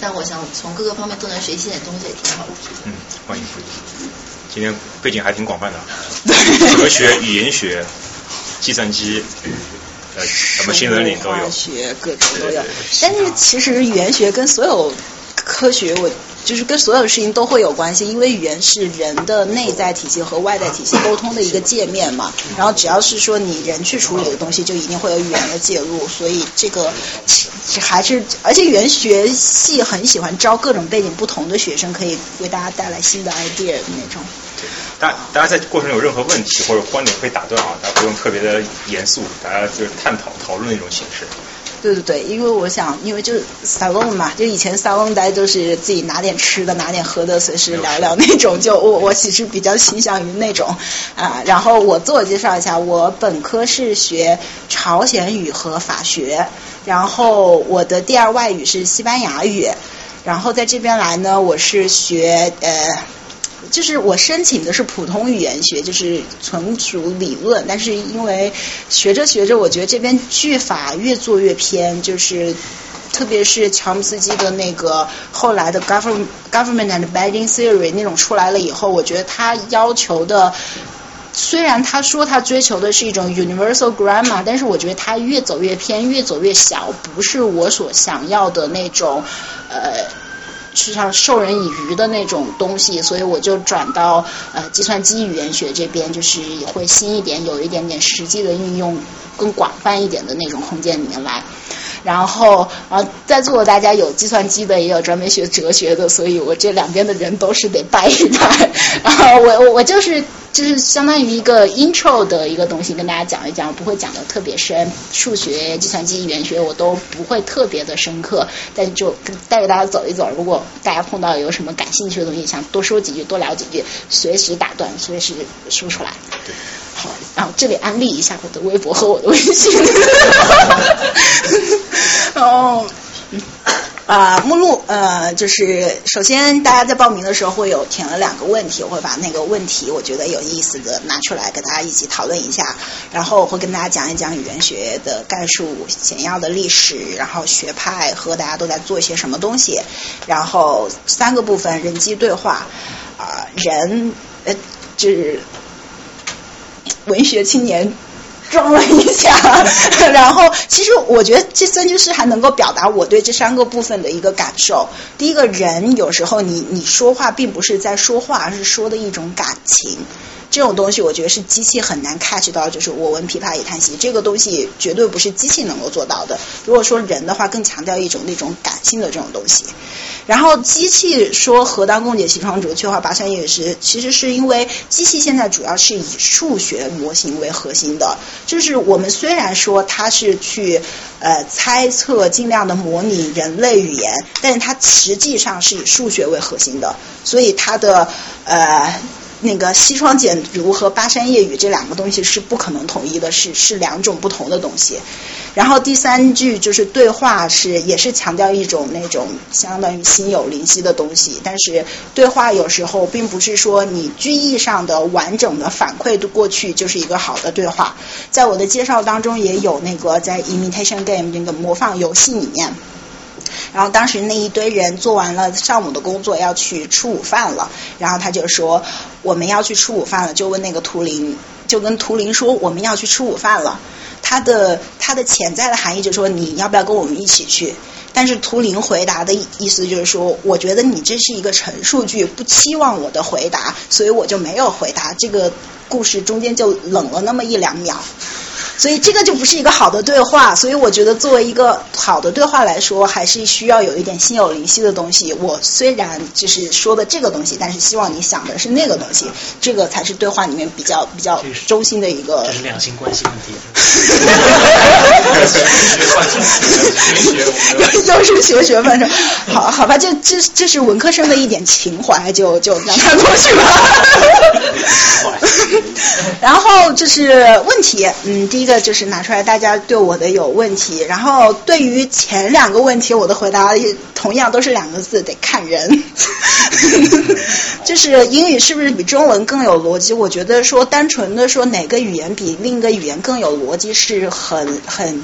但我想从各个方面都能学习点东西，也挺好的。嗯，欢迎欢迎。今天背景还挺广泛的，哲学、语言学、计算机，呃，什么新闻里都有。学各种都有。但是其实语言学跟所有科学，我就是跟所有事情都会有关系，因为语言是人的内在体系和外在体系沟通的一个界面嘛。然后只要是说你人去处理的东西，就一定会有语言的介入。所以这个还是，而且语言学系很喜欢招各种背景不同的学生，可以为大家带来新的 idea 的那种。大大家在过程有任何问题或者观点可以打断啊，大家不用特别的严肃，大家就是探讨讨论的一种形式。对对对，因为我想，因为就是 salon 嘛，就以前 salon 待都是自己拿点吃的，拿点喝的，随时聊聊那种。就我我其实比较倾向于那种啊。然后我自我介绍一下，我本科是学朝鲜语和法学，然后我的第二外语是西班牙语，然后在这边来呢，我是学呃。就是我申请的是普通语言学，就是纯属理论，但是因为学着学着，我觉得这边句法越做越偏，就是特别是乔姆斯基的那个后来的 government government and banking theory 那种出来了以后，我觉得他要求的，虽然他说他追求的是一种 universal grammar，但是我觉得他越走越偏，越走越小，不是我所想要的那种呃。是像授人以渔的那种东西，所以我就转到呃计算机语言学这边，就是会新一点，有一点点实际的应用，更广泛一点的那种空间里面来。然后啊，在座的大家有计算机的，也有专门学哲学的，所以我这两边的人都是得拜一拜。然后我我我就是就是相当于一个 intro 的一个东西，跟大家讲一讲，不会讲的特别深。数学、计算机语言学我都不会特别的深刻，但就带着大家走一走。如果大家碰到有什么感兴趣的东西，想多说几句、多聊几句，随时打断，随时说出来。对，然后这里安利一下我的微博和我的微信。哦，啊，目录呃，就是首先大家在报名的时候会有填了两个问题，我会把那个问题我觉得有意思的拿出来跟大家一起讨论一下，然后会跟大家讲一讲语言学的概述简要的历史，然后学派和大家都在做一些什么东西，然后三个部分人机对话啊，人呃就是。文学青年装了一下，然后其实我觉得这三句诗还能够表达我对这三个部分的一个感受。第一个人有时候你你说话并不是在说话，而是说的一种感情。这种东西我觉得是机器很难 catch 到，就是我闻琵琶已叹息，这个东西绝对不是机器能够做到的。如果说人的话，更强调一种那种感性的这种东西。然后机器说“何当共解其窗烛，却话巴山夜雨时”，其实是因为机器现在主要是以数学模型为核心的，就是我们虽然说它是去呃猜测、尽量的模拟人类语言，但是它实际上是以数学为核心的，所以它的呃。那个西窗简读和巴山夜雨这两个东西是不可能统一的，是是两种不同的东西。然后第三句就是对话，是也是强调一种那种相当于心有灵犀的东西。但是对话有时候并不是说你句意上的完整的反馈过去就是一个好的对话。在我的介绍当中也有那个在 imitation game 那个模仿游戏里面。然后当时那一堆人做完了上午的工作，要去吃午饭了。然后他就说我们要去吃午饭了，就问那个图灵，就跟图灵说我们要去吃午饭了。他的他的潜在的含义就是说你要不要跟我们一起去？但是图灵回答的意思就是说，我觉得你这是一个陈述句，不期望我的回答，所以我就没有回答。这个故事中间就冷了那么一两秒。所以这个就不是一个好的对话，所以我觉得作为一个好的对话来说，还是需要有一点心有灵犀的东西。我虽然就是说的这个东西，但是希望你想的是那个东西，这个才是对话里面比较比较中心的一个。这是两性关系问题。又是学学范畴，好好吧，这这这是文科生的一点情怀，就就让他过去吧。然后就是问题，嗯，第一个就是拿出来，大家对我的有问题。然后对于前两个问题，我的回答同样都是两个字，得看人。就是英语是不是比中文更有逻辑？我觉得说单纯的说哪个语言比另一个语言更有逻辑是很很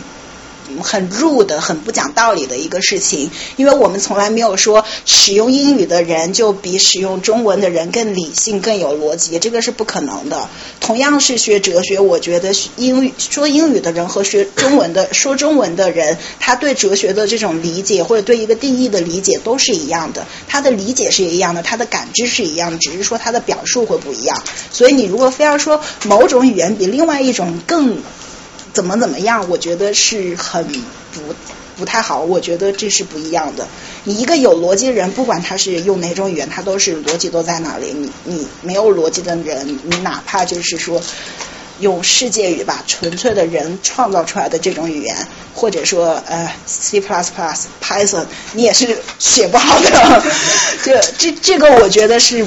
很 rude、很不讲道理的一个事情，因为我们从来没有说使用英语的人就比使用中文的人更理性、更有逻辑，这个是不可能的。同样是学哲学，我觉得英语 说英语的人和学中文的说中文的人，他对哲学的这种理解或者对一个定义的理解都是一样的，他的理解是一样的，他的感知是一样的，只是说他的表述会不一样。所以你如果非要说某种语言比另外一种更怎么怎么样，我觉得是很不不太好。我觉得这是不一样的。你一个有逻辑的人，不管他是用哪种语言，他都是逻辑都在那里。你你没有逻辑的人，你哪怕就是说用世界语吧，纯粹的人创造出来的这种语言，或者说呃 C plus plus Python，你也是写不好的。这这这个，我觉得是。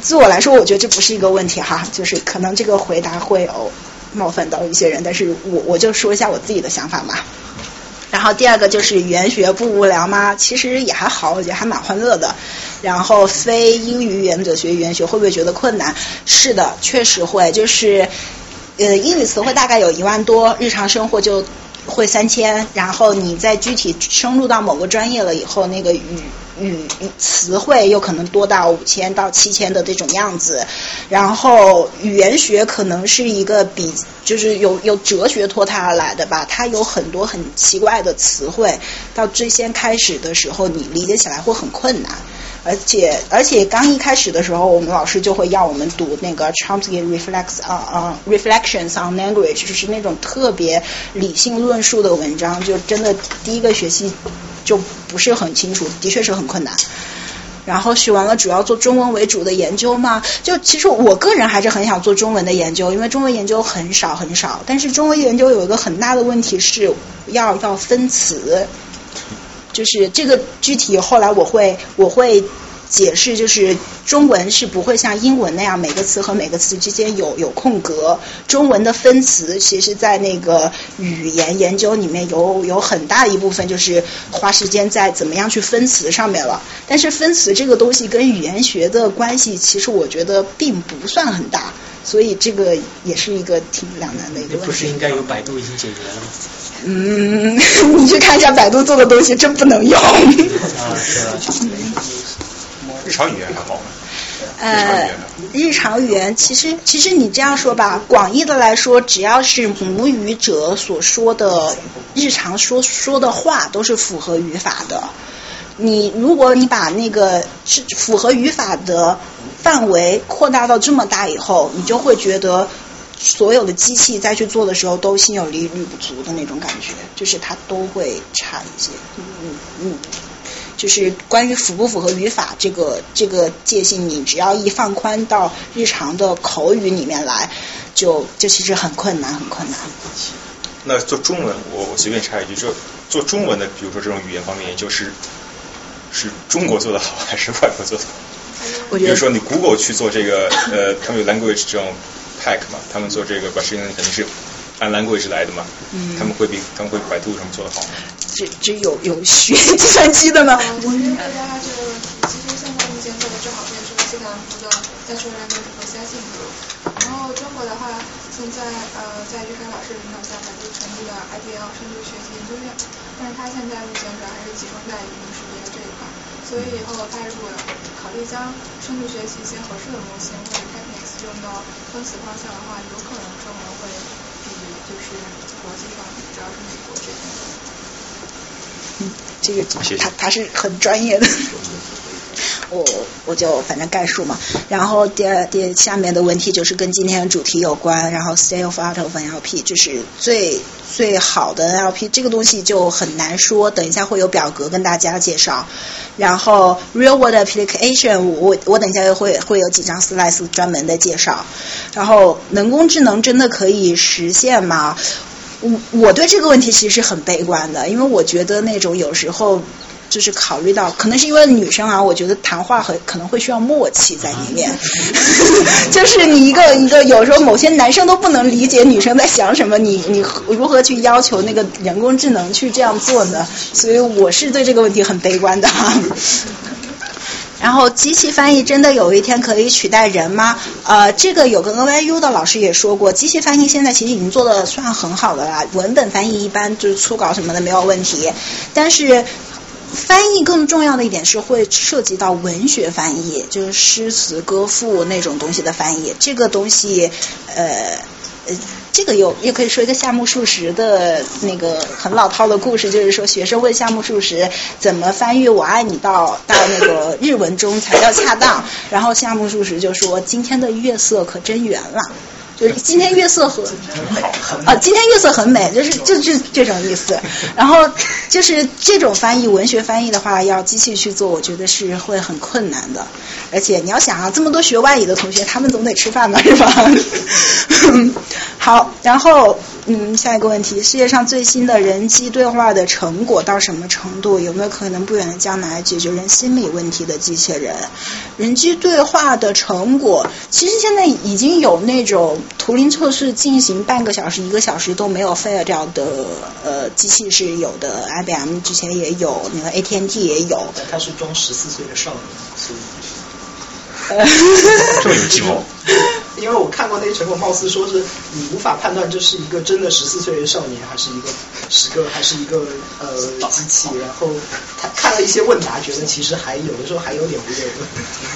自我来说，我觉得这不是一个问题哈，就是可能这个回答会有冒犯到一些人，但是我我就说一下我自己的想法嘛。然后第二个就是语言学不无聊吗？其实也还好，我觉得还蛮欢乐的。然后非英语语言者学语言学会不会觉得困难？是的，确实会。就是呃，英语词汇大概有一万多，日常生活就会三千。然后你在具体深入到某个专业了以后，那个语。语词汇又可能多到五千到七千的这种样子，然后语言学可能是一个比就是有有哲学脱胎而来的吧，它有很多很奇怪的词汇，到最先开始的时候你理解起来会很困难，而且而且刚一开始的时候，我们老师就会要我们读那个 Chomsky reflects 啊啊 reflections on language，就是那种特别理性论述的文章，就真的第一个学期。就不是很清楚，的确是很困难。然后学完了，主要做中文为主的研究嘛。就其实我个人还是很想做中文的研究，因为中文研究很少很少。但是中文研究有一个很大的问题是要要分词，就是这个具体后来我会我会。解释就是中文是不会像英文那样每个词和每个词之间有有空格。中文的分词其实，在那个语言研究里面有有很大一部分就是花时间在怎么样去分词上面了。但是分词这个东西跟语言学的关系，其实我觉得并不算很大，所以这个也是一个挺两难的一个问题。不是应该有百度已经解决了吗？嗯，你去看一下百度做的东西，真不能用。日常语言还好？呃，日常语言其实其实你这样说吧，广义的来说，只要是母语者所说的日常说说的话，都是符合语法的。你如果你把那个是符合语法的范围扩大到这么大以后，你就会觉得所有的机器再去做的时候都心有余力不足的那种感觉，就是它都会差一些。嗯嗯。就是关于符不符合语法这个这个界限，你只要一放宽到日常的口语里面来，就就其实很困难，很困难。那做中文，我我随便插一句，就做中文的，比如说这种语言方面研究，是是中国做的好，还是外国做的好？我觉得比如说你 Google 去做这个，呃，他们有 language 这种 pack 嘛，他们做这个 machine 肯定是按 language 来的嘛，嗯他们会比他们会百度什么做的好吗？只只有有学计算机的呢。我觉得大家就其实现在目前做的最好的是斯坦福的在说人的和相信。然后中国的话，现在呃在于凯老师领导下，百度成立了 IDL 深度学习研究院，但是他现在目前主要还是集中在语音识别这一块。所以以后他如果考虑将深度学习一些合适的模型或者用到分子方向的话，有可能中文会比就是国际上主要是美国这边。嗯这个他他是很专业的，我我就反正概述嘛。然后第二第下面的问题就是跟今天的主题有关。然后 state of art of NLP 就是最最好的 NLP 这个东西就很难说，等一下会有表格跟大家介绍。然后 real world application 我我等一下会会有几张 slides 专门的介绍。然后人工智能真的可以实现吗？我我对这个问题其实是很悲观的，因为我觉得那种有时候就是考虑到，可能是因为女生啊，我觉得谈话很可能会需要默契在里面，就是你一个一个有时候某些男生都不能理解女生在想什么，你你如何去要求那个人工智能去这样做呢？所以我是对这个问题很悲观的。然后机器翻译真的有一天可以取代人吗？呃，这个有个 NYU 的老师也说过，机器翻译现在其实已经做的算很好的啦，文本翻译一般就是初稿什么的没有问题，但是。翻译更重要的一点是会涉及到文学翻译，就是诗词歌赋那种东西的翻译。这个东西，呃，呃，这个有也可以说一个夏目漱石的那个很老套的故事，就是说学生问夏目漱石怎么翻译“我爱你”到到那个日文中才叫恰当，然后夏目漱石就说：“今天的月色可真圆了。”就是今天月色很啊，今天月色很美，就是就是这种意思。然后就是这种翻译，文学翻译的话，要机器去做，我觉得是会很困难的。而且你要想啊，这么多学外语的同学，他们总得吃饭吧，是吧？好，然后。嗯，下一个问题，世界上最新的人机对话的成果到什么程度？有没有可能不远的将来解决人心理问题的机器人？人机对话的成果，其实现在已经有那种图灵测试进行半个小时、一个小时都没有 fail 掉的呃机器是有的，IBM 之前也有，那个 AT&T 也有。他是装十四岁的少年，所以。这么有计谋。因为我看过那成果，貌似说是你无法判断这是一个真的十四岁的少年，还是一个十个，还是一个呃机器。然后他看了一些问答，觉得其实还有的时候还有点不对。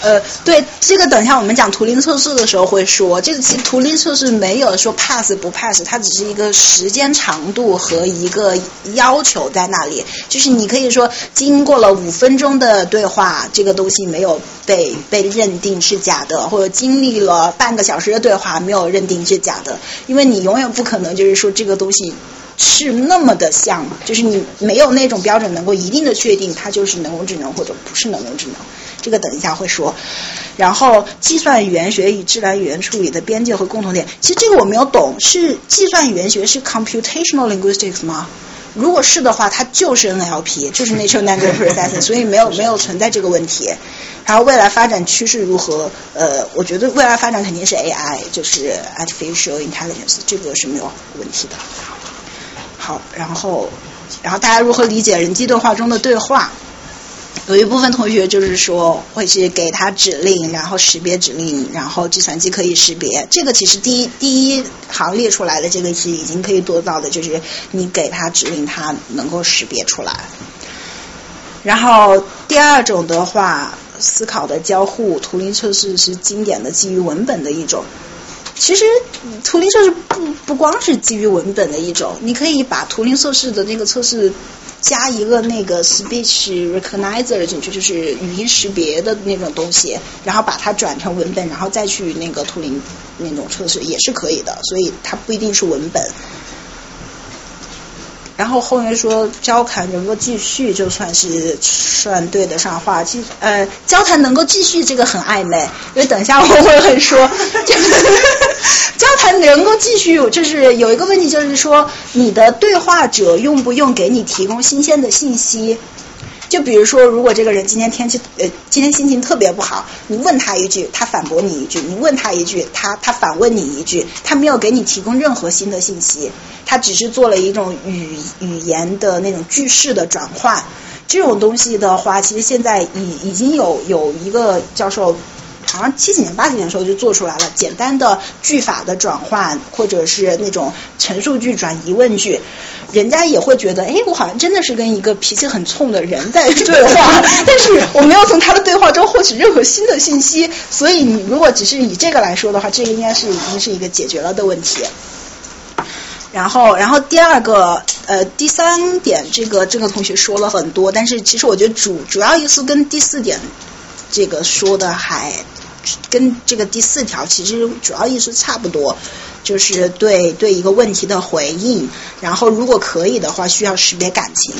呃，对，这个等一下我们讲图灵测试的时候会说，这个其实图灵测试没有说 pass 不 pass，它只是一个时间长度和一个要求在那里。就是你可以说经过了五分钟的对话，这个东西没有被被认定是假的，或者经历了半个小。小时的对话没有认定是假的，因为你永远不可能就是说这个东西是那么的像，就是你没有那种标准能够一定的确定它就是人工智能或者不是人工智能。这个等一下会说。然后计算语言学与自然语言处理的边界和共同点，其实这个我没有懂，是计算语言学是 computational linguistics 吗？如果是的话，它就是 NLP，就是 natural language processing，所以没有没有存在这个问题。然后未来发展趋势如何？呃，我觉得未来发展肯定是 AI，就是 artificial intelligence，这个是没有问题的。好，然后，然后大家如何理解人机对话中的对话？有一部分同学就是说，会去给他指令，然后识别指令，然后计算机可以识别。这个其实第一第一行列出来的这个是已经可以做到的，就是你给他指令，他能够识别出来。然后第二种的话。思考的交互，图灵测试是经典的基于文本的一种。其实图灵测试不不光是基于文本的一种，你可以把图灵测试的那个测试加一个那个 speech recognizer 进去，就是语音识别的那种东西，然后把它转成文本，然后再去那个图灵那种测试也是可以的。所以它不一定是文本。然后后面说交谈能够继续，就算是算对得上话。其呃，交谈能够继续这个很暧昧，因为等一下我会会说，交谈能够继续，就是有一个问题，就是说你的对话者用不用给你提供新鲜的信息？就比如说，如果这个人今天天气呃今天心情特别不好，你问他一句，他反驳你一句；你问他一句，他他反问你一句，他没有给你提供任何新的信息，他只是做了一种语语言的那种句式的转换。这种东西的话，其实现在已已经有有一个教授。好像七几年、八几年的时候就做出来了，简单的句法的转换，或者是那种陈述句转疑问句，人家也会觉得，哎，我好像真的是跟一个脾气很冲的人在对话，但是我没有从他的对话中获取任何新的信息，所以你如果只是以这个来说的话，这个应该是已经是一个解决了的问题。然后，然后第二个，呃，第三点，这个这个同学说了很多，但是其实我觉得主主要意思跟第四点这个说的还。跟这个第四条其实主要意思差不多，就是对对一个问题的回应，然后如果可以的话，需要识别感情，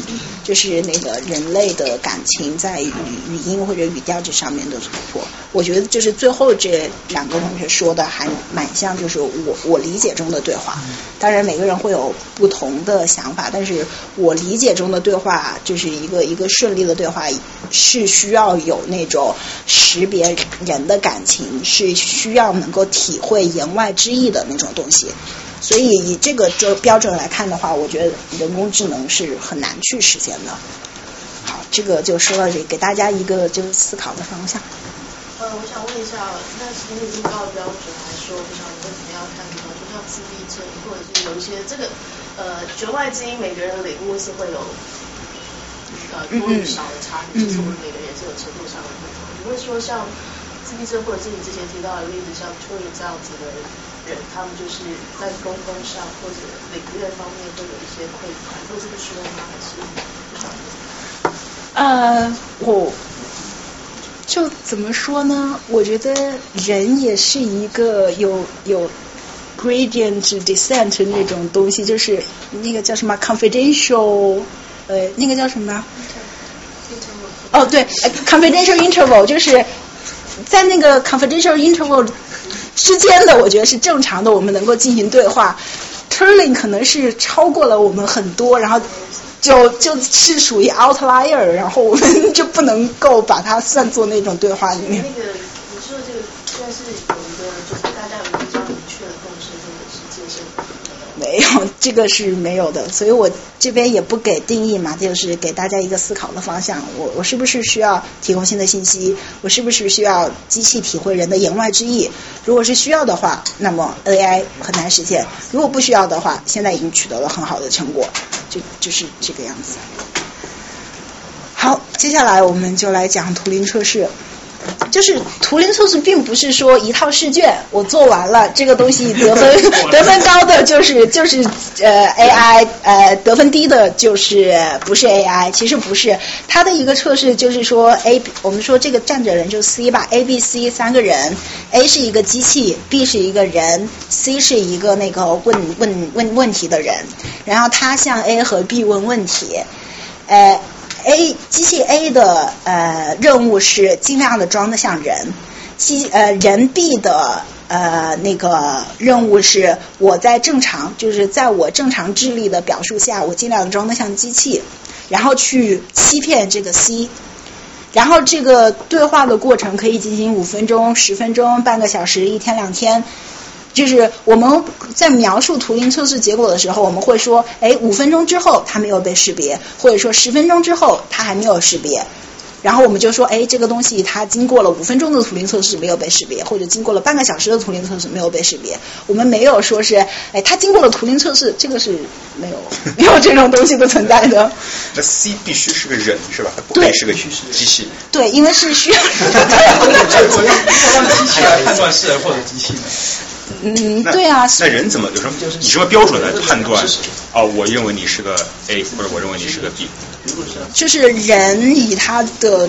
就是那个人类的感情在语语音或者语调这上面的突破。我觉得就是最后这两个同学说的还蛮像，就是我我理解中的对话。当然每个人会有不同的想法，但是我理解中的对话就是一个一个顺利的对话是需要有那种识别人的感情，是需要能够体会言外之意的那种东西。所以以这个标标准来看的话，我觉得人工智能是很难去实现的。好。这个就说到这里，给大家一个就是思考的方向。呃，我想问一下，那从已经高的标准来说，不知道你会怎么样看？比方说像自闭症，或者是有一些这个呃弦外之音，每个人的领悟是会有呃多与少的差异，就是我们每个人也是有程度上的不同。你会说像自闭症，或者是你之前提到的例子，像 Turing 这样子的人，他们就是在沟通上或者领略方面会有一些匮乏，会这么说吗？呃，我就怎么说呢？我觉得人也是一个有有 gradient descent 那种东西，就是那个叫什么 confidential，呃，那个叫什么？哦，对呃，confidential interval 就是在那个 confidential interval 之间的，我觉得是正常的，我们能够进行对话。Turning 可能是超过了我们很多，然后就就是属于 outlier，然后我们就不能够把它算作那种对话里面。那个你说的这个，虽然是，大家有一个比较明确的共识，或者是界限。没有，这个是没有的，所以我这边也不给定义嘛，就是给大家一个思考的方向。我我是不是需要提供新的信息？我是不是需要机器体会人的言外之意？如果是需要的话，那么 AI 很难实现；如果不需要的话，现在已经取得了很好的成果，就就是这个样子。好，接下来我们就来讲图灵测试。就是图灵测试，并不是说一套试卷我做完了，这个东西得分 得分高的就是就是呃 AI，呃得分低的就是不是 AI。其实不是，它的一个测试就是说 A，我们说这个站着人就 C 吧，A、B、C 三个人，A 是一个机器，B 是一个人，C 是一个那个问问问问题的人，然后他向 A 和 B 问问题，呃。A 机器 A 的呃任务是尽量的装得像人，机呃人 B 的呃那个任务是我在正常就是在我正常智力的表述下，我尽量装得像机器，然后去欺骗这个 C，然后这个对话的过程可以进行五分钟、十分钟、半个小时、一天两天。就是我们在描述图灵测试结果的时候，我们会说，哎，五分钟之后它没有被识别，或者说十分钟之后它还没有识别，然后我们就说，哎，这个东西它经过了五分钟的图灵测试没有被识别，或者经过了半个小时的图灵测试没有被识别。我们没有说是，哎，它经过了图灵测试，这个是没有 没有这种东西的存在的。那 C 必须是个人是吧？它不可以是个机器。对，因为是需要。还要判断是人或者机器呢？嗯，对啊。那人怎么有什么以什么标准来判断？哦，我认为你是个 A，或者我认为你是个 B。就是人以他的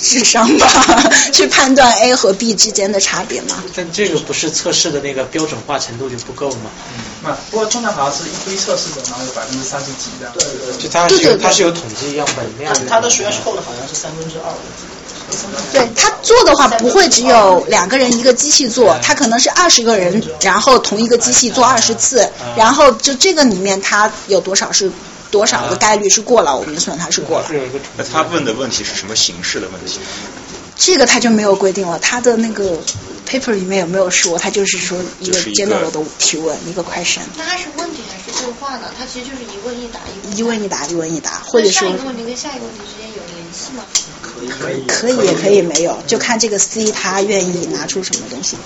智商吧，去判断 A 和 B 之间的差别嘛。但这个不是测试的那个标准化程度就不够吗？嗯，不过通常好像是一堆测试者，然后有百分之三十几这样。对对。就它是有它是有统计样本那样的。它的 threshold 好像是三分之二。对他做的话，不会只有两个人一个机器做，他可能是二十个人，然后同一个机器做二十次，然后就这个里面他有多少是多少的概率是过了，我们算他是过了。那他问的问题是什么形式的问题？这个他就没有规定了，他的那个 paper 里面有没有说，他就是说一个 general 的提问，一个 question。那他是问题还是对话呢？他其实就是一问一答，一问一答，一问一答，或者说上一个问题跟下一个问题之间有联系吗？可以，可以也可以没有，就看这个 C 他愿意拿出什么东西。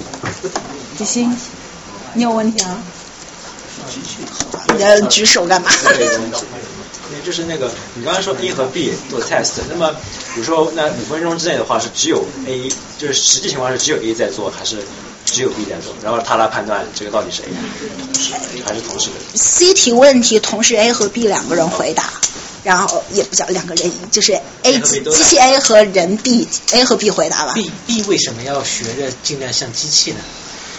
李欣，你有问题啊？你要举手干嘛？就是那个，你刚才说 A 和 B 做 test，那么比如说那五分钟之内的话是只有 A，就是实际情况是只有 A 在做，还是只有 B 在做？然后他来判断这个到底是 A 还是同时的？C 题问题同时 A 和 B 两个人回答。然后也不叫两个人，就是 A 机机器 A 和人 B，A 和 B 回答吧。B B 为什么要学着尽量像机器呢？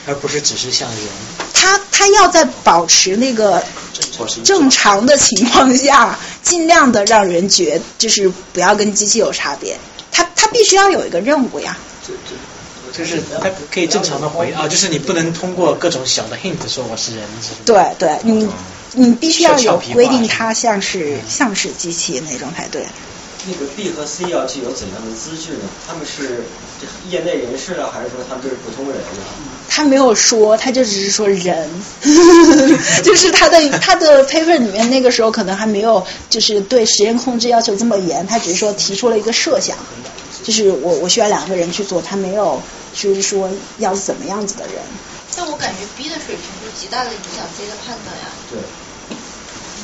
而不是只是像人？他他要在保持那个正常的情况下，尽量的让人觉就是不要跟机器有差别。他他必须要有一个任务呀。就是他可以正常的回啊，就是你不能通过各种小的 hint 说我是人。对对，你。你必须要有规定，它像是像是机器那种才对。那个 B 和 C 要具有怎样的资质呢？他们是业内人士呢，还是说他们就是普通人呢？他没有说，他就只是说人，就是他的他的 paper 里面那个时候可能还没有就是对实验控制要求这么严，他只是说提出了一个设想，就是我我需要两个人去做，他没有就是说要怎么样子的人。但我感觉 B 的水平就极大的影响 C 的判断呀。对。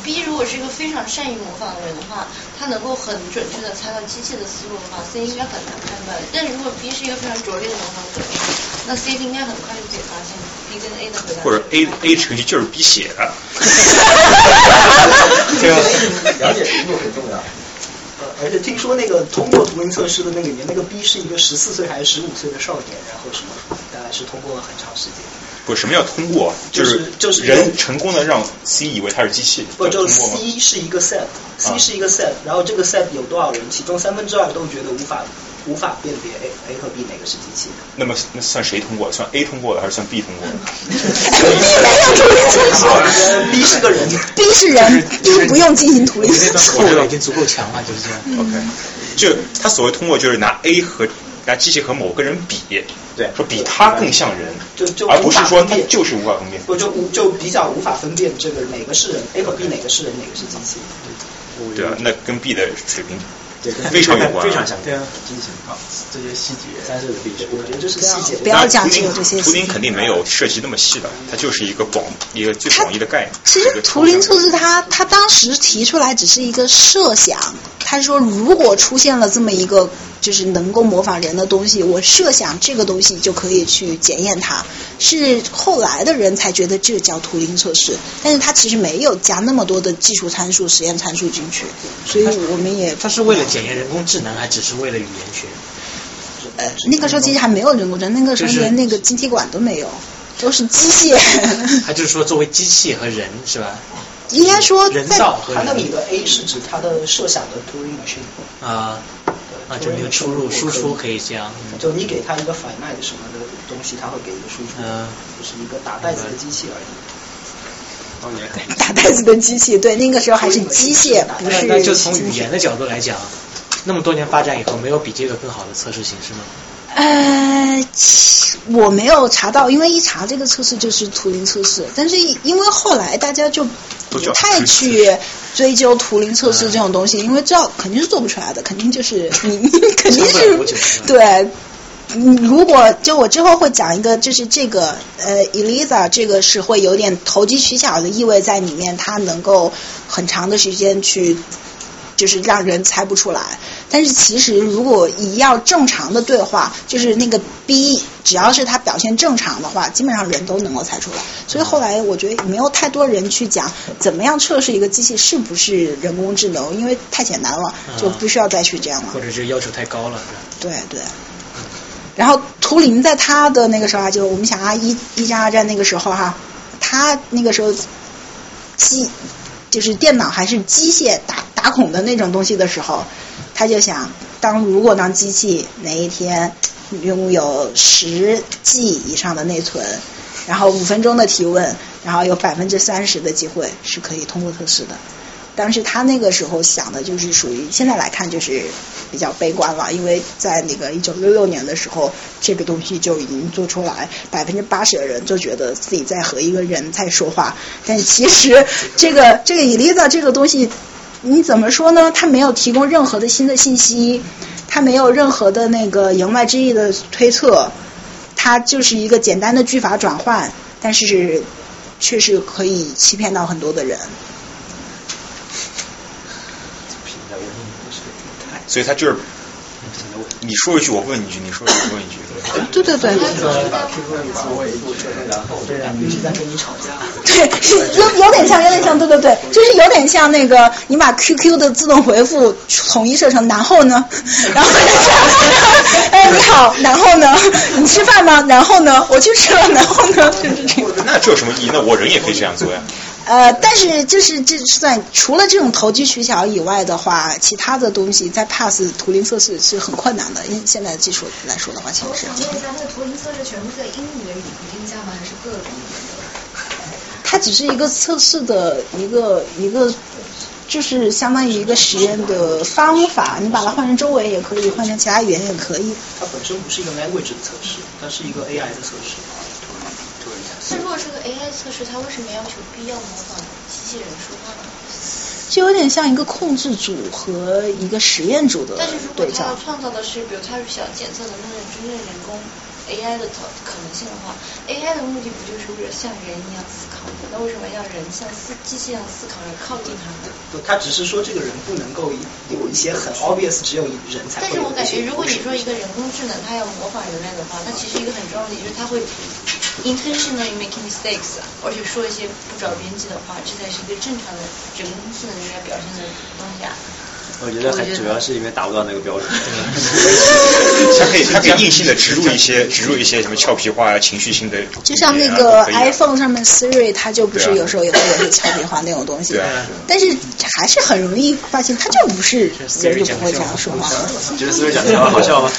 B 如果是一个非常善于模仿的人的话，他能够很准确的猜到机器的思路的话，C 应该很难判断。但如果 B 是一个非常拙劣的模仿者，那 C 应该很快就可以发现 B 跟 A 的回答。或者 A A 程序就是 B 写的。对啊，了解程度很重要。呃，而且听说那个通过图灵测试的那个里面，那个 B 是一个十四岁还是十五岁的少年，然后什么大概是通过了很长时间。不，什么叫通过？就是就是人成功的让 C 以为他是机器。不，就通过吗 C 是一个 set，C 啊是一个 set，然后这个 set 有多少人，其中三分之二都觉得无法无法辨别 A A 和 B 哪个是机器。那么那算谁通过？算 A 通过的还是算 B 通过的？B 是个人，B 是人，，B 不用进行图灵测试。错误已经足够强了，就是这样。OK，就他所谓通过就是拿 A 和拿机器和某个人比，对，说比他更像人，就就而不是说他就是无法分辨。不就无就比较无法分辨这个哪个是人，A 和 B 哪个是人，哪个是机器。对啊，那跟 B 的水平对非常有关，非常相对啊，机器啊，这些细节。三岁的 B 是我觉得这是细节。不要讲究这些图灵肯定没有涉及那么细的，它就是一个广一个最广义的概念。其实图灵测试它它当时提出来只是一个设想，他说如果出现了这么一个就是能够模仿人的东西，我设想这个东西就可以去检验它。是后来的人才觉得这叫图灵测试，但是它其实没有加那么多的技术参数、实验参数进去，所以我们也它是为了检验人工智能，还只是为了语言学？呃，那个时候其实还没有人工智能，那个时候连那个晶体管都没有，都是机械。它就是说，作为机器和人是吧？应该说人造和它那里的 A 是指它的设想的 Turing machine。啊啊，就没有出入输出可以这样。就你给它一个 finite 什么的东西，它会给一个输出，嗯，就是一个打袋子的机器而已。当年打袋子的机器，对，那个时候还是机械，不是。那就从语言的角度来讲，那么多年发展以后，没有比这个更好的测试形式吗？呃，我没有查到，因为一查这个测试就是图灵测试，但是因为后来大家就不太去追究图灵测试这种东西，因为知道肯定是做不出来的，肯定就是你 肯定是对。嗯，如果就我之后会讲一个，就是这个呃，Eliza 这个是会有点投机取巧的意味在里面，它能够很长的时间去，就是让人猜不出来。但是其实如果一要正常的对话，就是那个 B，只要是它表现正常的话，基本上人都能够猜出来。所以后来我觉得没有太多人去讲怎么样测试一个机器是不是人工智能，因为太简单了，就不需要再去这样了。或者是要求太高了。对对。然后图灵在他的那个时候啊，就我们想啊，一一战二战那个时候哈、他那个时候机就是电脑还是机械打打孔的那种东西的时候，他就想，当如果当机器哪一天拥有十 G 以上的内存，然后五分钟的提问，然后有百分之三十的机会是可以通过测试的。但是他那个时候想的就是属于现在来看就是比较悲观了，因为在那个一九六六年的时候，这个东西就已经做出来，百分之八十的人就觉得自己在和一个人在说话，但其实这个这个 Eliza 这个东西，你怎么说呢？它没有提供任何的新的信息，它没有任何的那个言外之意的推测，它就是一个简单的句法转换，但是却是可以欺骗到很多的人。所以他就是，你说一句我问一句，你说一句我问一句。对对对。一直在跟你吵架。对，有有点像，有点像，对对对，就是有点像那个，你把 QQ 的自动回复统一设成然后呢，然后哎你好，然后呢，你吃饭吗？然后呢，我去吃了，然后呢，就是这样。那这有什么意义？那我人也可以这样做呀。呃，但是就是这算除了这种投机取巧以外的话，其他的东西在 pass 图灵测试是很困难的。因为现在的技术来说的话，其实是。我想问一下，那个图灵测试全部在英语的语境下吗？还是各种？它只是一个测试的一个一个，就就是相当于一个实验的方法，你把它换成中文也可以，换成其他语言也可以。它本身不是一个 language 的测试，它是一个 AI 的测试。那如果是个 AI 测试，它为什么要求必要模仿机器人说话呢？就有点像一个控制组和一个实验组的但是如果对照它要。创造的是，比如它是想检测能不能真正人工 AI 的可可能性的话，AI 的目的不就是为了像人一样思考吗？那为什么要人像思机器一样思考而靠近它呢？不，他只是说这个人不能够有一些很 obvious 只有人才但会有的一些是我感觉，如果你说一个人工智能它要模仿人类的话，那其实一个很重要的点就是它会 intentionally making mistakes，而且说一些不着边际的话，这才是一个正常的人工智能应该表现的东西啊。我觉得还主要是因为达不到那个标准。它可以它可以 硬性的植入一些植入一些什么俏皮话啊、情绪性的就像那个 iPhone 上面 Siri，它就不是有时候也会有些俏皮话那种东西对啊，但是还是很容易发现，它就不是人就不会这样说话。觉得 Siri 讲的好笑吗？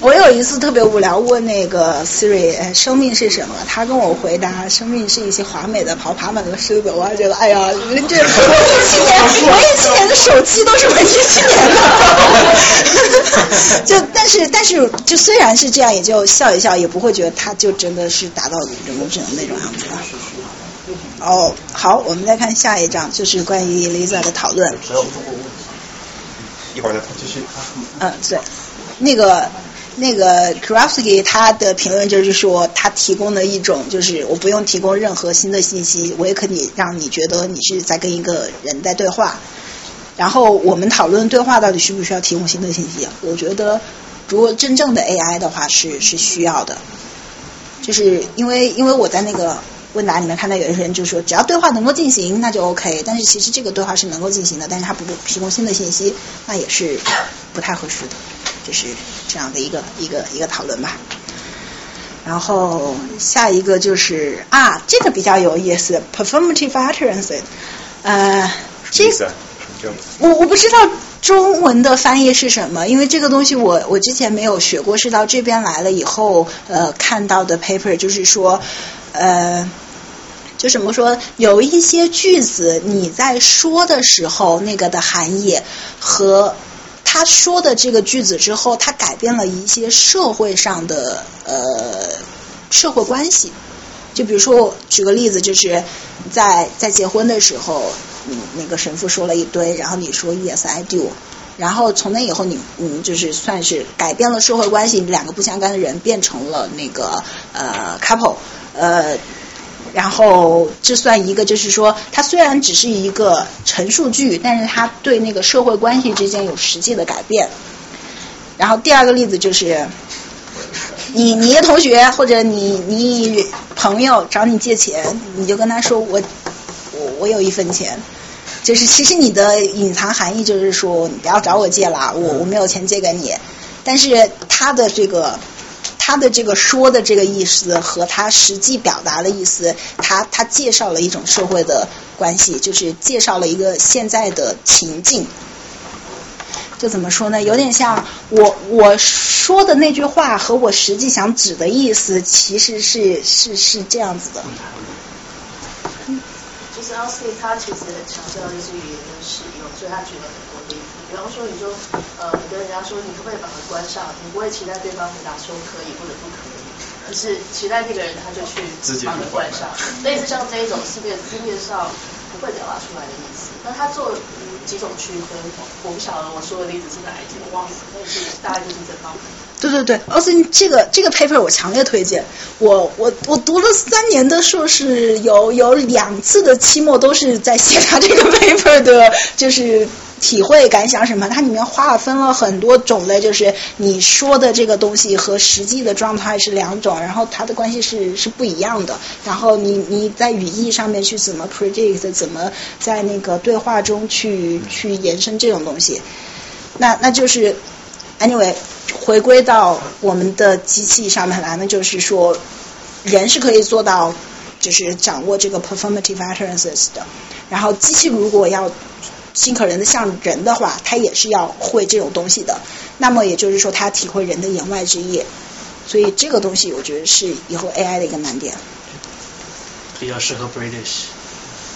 我有一次特别无聊，问那个 Siri，哎，生命是什么？他跟我回答，生命是一些华美的跑爬满的狮子。我还觉得，哎呀，人这 我一七年，我一七年的手机都是我一七年的。就但是但是就虽然是这样，也就笑一笑，也不会觉得他就真的是达到人工智能那种样子。哦，好，我们再看下一章，就是关于 Lisa 的讨论。一会儿再继续。嗯，对，那个那个 k r a f s k y 他的评论就是说，他提供了一种就是我不用提供任何新的信息，我也可以让你觉得你是在跟一个人在对话。然后我们讨论对话到底需不需要提供新的信息？我觉得，如果真正的 AI 的话是是需要的，就是因为因为我在那个问答里面看到有一些人就说，只要对话能够进行，那就 OK。但是其实这个对话是能够进行的，但是它不提供新的信息，那也是不太合适的。就是这样的一个一个一个讨论吧。然后下一个就是啊，这个比较有意思，performative utterances，呃，这意思啊？就我我不知道中文的翻译是什么，因为这个东西我我之前没有学过，是到这边来了以后呃看到的 paper，就是说呃。就怎么说，有一些句子你在说的时候，那个的含义和他说的这个句子之后，他改变了一些社会上的呃社会关系。就比如说，我举个例子，就是在在结婚的时候，嗯，那个神父说了一堆，然后你说 Yes I do，然后从那以后你嗯就是算是改变了社会关系，两个不相干的人变成了那个呃 couple，呃。然后这算一个，就是说，它虽然只是一个陈述句，但是它对那个社会关系之间有实际的改变。然后第二个例子就是，你你一个同学或者你你朋友找你借钱，你就跟他说我我我有一分钱，就是其实你的隐藏含义就是说你不要找我借了，我我没有钱借给你，但是他的这个。他的这个说的这个意思和他实际表达的意思，他他介绍了一种社会的关系，就是介绍了一个现在的情境。就怎么说呢？有点像我我说的那句话和我实际想指的意思，其实是是是这样子的。就是 l c 他其实很强调的是语言的使用，所以他举了很多例子。比方说，你说呃，你跟人家说你可不可以把门关上，你不会期待对方回答说可以或者不可以，而是期待那个人他就去把门关上。类似像这一种字面字面上不会表达出来的意思，那他做几种区分，我不晓得我说的例子是哪一种，我忘了，但是大概就是这方面。对对对，奥斯汀这个这个 paper 我强烈推荐。我我我读了三年的硕士，有有两次的期末都是在写他这个 paper 的，就是体会感想什么。它里面划分了很多种类，就是你说的这个东西和实际的状态是两种，然后它的关系是是不一样的。然后你你在语义上面去怎么 predict，怎么在那个对话中去去延伸这种东西。那那就是 anyway。回归到我们的机器上面来呢，就是说，人是可以做到，就是掌握这个 performative utterances 的。然后，机器如果要尽可能的像人的话，它也是要会这种东西的。那么也就是说，它体会人的言外之意。所以这个东西，我觉得是以后 AI 的一个难点。比较适合 British。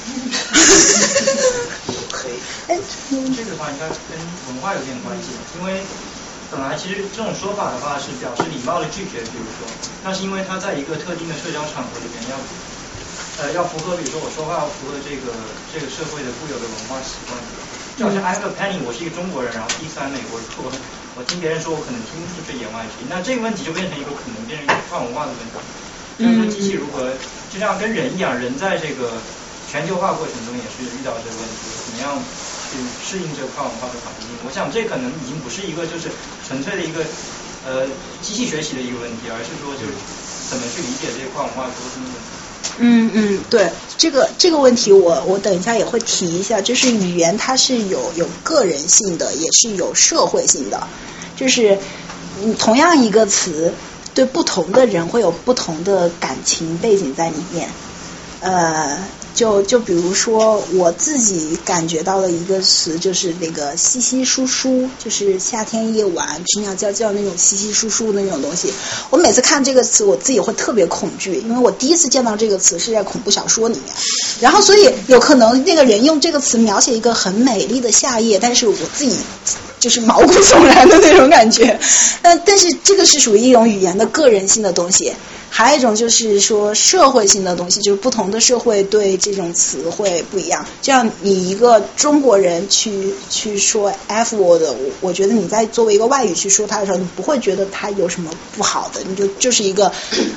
可以。哎这个的话应该跟文化有点关系，因为本来其实这种说法的话是表示礼貌的拒绝，比如说，那是因为他在一个特定的社交场合里面要，呃，要符合，比如说我说话要符合这个这个社会的固有的文化习惯，就好像 I have a penny，我是一个中国人，然后第三美国人，我我听别人说我可能听不出这言外之意，那这个问题就变成一个可能变成一个跨文化的问题。就是说机器如何，就像跟人一样，人在这个全球化过程中也是遇到这个问题，怎么样去适应这个跨文化的环境？我想这可能已经不是一个就是纯粹的一个呃机器学习的一个问题，而是说就是怎么去理解这个跨文化沟通的问题。嗯嗯，对，这个这个问题我我等一下也会提一下，就是语言它是有有个人性的，也是有社会性的，就是嗯同样一个词，对不同的人会有不同的感情背景在里面，呃。就就比如说我自己感觉到的一个词，就是那个稀稀疏疏，就是夏天夜晚知鸟叫叫那种稀稀疏疏的那种东西。我每次看这个词，我自己会特别恐惧，因为我第一次见到这个词是在恐怖小说里面。然后所以有可能那个人用这个词描写一个很美丽的夏夜，但是我自己就是毛骨悚然的那种感觉。但但是这个是属于一种语言的个人性的东西。还有一种就是说社会性的东西，就是不同的社会对这种词汇不一样。就像你一个中国人去去说 F word，我觉得你在作为一个外语去说它的时候，你不会觉得它有什么不好的，你就就是一个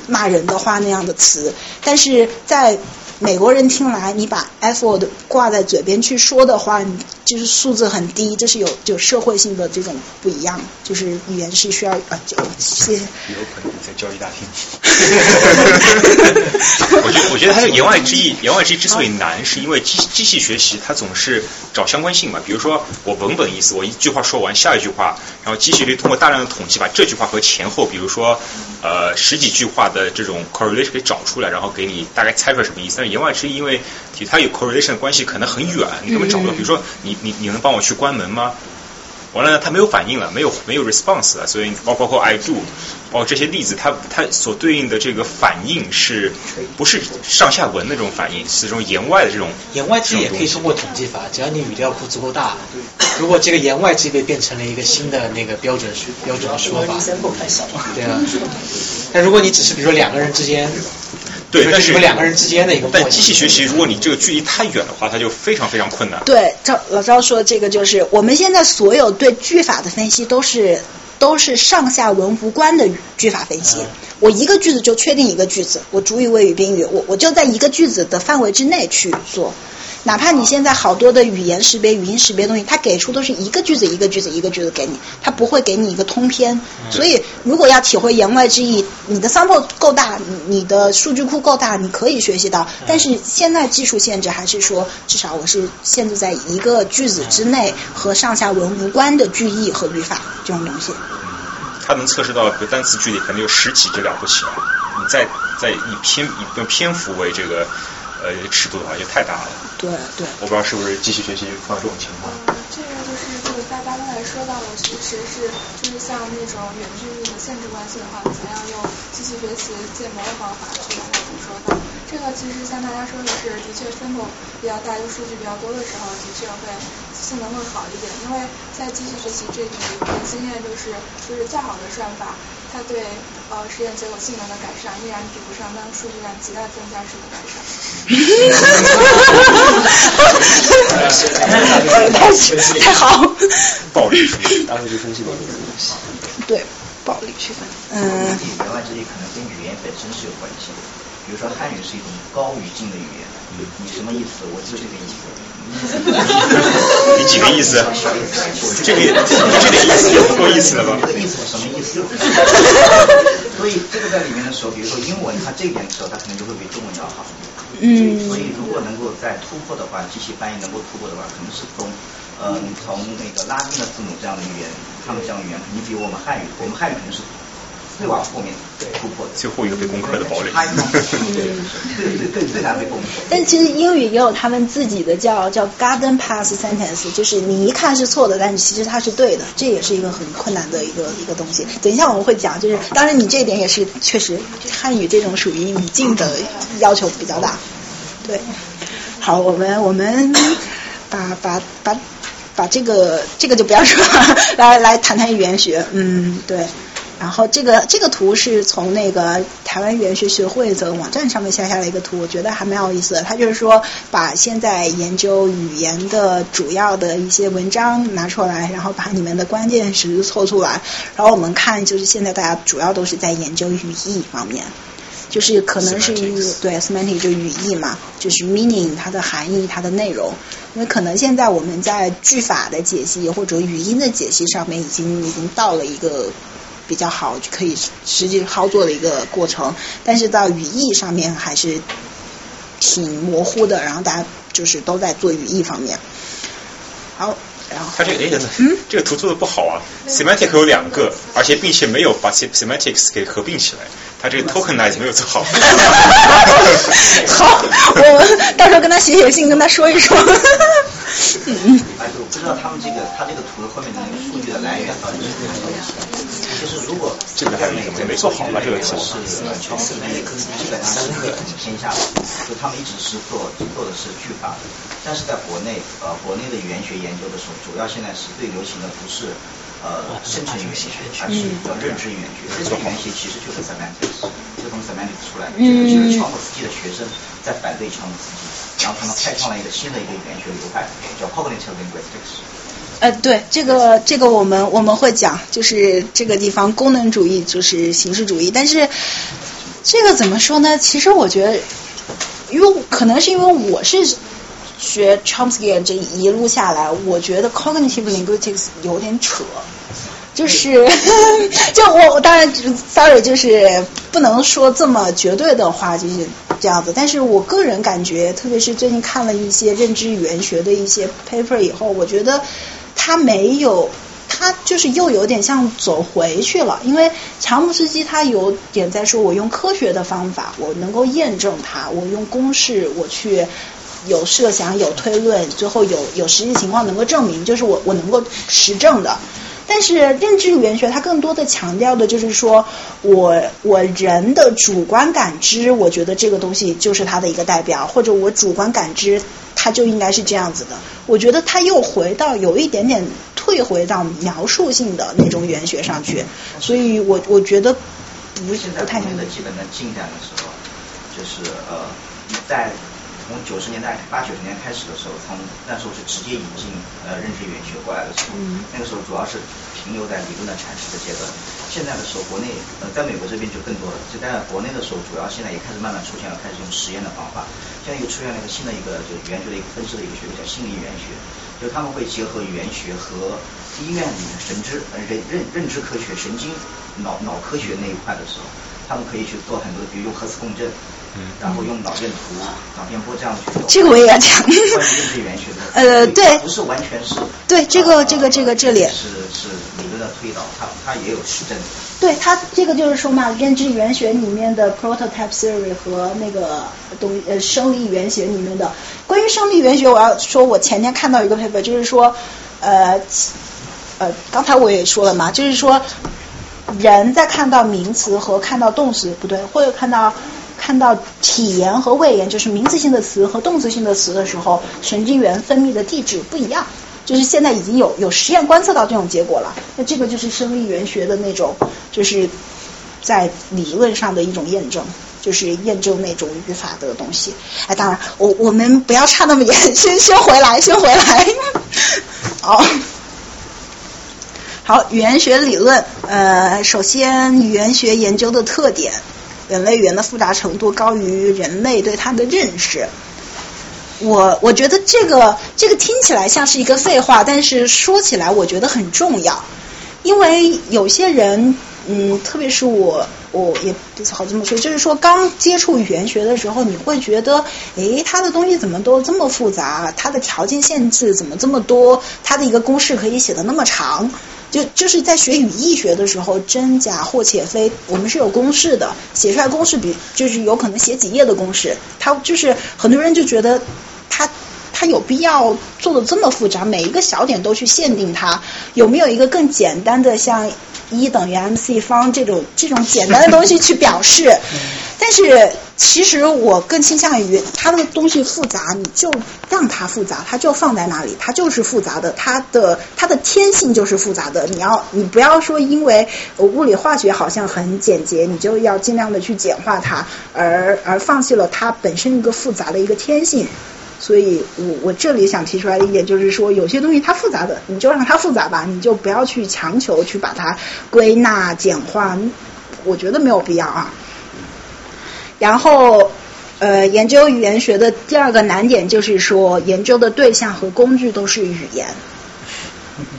骂人的话那样的词。但是在美国人听来，你把 F word 挂在嘴边去说的话，你就是素质很低，这是有有社会性的这种不一样，就是语言是需要啊，就谢谢。有可能在教育大厅。我觉得，我觉得它的言外之意，言外之意之所以难，是因为机机器学习它总是找相关性嘛。比如说我文本意思，我一句话说完，下一句话，然后机器可以通过大量的统计，把这句话和前后，比如说呃十几句话的这种 correlation 给找出来，然后给你大概猜出来什么意思。言外之意，因为它有 correlation 的关系，可能很远，你根本找不到。比如说你你你能帮我去关门吗？完了呢，它没有反应了，没有没有 response 了，所以包包括 I do，包括这些例子，它它所对应的这个反应是不是上下文那种反应，是这种言外的这种。言外之意也可以通过统计法，只要你语调库足够大，如果这个言外之意被变成了一个新的那个标准标准的说法，对啊。但如果你只是比如说两个人之间。对，但是两个人之间的一个。但机器学习，如果你这个距离太远的话，它就非常非常困难。对，赵老赵说这个就是我们现在所有对句法的分析都是都是上下文无关的句法分析。我一个句子就确定一个句子，我主语谓语宾语，我我就在一个句子的范围之内去做。哪怕你现在好多的语言识别、语音识别东西，它给出都是一个句子一个句子一个句子给你，它不会给你一个通篇。所以，如果要体会言外之意，你的 sample 够大，你的数据库够大，你可以学习到。但是现在技术限制还是说，至少我是限制在一个句子之内和上下文无关的句意和语法这种东西。它能测试到个单词句里可能有十几就了不起了。你再再以篇以用篇幅为这个。呃，尺度的话就太大了。对对。我不知道是不是机器学习碰到这种情况。嗯，这个就是就是大家刚才说到的，其实是就是像那种远距离的限制关系的话，怎样用机器学习建模的方法去把它捕捉到。这个其实像大家说的是，的确分布比较大，就数据比较多的时候，的确会性能会好一点。因为在机器学习这里，我的经验就是，就是较好的算法。它对呃实验结果性能的改善依然比不上当数据量极大增加时的改善。太太好。暴力区分，大数据分析的一个东西。对，暴力区分。嗯。言外之意可能跟语言本身是有关系的。比如说汉语是一种高语境的语言，你什么意思？我就这个意思。你 几个意思？这个这个意思也不够意思了吧？这个意思是什么意思？所以这个在里面的时候，比如说英文，它这一点的时候，它可能就会比中文要好。嗯。所以如果能够在突破的话，机器翻译能够突破的话，可能是从呃从那个拉丁的字母这样的语言，他们这样的语言肯定比我们汉语，我们汉语肯定是。最往后面突破，最后一个被攻克的堡垒。最最最难被攻克。但其实英语也有他们自己的叫叫 garden pass sentence，就是你一看是错的，但是其实它是对的，这也是一个很困难的一个一个东西。等一下我们会讲，就是当然你这一点也是确实汉语这种属于语境的要求比较大，对。好，我们我们把把把把这个这个就不要说了，来来谈谈语言学。嗯，对。然后这个这个图是从那个台湾语言学学会的网站上面下下来一个图，我觉得还蛮有意思的。他就是说把现在研究语言的主要的一些文章拿出来，然后把里面的关键词凑出来，然后我们看就是现在大家主要都是在研究语义方面。就是可能是对 semantic 就语义嘛，就是 meaning 它的含义、它的内容。因为可能现在我们在句法的解析或者语音的解析上面已经已经到了一个比较好可以实际操作的一个过程，但是到语义上面还是挺模糊的。然后大家就是都在做语义方面。好，然后它这个哎，嗯，这个图做的不好啊，semantic 有两个，而且并且没有把 semantics 给合并起来。他这个 tokenize 没有做好。好，我到时候跟他写写信，跟他说一说。嗯哎，我不知道他们这个，他这个图后面的那个数据的来源到底是什么东西。就是如果这个还有什么没做好吧？这个题是乔布斯那个基本上是个偏下的，就他们一直是做做的是句法的，但是在国内呃国内的语言学研究的时候，主要现在是最流行的不是。呃，生成语言学，它是叫认知语言学。这种语言学其实就是 semantics，就从 semantics 出来的。这个就是乔姆斯基的学生在反对乔姆斯基，然后他们开创了一个新的一个语言学流派，叫 cognitive linguistics。呃，对，这个这个我们我们会讲，就是这个地方功能主义就是形式主义，但是这个怎么说呢？其实我觉得，因为可能是因为我是。学 Chomsky 这一路下来，我觉得 cognitive linguistics 有点扯，就是就我我当然 sorry 就是不能说这么绝对的话，就是这样子。但是我个人感觉，特别是最近看了一些认知语言学的一些 paper 以后，我觉得他没有，他就是又有点像走回去了。因为乔姆斯基他有点在说，我用科学的方法，我能够验证它，我用公式我去。有设想，有推论，最后有有实际情况能够证明，就是我我能够实证的。但是认知语言学它更多的强调的就是说，我我人的主观感知，我觉得这个东西就是它的一个代表，或者我主观感知它就应该是这样子的。我觉得它又回到有一点点退回到描述性的那种语言学上去，所以我我觉得不是不太。的基本的进展的时候，就是呃在。从九十年代八九十年开始的时候，从那时候是直接引进呃认知语言学过来的时候，那个时候主要是停留在理论的阐释的阶段。现在的时候，国内呃在美国这边就更多了。就在国内的时候，主要现在也开始慢慢出现了，开始用实验的方法。现在又出现了一个新的一个就语言学的一个分支的一个学科，叫心理语言学。就他们会结合语言学和医院里面神知呃认认认知科学、神经脑脑科学那一块的时候，他们可以去做很多，比如用核磁共振。然后用脑电图、脑电波这样去。这个我也要讲。关于认知 语言学的。呃，对。不是完全是。对，这个这个这个这里。是是理论的推导，它它也有实证。对它这个就是说嘛，认知语言学里面的 prototype theory 和那个东呃生理语言学里面的。关于生理语言学，我要说，我前天看到一个 paper，就是说，呃呃，刚才我也说了嘛，就是说，人在看到名词和看到动词不对，或者看到。看到体言和谓言，就是名词性的词和动词性的词的时候，神经元分泌的地址不一样。就是现在已经有有实验观测到这种结果了。那这个就是生理语言学的那种，就是在理论上的一种验证，就是验证那种语法的东西。哎，当然，我我们不要差那么远，先先回来，先回来。好，好，语言学理论，呃，首先语言学研究的特点。人类语言的复杂程度高于人类对它的认识。我我觉得这个这个听起来像是一个废话，但是说起来我觉得很重要。因为有些人，嗯，特别是我，我也不好这么说，就是说刚接触语言学的时候，你会觉得，诶，它的东西怎么都这么复杂？它的条件限制怎么这么多？它的一个公式可以写的那么长？就就是在学语义学的时候，真假或且非，我们是有公式的，写出来公式比就是有可能写几页的公式，他就是很多人就觉得他它有必要做的这么复杂，每一个小点都去限定它？有没有一个更简单的像一等于 mc 方这种这种简单的东西去表示？但是其实我更倾向于它的东西复杂，你就让它复杂，它就放在那里，它就是复杂的，它的它的天性就是复杂的。你要你不要说因为物理化学好像很简洁，你就要尽量的去简化它，而而放弃了它本身一个复杂的一个天性。所以我我这里想提出来的一点就是说，有些东西它复杂的，你就让它复杂吧，你就不要去强求去把它归纳简化，我觉得没有必要啊。然后，呃，研究语言学的第二个难点就是说，研究的对象和工具都是语言。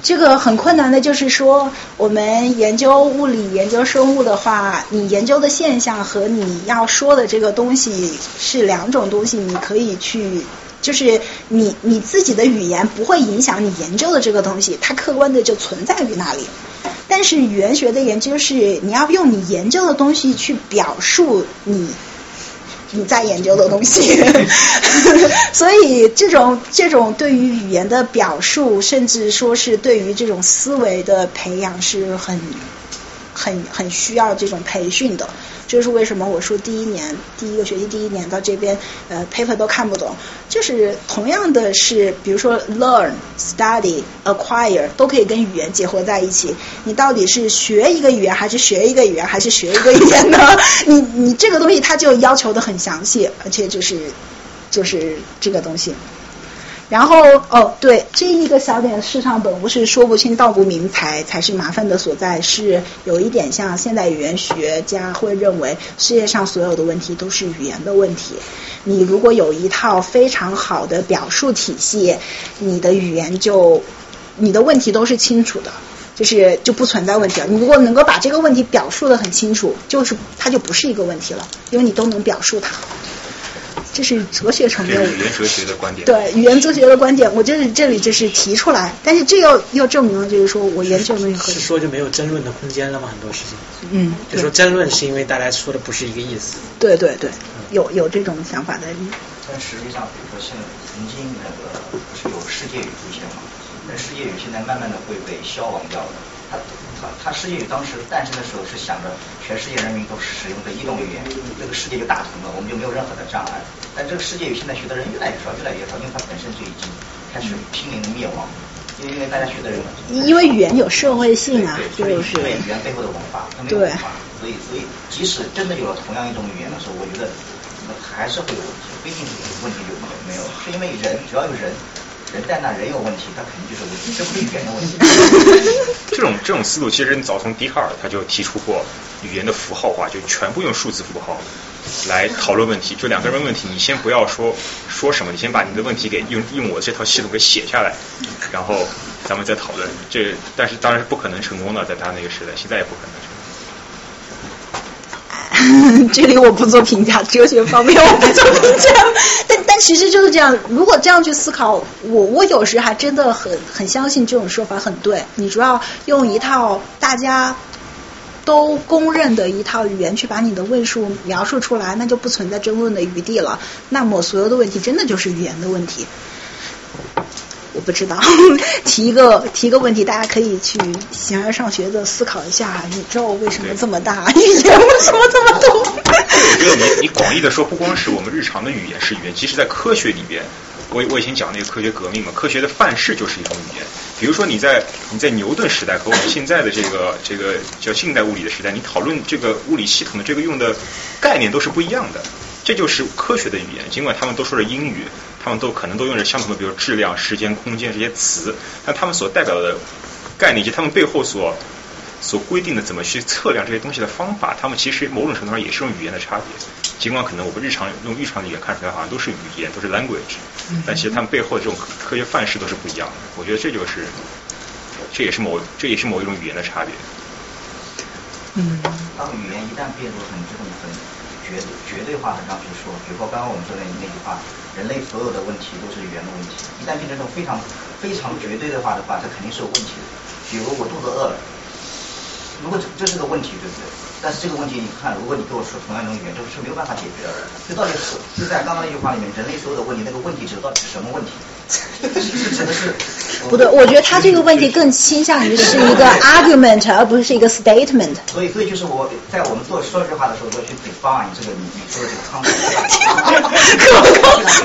这个很困难的，就是说，我们研究物理、研究生物的话，你研究的现象和你要说的这个东西是两种东西，你可以去，就是你你自己的语言不会影响你研究的这个东西，它客观的就存在于那里。但是语言学的研究是，你要用你研究的东西去表述你。你在研究的东西，所以这种这种对于语言的表述，甚至说是对于这种思维的培养，是很很很需要这种培训的。这是为什么我说第一年第一个学期第一年到这边呃 paper 都看不懂，就是同样的是，比如说 learn、study、acquire 都可以跟语言结合在一起。你到底是学一个语言，还是学一个语言，还是学一个语言呢？你你这个东西它就要求的很详细，而且就是就是这个东西。然后哦，对，这一个小点，市场本无是，说不清道不明才才是麻烦的所在，是有一点像现代语言学家会认为世界上所有的问题都是语言的问题。你如果有一套非常好的表述体系，你的语言就你的问题都是清楚的，就是就不存在问题了。你如果能够把这个问题表述的很清楚，就是它就不是一个问题了，因为你都能表述它。这是哲学层面，语言哲学的观点。对语言哲学的观点，我就是这里就是提出来，但是这又又证明了，就是说我研究的东西是说就没有争论的空间了吗？很多事情，嗯，就说争论是因为大家说的不是一个意思。对对对，有有这种想法在里。但实际上，比如说现在曾经那个不是有世界语出现吗？那世界语现在慢慢的会被消亡掉的。它它它世界语当时诞生的时候是想着全世界人民都使用的移动语言，这个世界就大同了，我们就没有任何的障碍。但这个世界语现在学的人越来越少，越来越少，因为它本身就已经开始濒临灭亡。因为因为大家学的人，因为语言有社会性啊，对，就是语言背后的文化，它没有文化，所以所以即使真的有了同样一种语言的时候，我觉得还是会有问题，不一定问题就没有，是因为人只要有人。人在那，人有问题，他肯定就是问题，这不是语言的问题。这种这种思路，其实早从笛卡尔他就提出过语言的符号化，就全部用数字符号来讨论问题。就两个人问问题，你先不要说说什么，你先把你的问题给用用我这套系统给写下来，然后咱们再讨论。这但是当然是不可能成功的，在他那个时代，现在也不可能。这里我不做评价，哲学方面 我不做评价。但但其实就是这样，如果这样去思考，我我有时还真的很很相信这种说法很对。你主要用一套大家都公认的一套语言去把你的问述描述出来，那就不存在争论的余地了。那么所有的问题真的就是语言的问题。我不知道，提一个提一个问题，大家可以去形而上学的思考一下：宇宙为什么这么大？语言为什么这么多？我觉得你你广义的说，不光是我们日常的语言是语言，其实在科学里边，我我以前讲那个科学革命嘛，科学的范式就是一种语言。比如说你在你在牛顿时代和我们现在的这个 这个叫近代物理的时代，你讨论这个物理系统的这个用的概念都是不一样的。这就是科学的语言，尽管他们都说着英语。他们都可能都用着相同的，比如质量、时间、空间这些词，但他们所代表的概念以及他们背后所所规定的怎么去测量这些东西的方法，他们其实某种程度上也是用语言的差别。尽管可能我们日常用日常语言看出来好像都是语言，都是 language，但其实他们背后的这种科学范式都是不一样的。我觉得这就是这也是某这也是某一种语言的差别。嗯，当语言一旦变得很这种很绝绝对化的上去说，比如说刚刚我们说的那句话。人类所有的问题都是语言的问题，一旦变成这种非常非常绝对的话的话，这肯定是有问题的。比如我肚子饿了，如果这这是个问题，对不对？但是这个问题你看，如果你跟我说同样一种语言，这个是没有办法解决的。这到底是是在刚刚那句话里面，人类所有的问题，那个问题指到底是什么问题？是指的是 不对，我觉得他这个问题更倾向于是一个 argument，而不是一个 statement。所以，所以就是我在我们做说这句话的时候，我去 define 这个你你说的这个仓库。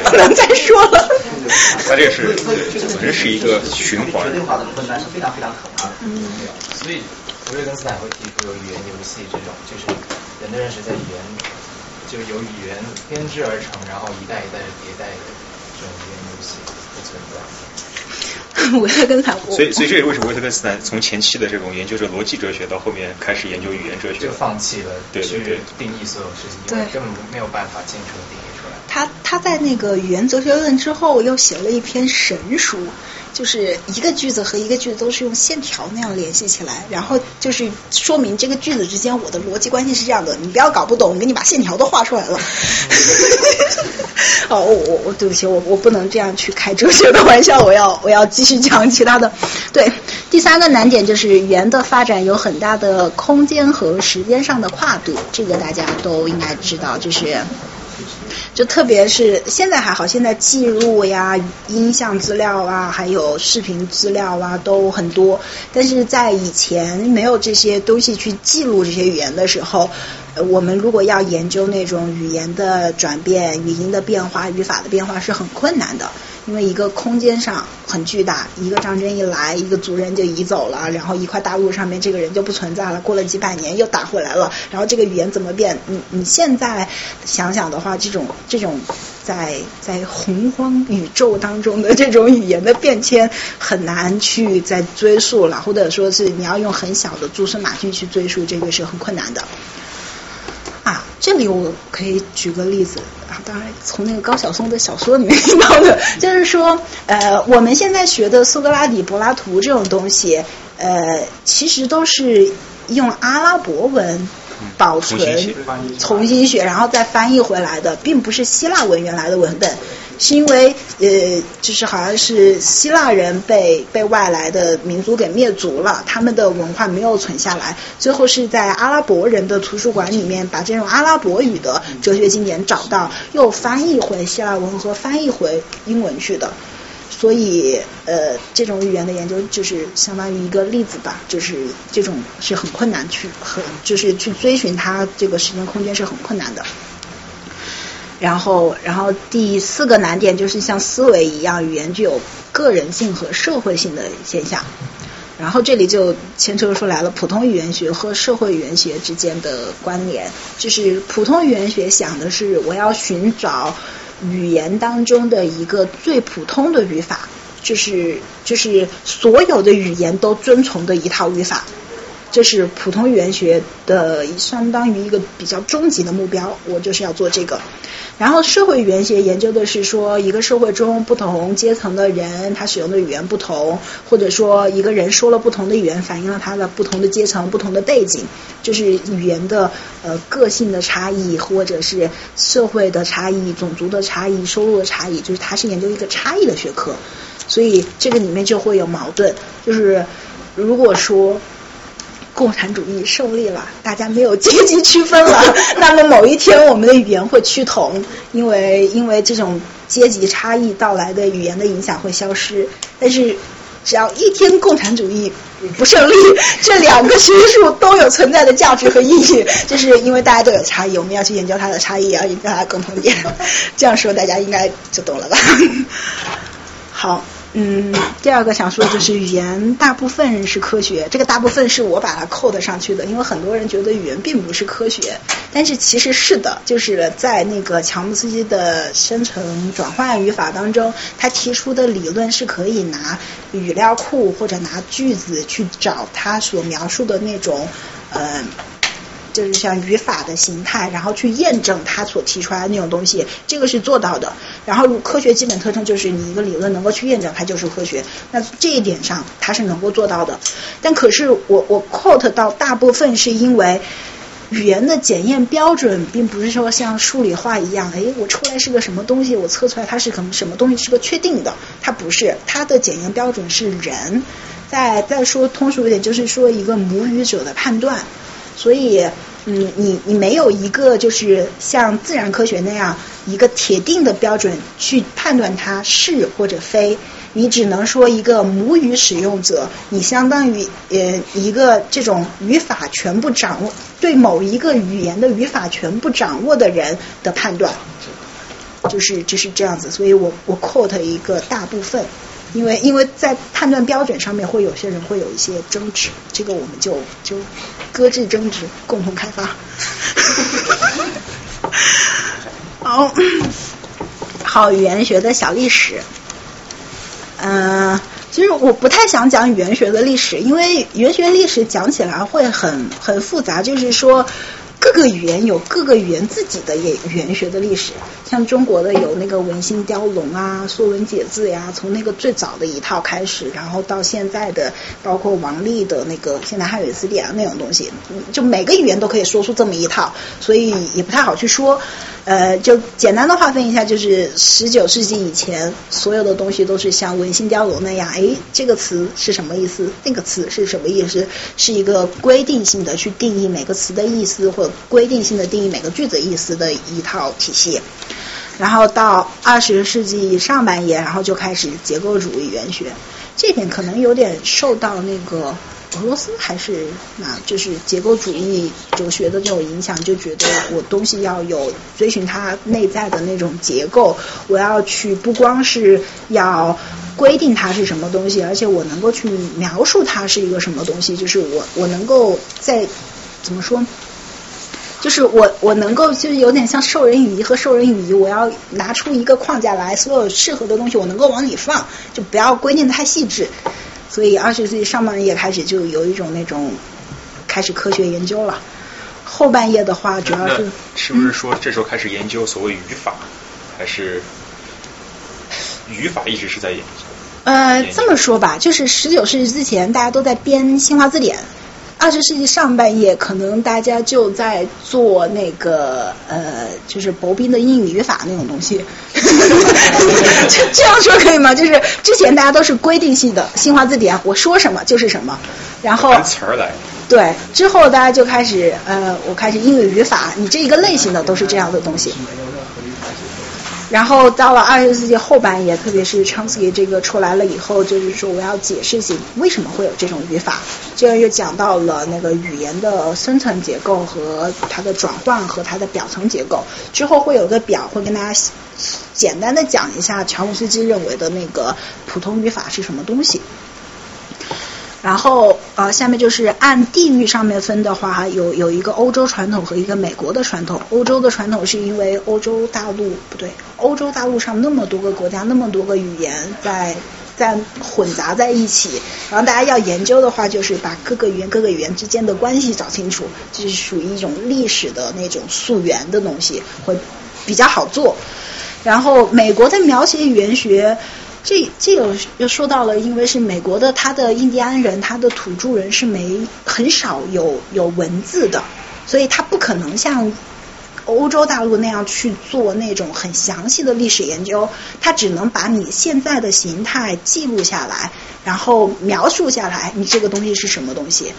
不能再说了。它这是本身是一个循环。绝对化的困难是非常非常可怕的。嗯。所以。维特根斯坦会提出有语言游戏这种，就是人的认识在语言，就由语言编织而成，然后一代一代的迭代的这种语言游戏的存在。维特根斯坦，所以所以这也为什么维特根斯坦从前期的这种研究着逻辑哲学，到后面开始研究语言哲学，就放弃了去定义所有事情，因为根本没有办法清楚的定义。他他在那个语言哲学论之后，又写了一篇神书。就是一个句子和一个句子都是用线条那样联系起来，然后就是说明这个句子之间我的逻辑关系是这样的。你不要搞不懂，我给你把线条都画出来了。哦，我我我对不起，我我不能这样去开哲学的玩笑，我要我要继续讲其他的。对，第三个难点就是语言的发展有很大的空间和时间上的跨度，这个大家都应该知道，就是。就特别是现在还好，现在记录呀、音像资料啊，还有视频资料啊都很多。但是在以前没有这些东西去记录这些语言的时候，我们如果要研究那种语言的转变、语音的变化、语法的变化是很困难的。因为一个空间上很巨大，一个战争一来，一个族人就移走了，然后一块大陆上面这个人就不存在了，过了几百年又打回来了，然后这个语言怎么变？你你现在想想的话，这种这种在在洪荒宇宙当中的这种语言的变迁很难去再追溯了，或者说是你要用很小的蛛丝马迹去追溯，这个是很困难的。啊，这里我可以举个例子啊。当然，从那个高晓松的小说里面 听到的，就是说，呃，我们现在学的苏格拉底、柏拉图这种东西，呃，其实都是用阿拉伯文保存、重新学，然后再翻译回来的，并不是希腊文原来的文本。是因为呃，就是好像是希腊人被被外来的民族给灭族了，他们的文化没有存下来，最后是在阿拉伯人的图书馆里面把这种阿拉伯语的哲学经典找到，又翻译回希腊文和翻译回英文去的，所以呃，这种语言的研究就是相当于一个例子吧，就是这种是很困难去很就是去追寻它这个时间空间是很困难的。然后，然后第四个难点就是像思维一样，语言具有个人性和社会性的现象。然后这里就牵扯出来了普通语言学和社会语言学之间的关联。就是普通语言学想的是，我要寻找语言当中的一个最普通的语法，就是就是所有的语言都遵从的一套语法。这是普通语言学的相当于一个比较终极的目标，我就是要做这个。然后社会语言学研究的是说，一个社会中不同阶层的人，他使用的语言不同，或者说一个人说了不同的语言，反映了他的不同的阶层、不同的背景，就是语言的呃个性的差异，或者是社会的差异、种族的差异、收入的差异，就是它是研究一个差异的学科。所以这个里面就会有矛盾，就是如果说。共产主义胜利了，大家没有阶级区分了。那么某一天，我们的语言会趋同，因为因为这种阶级差异到来的语言的影响会消失。但是，只要一天共产主义不胜利，这两个学术都有存在的价值和意义。就是因为大家都有差异，我们要去研究它的差异，要研究它的共同点。这样说，大家应该就懂了吧？好。嗯，第二个想说就是语言大部分是科学，这个大部分是我把它扣的上去的，因为很多人觉得语言并不是科学，但是其实是的，就是在那个乔姆斯基的生成转换语法当中，他提出的理论是可以拿语料库或者拿句子去找他所描述的那种，嗯。就是像语法的形态，然后去验证他所提出来的那种东西，这个是做到的。然后科学基本特征就是你一个理论能够去验证它就是科学，那这一点上它是能够做到的。但可是我我 quote 到大部分是因为语言的检验标准并不是说像数理化一样，哎，我出来是个什么东西，我测出来它是可能什么东西是个确定的，它不是，它的检验标准是人。再再说通俗一点，就是说一个母语者的判断。所以，嗯，你你没有一个就是像自然科学那样一个铁定的标准去判断它是或者非。你只能说一个母语使用者，你相当于呃一个这种语法全部掌握，对某一个语言的语法全部掌握的人的判断，就是就是这样子。所以我我 quote 一个大部分，因为因为在判断标准上面会有些人会有一些争执，这个我们就就搁置争执，共同开发。好，好，语言学的小历史。嗯，其实我不太想讲语言学的历史，因为语言学历史讲起来会很很复杂。就是说，各个语言有各个语言自己的也语言学的历史。像中国的有那个文心雕龙啊、说文解字呀，从那个最早的一套开始，然后到现在的包括王力的那个现代汉语词典啊那种东西，就每个语言都可以说出这么一套，所以也不太好去说。呃，就简单的划分一下，就是十九世纪以前，所有的东西都是像文心雕龙那样，哎，这个词是什么意思？那个词是什么意思？是一个规定性的去定义每个词的意思，或规定性的定义每个句子意思的一套体系。然后到二十世纪上半叶，然后就开始结构主义语言学，这点可能有点受到那个。俄罗斯还是啊，就是结构主义哲学的这种影响，就觉得我东西要有追寻它内在的那种结构，我要去不光是要规定它是什么东西，而且我能够去描述它是一个什么东西，就是我我能够在怎么说，就是我我能够就是有点像授人以鱼和授人以渔，我要拿出一个框架来，所有适合的东西我能够往里放，就不要规定太细致。所以二十岁上半叶开始就有一种那种开始科学研究了，后半夜的话主要是是不是说这时候开始研究所谓语法，还是语法一直是在研究？呃，这么说吧，就是十九世纪之前大家都在编新华字典。二十世纪上半叶，可能大家就在做那个呃，就是薄冰的英语语法那种东西。这这样说可以吗？就是之前大家都是规定性的新华字典，我说什么就是什么。然后词儿来。对，之后大家就开始呃，我开始英语语法，你这一个类型的都是这样的东西。然后到了二十世纪后半叶，特别是 Chomsky 这个出来了以后，就是说我要解释性为什么会有这种语法，这样又讲到了那个语言的深层结构和它的转换和它的表层结构。之后会有个表，会跟大家简单的讲一下乔姆斯基认为的那个普通语法是什么东西。然后呃，下面就是按地域上面分的话，有有一个欧洲传统和一个美国的传统。欧洲的传统是因为欧洲大陆不对，欧洲大陆上那么多个国家，那么多个语言在在混杂在一起，然后大家要研究的话，就是把各个语言各个语言之间的关系找清楚，就是属于一种历史的那种溯源的东西，会比较好做。然后美国的描写语言学。这这个又说到了，因为是美国的，他的印第安人，他的土著人是没很少有有文字的，所以他不可能像欧洲大陆那样去做那种很详细的历史研究，他只能把你现在的形态记录下来，然后描述下来，你这个东西是什么东西，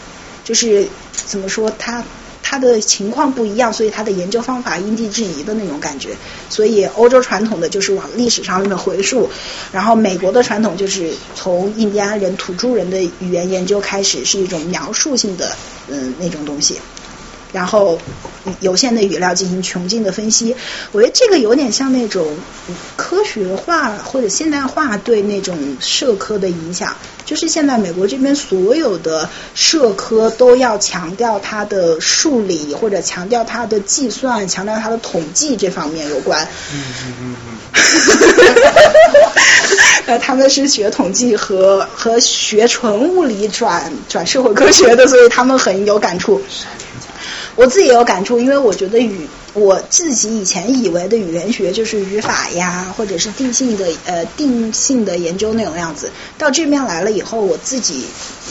就是怎么说他。他的情况不一样，所以他的研究方法因地制宜的那种感觉。所以欧洲传统的就是往历史上面回溯，然后美国的传统就是从印第安人、土著人的语言研究开始，是一种描述性的嗯那种东西。然后有限的语料进行穷尽的分析，我觉得这个有点像那种科学化或者现代化对那种社科的影响。就是现在美国这边所有的社科都要强调它的数理或者强调它的计算、强调它的统计这方面有关。嗯嗯嗯嗯。呃，他们是学统计和和学纯物理转转社会科学的，所以他们很有感触。我自己也有感触，因为我觉得雨我自己以前以为的语言学就是语法呀，或者是定性的呃定性的研究那种样子。到这边来了以后，我自己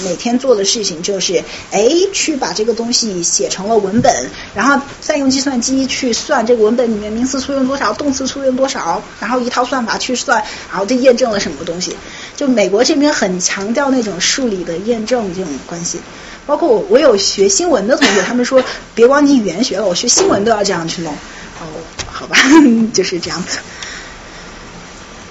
每天做的事情就是，哎，去把这个东西写成了文本，然后再用计算机去算这个文本里面名词粗用多少，动词粗用多少，然后一套算法去算，然后就验证了什么东西。就美国这边很强调那种数理的验证这种关系。包括我，我有学新闻的同学，他们说别光你语言学了，我学新闻都要这样去弄。哦，好吧，就是这样子。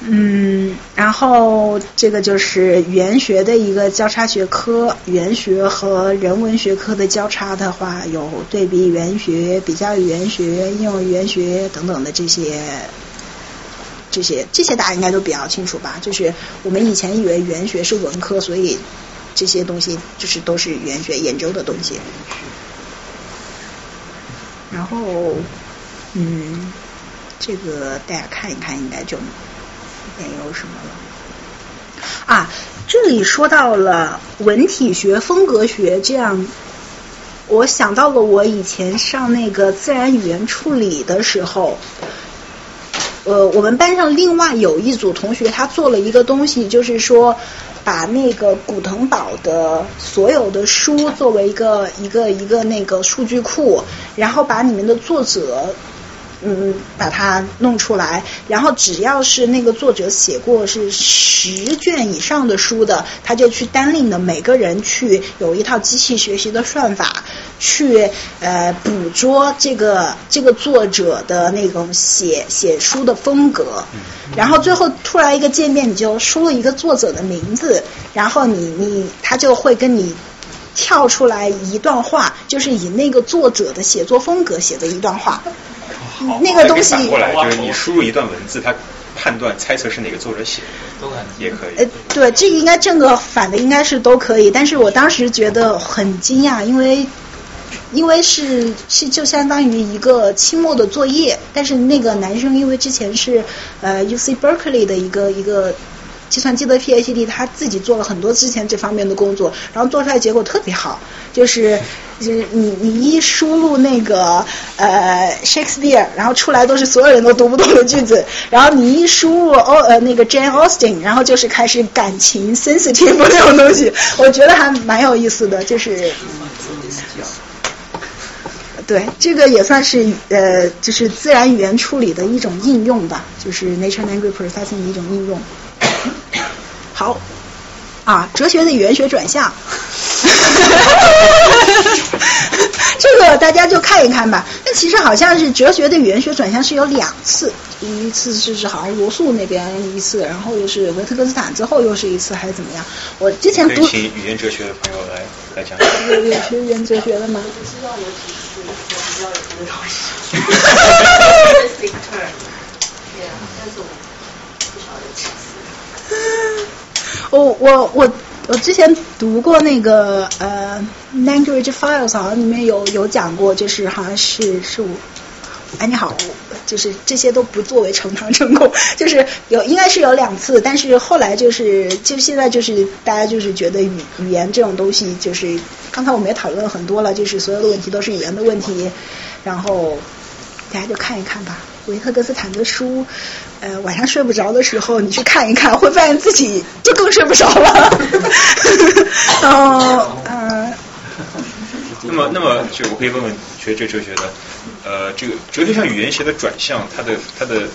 嗯，然后这个就是语言学的一个交叉学科，语言学和人文学科的交叉的话，有对比语言学、比较语言学、应用语言学等等的这些，这些这些大家应该都比较清楚吧？就是我们以前以为语言学是文科，所以。这些东西就是都是语言学研究的东西，然后嗯，这个大家看一看，应该就没有什么了。啊，这里说到了文体学、风格学，这样我想到了我以前上那个自然语言处理的时候，呃，我们班上另外有一组同学，他做了一个东西，就是说。把那个古腾堡的所有的书作为一个一个一个那个数据库，然后把里面的作者。嗯，把它弄出来，然后只要是那个作者写过是十卷以上的书的，他就去单令的每个人去有一套机器学习的算法，去呃捕捉这个这个作者的那种写写书的风格，然后最后突然一个界面，你就输了一个作者的名字，然后你你他就会跟你跳出来一段话，就是以那个作者的写作风格写的一段话。那个东西反过来就是你输入一段文字，他判断猜测是哪个作者写的，都可以，也可以。呃，对，这个应该正的反的应该是都可以，但是我当时觉得很惊讶，因为因为是是就相当于一个期末的作业，但是那个男生因为之前是呃 U C Berkeley 的一个一个计算机的 PhD，他自己做了很多之前这方面的工作，然后做出来结果特别好，就是。就是你你一输入那个呃 Shakespeare，然后出来都是所有人都读不懂的句子，然后你一输入哦呃那个 Jane Austen，然后就是开始感情 sensitive 那种东西，我觉得还蛮有意思的，就是对这个也算是呃就是自然语言处理的一种应用吧，就是 Nature Language Processing 的一种应用。好。啊，哲学的语言学转向，这个大家就看一看吧。那其实好像是哲学的语言学转向是有两次，一次是是好像罗素那边一次，然后又是维特根斯坦之后又是一次，还是怎么样？我之前读请语言哲学的朋友来来讲。有有学语言哲学的吗？我知道有几次，我 我比较有这个东西。对啊，但是我不晓得几次。我我我我之前读过那个呃 language files，好像里面有有讲过，就是好像是是我，哎你好，就是这些都不作为呈堂证供，就是有应该是有两次，但是后来就是就现在就是大家就是觉得语语言这种东西，就是刚才我们也讨论了很多了，就是所有的问题都是语言的问题，然后大家就看一看吧。维特根斯坦的书，呃，晚上睡不着的时候，你去看一看，会发现自己就更睡不着了。哦，嗯。那么，那么就我可以问问学这哲学的，呃，这个哲学向语言学的转向，它的它的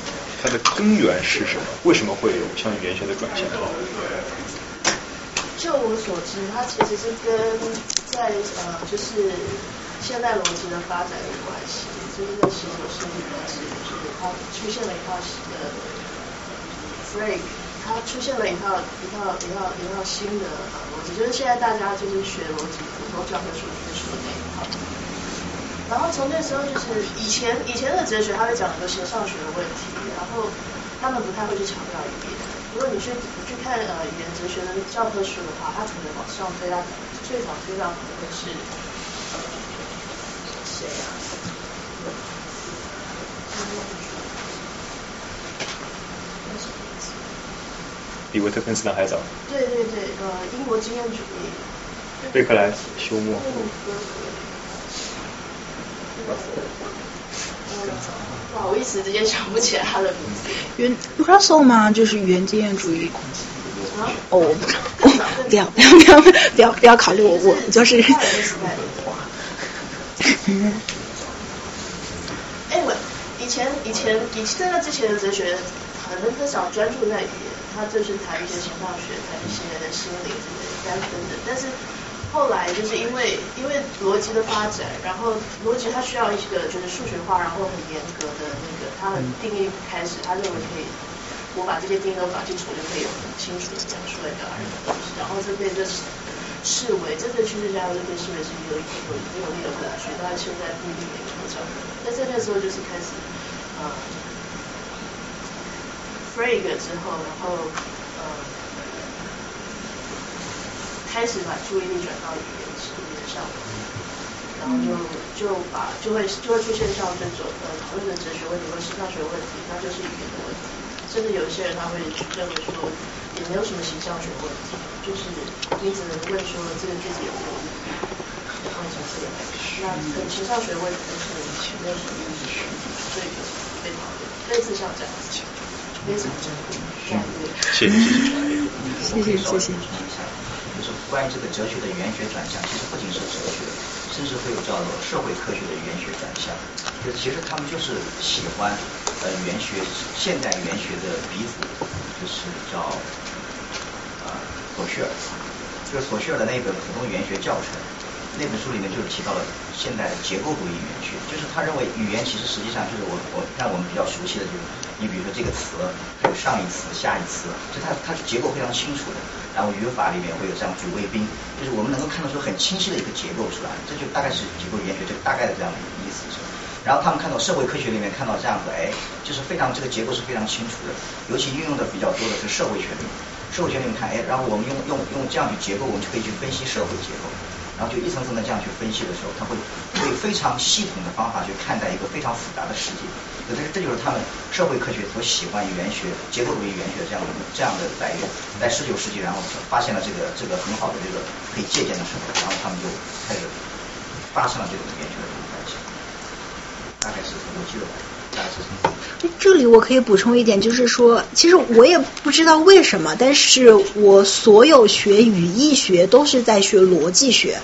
它的根源是什么？为什么会有向语言学的转向？就我所知，它其实是跟在呃，就是现代逻辑的发展有关系，就是在十九世纪开始。它出现了一套新的 f r a k 它出现了一套一套一套一套新的逻辑，就是现在大家就是学逻辑，普通教科书里面说的那一套。然后从那时候就是以前以前的哲学，他会讲很多形上学的问题，然后他们不太会去强调一点。如果你去你去看呃语言哲学的教科书的话，它可能往上推，它最早推到可能会是谁啊？比维特根斯坦还早。对对对，呃，英国经验主义。贝克莱休谟。呃，不好意思，直接想不起来他的名字。原 Russell 吗？就是原经验主义。啊？哦，我不知道，不要不要不要不要不要考虑我，我就是。哎，我以前以前以在那之前的哲学，可能很少专注在语言，他就是谈一些形上学，谈一些的心理之类的等等。但是后来就是因为因为逻辑的发展，然后逻辑它需要一个就是数学化，然后很严格的那个它的定义开始，他认为可以，我把这些定义都搞清楚，就可以很清楚的讲出来表达任何东西，然后这边就是视为真正趋势下，就被视为是有一有有有力的科学，当然现在不一定每个都这样。但在那时候就是开始，呃 f r a g 之后，然后呃，开始把注意力转到语言语言上，然后就就把就会就会出现像这种呃讨论的哲学问题或形上学问题，那就是语言的问题。甚至有一些人他会认为说，也没有什么形象学问题，就是你只能问说这个句子有没有意义，然后从这个来那跟形象学问题是没有什么意义，所以被讨论，类似像这样子，非常珍贵。谢谢谢谢谢谢。关于这个哲学的语言学转向，其实不仅是哲学，甚至会有叫做社会科学的语言学转向。就其实他们就是喜欢呃语言学现代语言学的鼻祖，就是叫呃索绪尔，就是索绪尔的那本普通语言学教程，那本书里面就是提到了现代的结构主义语言学，就是他认为语言其实实际上就是我我让我们比较熟悉的就是你比如说这个词，还有上一词、下一词，就它它是结构非常清楚的。然后语法里面会有这样主谓宾，就是我们能够看得出很清晰的一个结构出来，这就大概是结构语言学这个大概的这样的一个意思是。然后他们看到社会科学里面看到这样子，哎，就是非常这个结构是非常清楚的，尤其运用的比较多的是社会学里面，社会学里面看，哎，然后我们用用用这样去结构，我们就可以去分析社会结构，然后就一层层的这样去分析的时候，他会会非常系统的方法去看待一个非常复杂的世界。这这就是他们社会科学所喜欢语言学、结构主义语言学这样的这样的来源。在十九世纪，然后发现了这个这个很好的这个可以借鉴的时候，然后他们就开始发生了这种语言学的这种关系。大概是我记得，大概是这样。这里我可以补充一点，就是说，其实我也不知道为什么，但是我所有学语义学都是在学逻辑学。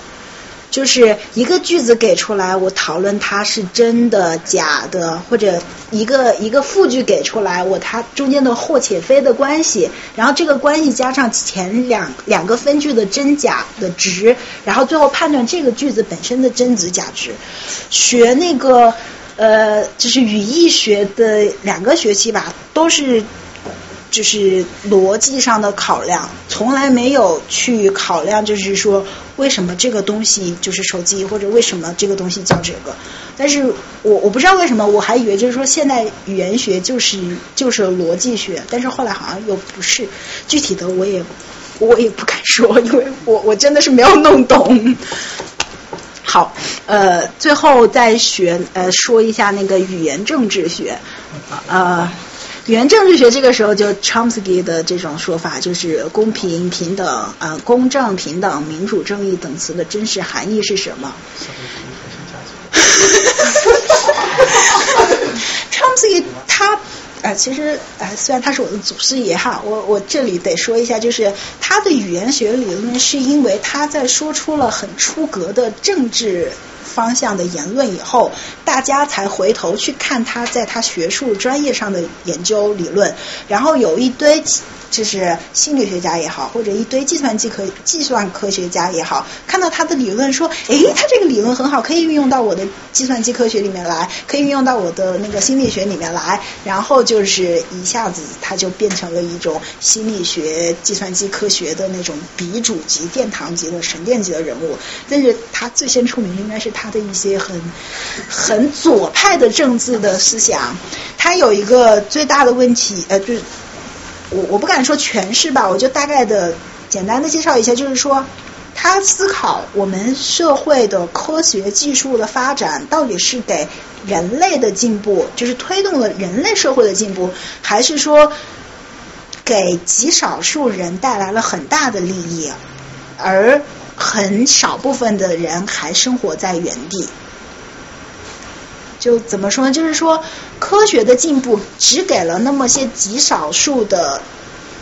就是一个句子给出来，我讨论它是真的假的，或者一个一个复句给出来，我它中间的或且非的关系，然后这个关系加上前两两个分句的真假的值，然后最后判断这个句子本身的真值假值。学那个呃，就是语义学的两个学期吧，都是。就是逻辑上的考量，从来没有去考量，就是说为什么这个东西就是手机，或者为什么这个东西叫这个。但是我我不知道为什么，我还以为就是说现代语言学就是就是逻辑学，但是后来好像又不是。具体的我也我也不敢说，因为我我真的是没有弄懂。好，呃，最后再学呃说一下那个语言政治学，呃。语言政治学这个时候就 Chomsky 的这种说法，就是公平、平等、呃公正、平等、民主、正义等词的真实含义是什么？Chomsky 他呃其实呃虽然他是我的祖师爷哈，我我这里得说一下，就是他的语言学理论是因为他在说出了很出格的政治。方向的言论以后，大家才回头去看他在他学术专业上的研究理论，然后有一堆。就是心理学家也好，或者一堆计算机科计算科学家也好，看到他的理论说，哎，他这个理论很好，可以运用到我的计算机科学里面来，可以运用到我的那个心理学里面来，然后就是一下子他就变成了一种心理学、计算机科学的那种鼻祖级、殿堂级的神殿级的人物。但是他最先出名的应该是他的一些很很左派的政治的思想。他有一个最大的问题，呃，就是。我我不敢说全是吧，我就大概的简单的介绍一下，就是说，他思考我们社会的科学技术的发展到底是给人类的进步，就是推动了人类社会的进步，还是说给极少数人带来了很大的利益，而很少部分的人还生活在原地。就怎么说呢？就是说科学的进步只给了那么些极少数的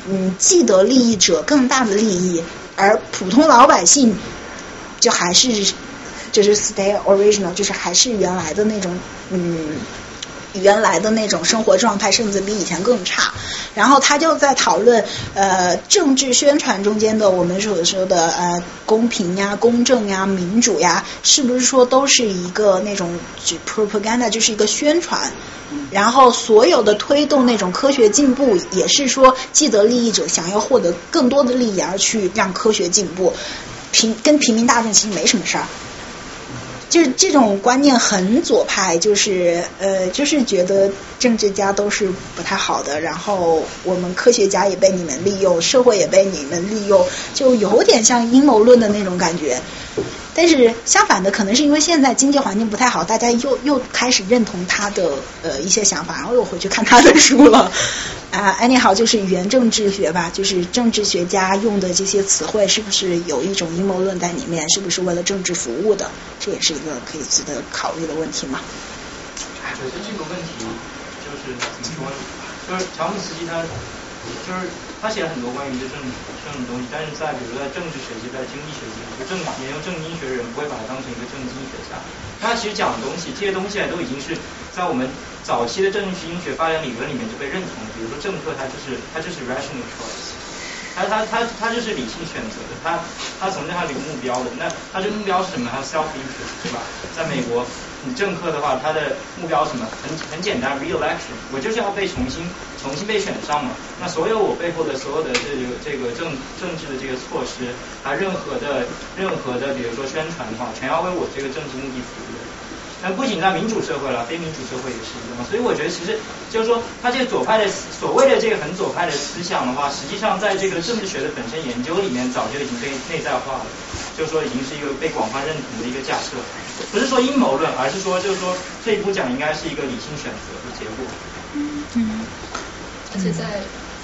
嗯既得利益者更大的利益，而普通老百姓就还是就是 stay original，就是还是原来的那种嗯。原来的那种生活状态，甚至比以前更差。然后他就在讨论，呃，政治宣传中间的我们所说的呃公平呀、公正呀、民主呀，是不是说都是一个那种 propaganda，就是一个宣传？然后所有的推动那种科学进步，也是说既得利益者想要获得更多的利益而去让科学进步，平跟平民大众其实没什么事儿。就是这种观念很左派，就是呃，就是觉得政治家都是不太好的，然后我们科学家也被你们利用，社会也被你们利用，就有点像阴谋论的那种感觉。但是相反的，可能是因为现在经济环境不太好，大家又又开始认同他的呃一些想法，然后又回去看他的书了。啊，anyhow，就是语言政治学吧，就是政治学家用的这些词汇，是不是有一种阴谋论在里面？是不是为了政治服务的？这也是一个可以值得考虑的问题嘛。我觉得这个问题就是怎么说呢？就是乔姆斯基他就是他写了很多关于这政政治东西，但是在比如在政治学界、在经济学界，就政研究政治经济学的人不会把它当成一个政治经济学家。他其实讲的东西，这些东西啊，都已经是在我们早期的政治经济学发展理论里面就被认同。比如说政客，他就是他就是 rational choice，他他他他就是理性选择的，他他从这他有目标的。那他这个目标是什么？他 self interest，对吧？在美国。你政客的话，他的目标什么？很很简单，re-election，我就是要被重新重新被选上嘛。那所有我背后的所有的这个这个政政治的这个措施，啊，任何的任何的，比如说宣传的话，全要为我这个政治目的服务。那不仅在民主社会了，非民主社会也是一样。所以我觉得，其实就是说，他这个左派的所谓的这个很左派的思想的话，实际上在这个政治学的本身研究里面，早就已经被内在化了。就是说，已经是一个被广泛认同的一个假设。不是说阴谋论，而是说，就是说，这一步讲应该是一个理性选择的结果。嗯。而且在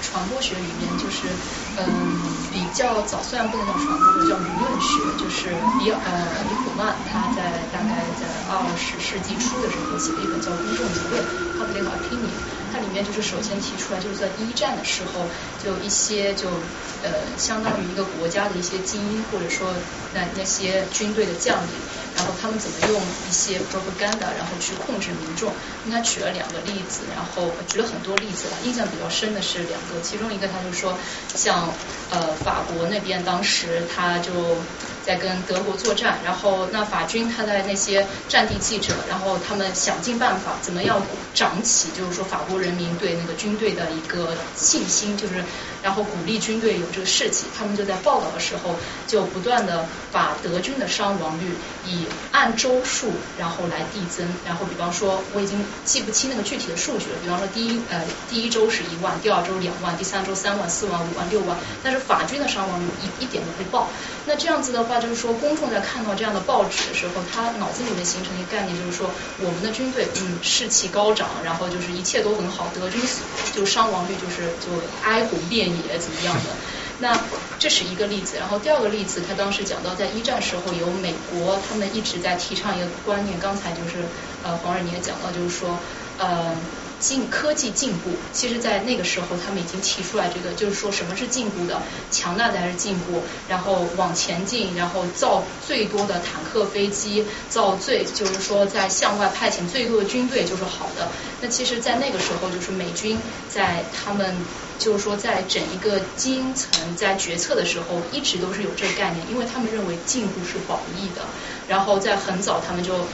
传播学里面，就是嗯比较早，虽然不能叫传播学，叫舆论学，就是比呃比普曼他在大概在二十世纪初的时候写了一本叫《公众舆论》（Public Opinion），它里面就是首先提出来，就是在一战的时候，就一些就呃相当于一个国家的一些精英，或者说那那些军队的将领。然后他们怎么用一些 propaganda，然后去控制民众？他举了两个例子，然后举了很多例子吧。印象比较深的是两个，其中一个他就说，像呃法国那边当时他就。在跟德国作战，然后那法军他在那些战地记者，然后他们想尽办法怎么样涨起，就是说法国人民对那个军队的一个信心，就是然后鼓励军队有这个士气。他们就在报道的时候就不断的把德军的伤亡率以按周数然后来递增，然后比方说我已经记不清那个具体的数据了，比方说第一呃第一周是一万，第二周两万，第三周三万、四万、五万、六万，但是法军的伤亡率一一点都不报。那这样子的话。就是说，公众在看到这样的报纸的时候，他脑子里面形成一个概念，就是说，我们的军队嗯士气高涨，然后就是一切都很好，德军就伤亡率就是就哀鸿遍野怎么样的。那这是一个例子。然后第二个例子，他当时讲到，在一战时候，有美国他们一直在提倡一个观念，刚才就是呃黄仁你也讲到，就是说呃。进科技进步，其实，在那个时候，他们已经提出来这个，就是说什么是进步的，强大才是进步，然后往前进，然后造最多的坦克、飞机，造最就是说在向外派遣最多的军队就是好的。那其实，在那个时候，就是美军在他们就是说在整一个精英层在决策的时候，一直都是有这个概念，因为他们认为进步是保益的。然后在很早，他们就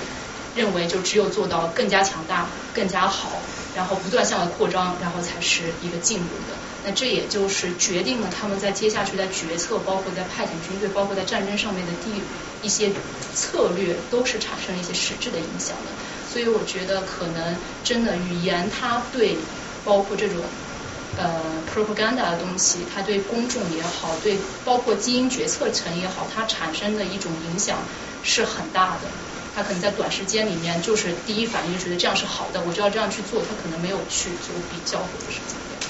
认为就只有做到更加强大、更加好。然后不断向外扩张，然后才是一个进步的。那这也就是决定了他们在接下去在决策，包括在派遣军队，包括在战争上面的地一些策略，都是产生了一些实质的影响的。所以我觉得可能真的语言它对包括这种呃 propaganda 的东西，它对公众也好，对包括基因决策层也好，它产生的一种影响是很大的。他可能在短时间里面就是第一反应就觉得这样是好的，我就要这样去做。他可能没有去做比较或者是怎么样。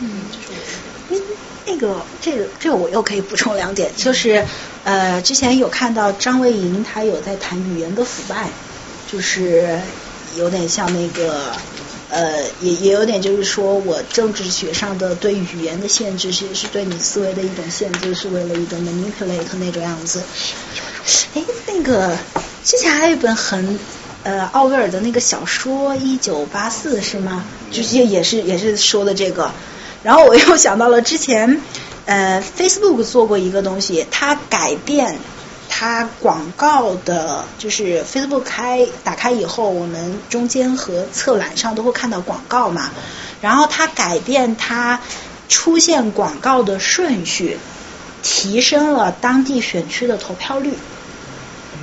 嗯，这是我的。那个，这个，这个我又可以补充两点，就是呃，之前有看到张卫营他有在谈语言的腐败，就是有点像那个。呃，也也有点就是说我政治学上的对语言的限制，其实是对你思维的一种限制，是为了一种 manipulate 那种样子。哎，那个之前还有一本很呃奥威尔的那个小说《一九八四》是吗？就是也是也是说的这个。然后我又想到了之前呃 Facebook 做过一个东西，它改变。它广告的，就是 Facebook 开打开以后，我们中间和侧栏上都会看到广告嘛。然后它改变它出现广告的顺序，提升了当地选区的投票率。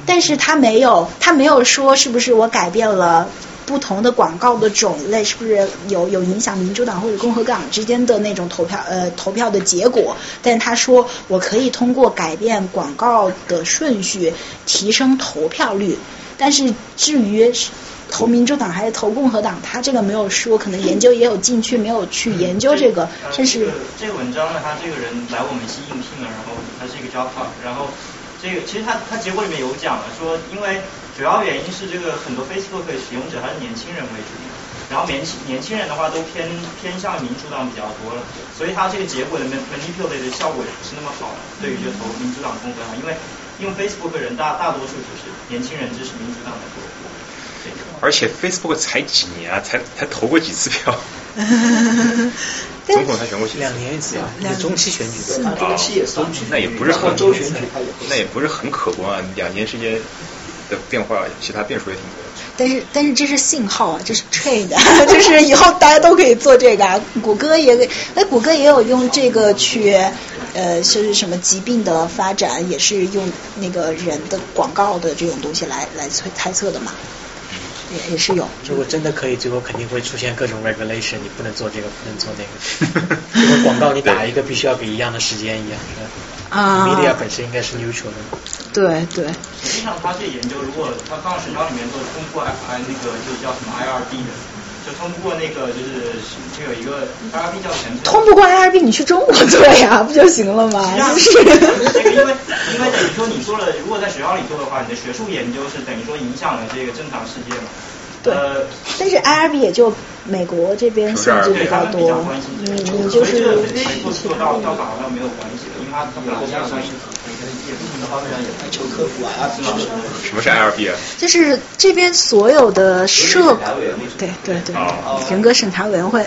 但是他没有，他没有说是不是我改变了。不同的广告的种类是不是有有影响民主党或者共和党之间的那种投票呃投票的结果？但他说我可以通过改变广告的顺序提升投票率。但是至于投民主党还是投共和党，他这个没有说，可能研究也有进去没有去研究这个。这是这个文章呢，他这个人来我们系应聘了，然后他是一个 talk，然后这个其实它它结果里面有讲了，说因为。主要原因是这个很多 Facebook 的使用者还是年轻人为主，然后年轻年轻人的话都偏偏向民主党比较多了，所以它这个结果的 manipulate 的效果也不是那么好，对于就投民主党共和党，因为因为 Facebook 人大大多数就是年轻人支持民主党的多。而且 Facebook 才几年啊，才才投过几次票？总统才选过几次？两年一次啊，那中期选举的。中期也中期，那也不是很周选举，那也不是很可观啊，两年时间。的变化，其他变数也挺多。但是，但是这是信号啊，这是 trade，就是以后大家都可以做这个啊。谷歌也，哎，谷歌也有用这个去，呃，就是什么疾病的发展，也是用那个人的广告的这种东西来来猜猜测的嘛。也也是有。如果真的可以，最后肯定会出现各种 regulation，你不能做这个，不能做那个。就跟广告你打一个必须要给一样的时间一样，是吧？啊。media 本身应该是 neutral 的。对对。实际上，他这研究，如果他放到学校里面，做通过 I 那个就叫什么 IRB 的，就通不过那个就是就有一个 IRB 叫什么？通不过 IRB，你去中国做呀，不就行了吗？就是。这个因为 因为等于说你做了，如果在学校里做的话，你的学术研究是等于说影响了这个正常世界嘛。对。但是 IRB 也就美国这边限制比较多，你你就是。做到到法上没有关系的，因为它它本身是。什么是 IRB 啊？就是这边所有的社，对对对，人格审查委员会。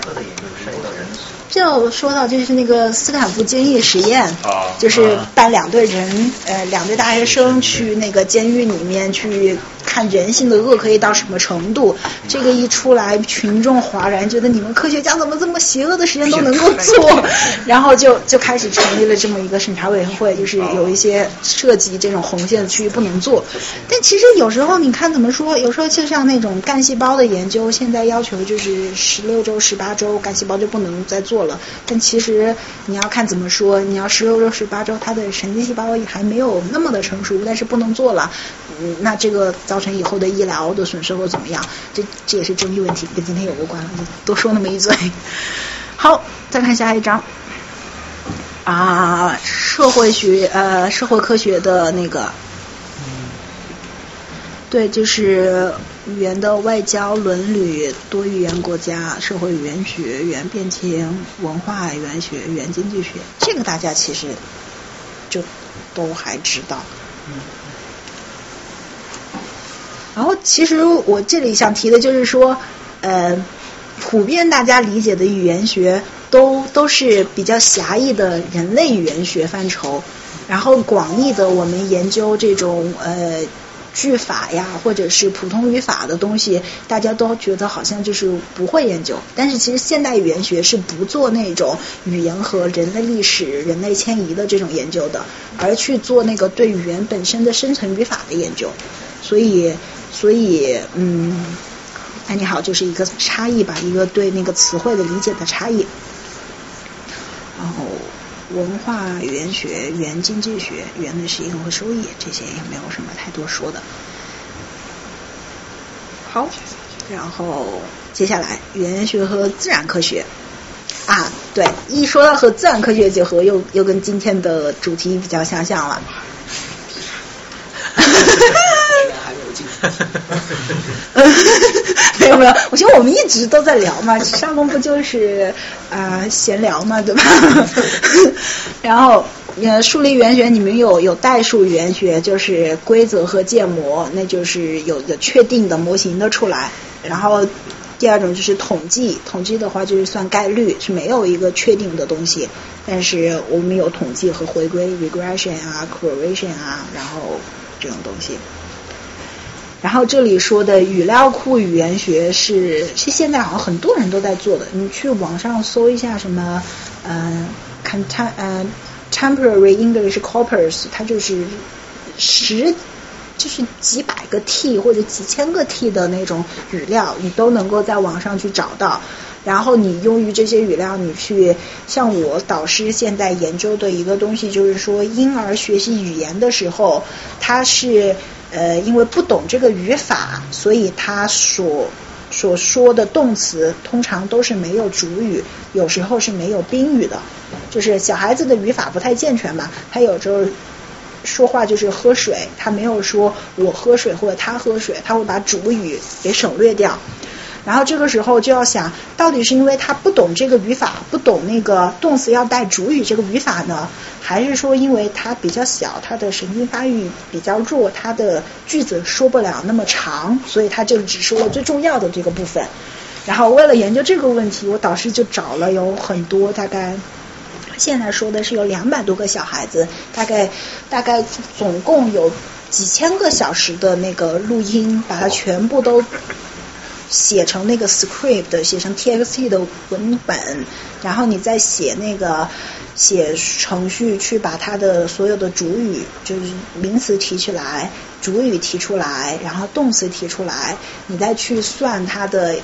就说到就是那个斯坦福监狱实验，就是办两队人，呃，两队大学生去那个监狱里面去看人性的恶可以到什么程度。这个一出来，群众哗然，觉得你们科学家怎么这么邪恶的实验都能够做？然后就就开始成立了这么一个审查委员会，就是有一些涉及这种红线的区域不能做。但其实有时候你看怎么说，有时候就像那种干细胞的研究，现在要求就是十六周、十八周干细胞就不能再做。了，但其实你要看怎么说，你要十六周、十八周，它的神经细胞还没有那么的成熟，但是不能做了，嗯，那这个造成以后的医疗的损失或怎么样，这这也是争议问题，跟今天有关了，多说那么一嘴。好，再看下一章，啊，社会学呃，社会科学的那个，对，就是。语言的外交伦理、多语言国家、社会语言学、语言变迁、文化语言学、语言经济学，这个大家其实就都还知道。嗯然后，其实我这里想提的就是说，呃，普遍大家理解的语言学都都是比较狭义的人类语言学范畴，然后广义的我们研究这种呃。句法呀，或者是普通语法的东西，大家都觉得好像就是不会研究。但是其实现代语言学是不做那种语言和人类历史、人类迁移的这种研究的，而去做那个对语言本身的生成语法的研究。所以，所以，嗯，哎，你好，就是一个差异吧，一个对那个词汇的理解的差异。然后。文化语言学、语言经济学、语言的实用和收益，这些也没有什么太多说的。好，然后接下来语言学和自然科学啊，对，一说到和自然科学结合，又又跟今天的主题比较相像了。哈哈哈哈哈！没有没有，我觉得我们一直都在聊嘛，上工不就是啊、呃闲聊嘛，对吧？然后呃，数理语言学你们有有代数语言学，就是规则和建模，那就是有有确定的模型的出来。然后第二种就是统计，统计的话就是算概率，是没有一个确定的东西，但是我们有统计和回归 regression 啊，correlation 啊，然后这种东西。然后这里说的语料库语言学是是现在好像很多人都在做的，你去网上搜一下什么，呃，cont 呃 temporary English corpus，它就是十就是几百个 T 或者几千个 T 的那种语料，你都能够在网上去找到。然后你用于这些语料，你去像我导师现在研究的一个东西，就是说婴儿学习语言的时候，他是呃因为不懂这个语法，所以他所所说的动词通常都是没有主语，有时候是没有宾语的。就是小孩子的语法不太健全嘛，他有时候说话就是喝水，他没有说我喝水或者他喝水，他会把主语给省略掉。然后这个时候就要想，到底是因为他不懂这个语法，不懂那个动词要带主语这个语法呢，还是说因为他比较小，他的神经发育比较弱，他的句子说不了那么长，所以他就只说了最重要的这个部分。然后为了研究这个问题，我导师就找了有很多，大概现在说的是有两百多个小孩子，大概大概总共有几千个小时的那个录音，把它全部都写成那个 script，写成 txt 的文本，然后你再写那个写程序去把它的所有的主语，就是名词提起来，主语提出来，然后动词提出来，你再去算它的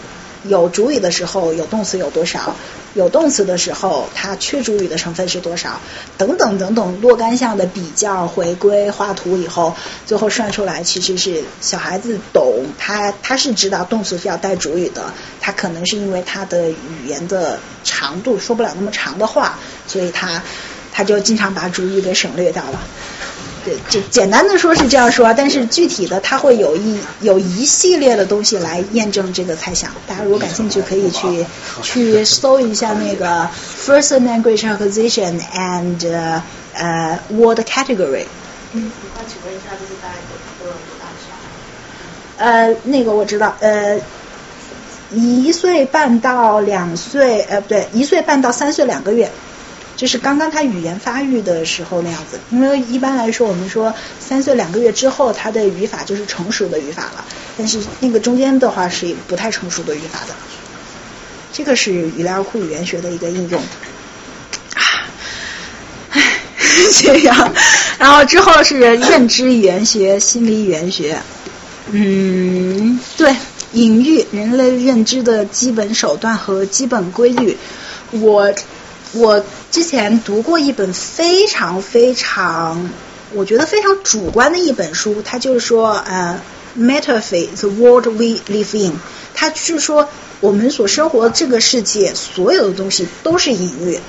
有主语的时候有动词有多少，有动词的时候它缺主语的成分是多少，等等等等若干项的比较回归画图以后，最后算出来其实是小孩子懂，他他是知道动词是要带主语的，他可能是因为他的语言的长度说不了那么长的话，所以他他就经常把主语给省略掉了。对，就简单的说是这样说，但是具体的它会有一有一系列的东西来验证这个猜想。大家如果感兴趣，可以去去搜一下那个 first language acquisition and 呃、word category。嗯，那请问一下，就是大概有多大的小？呃，那个我知道，呃，一岁半到两岁，呃，不对，一岁半到三岁两个月。就是刚刚他语言发育的时候那样子，因为一般来说我们说三岁两个月之后，他的语法就是成熟的语法了，但是那个中间的话是不太成熟的语法的。这个是语料库语言学的一个应用。啊，唉，这样，然后之后是认知语言学、心理语言学，嗯，对，隐喻人类认知的基本手段和基本规律，我。我之前读过一本非常非常，我觉得非常主观的一本书，它就是说，呃，Metaphor the world we live in，它是说我们所生活的这个世界，所有的东西都是隐喻。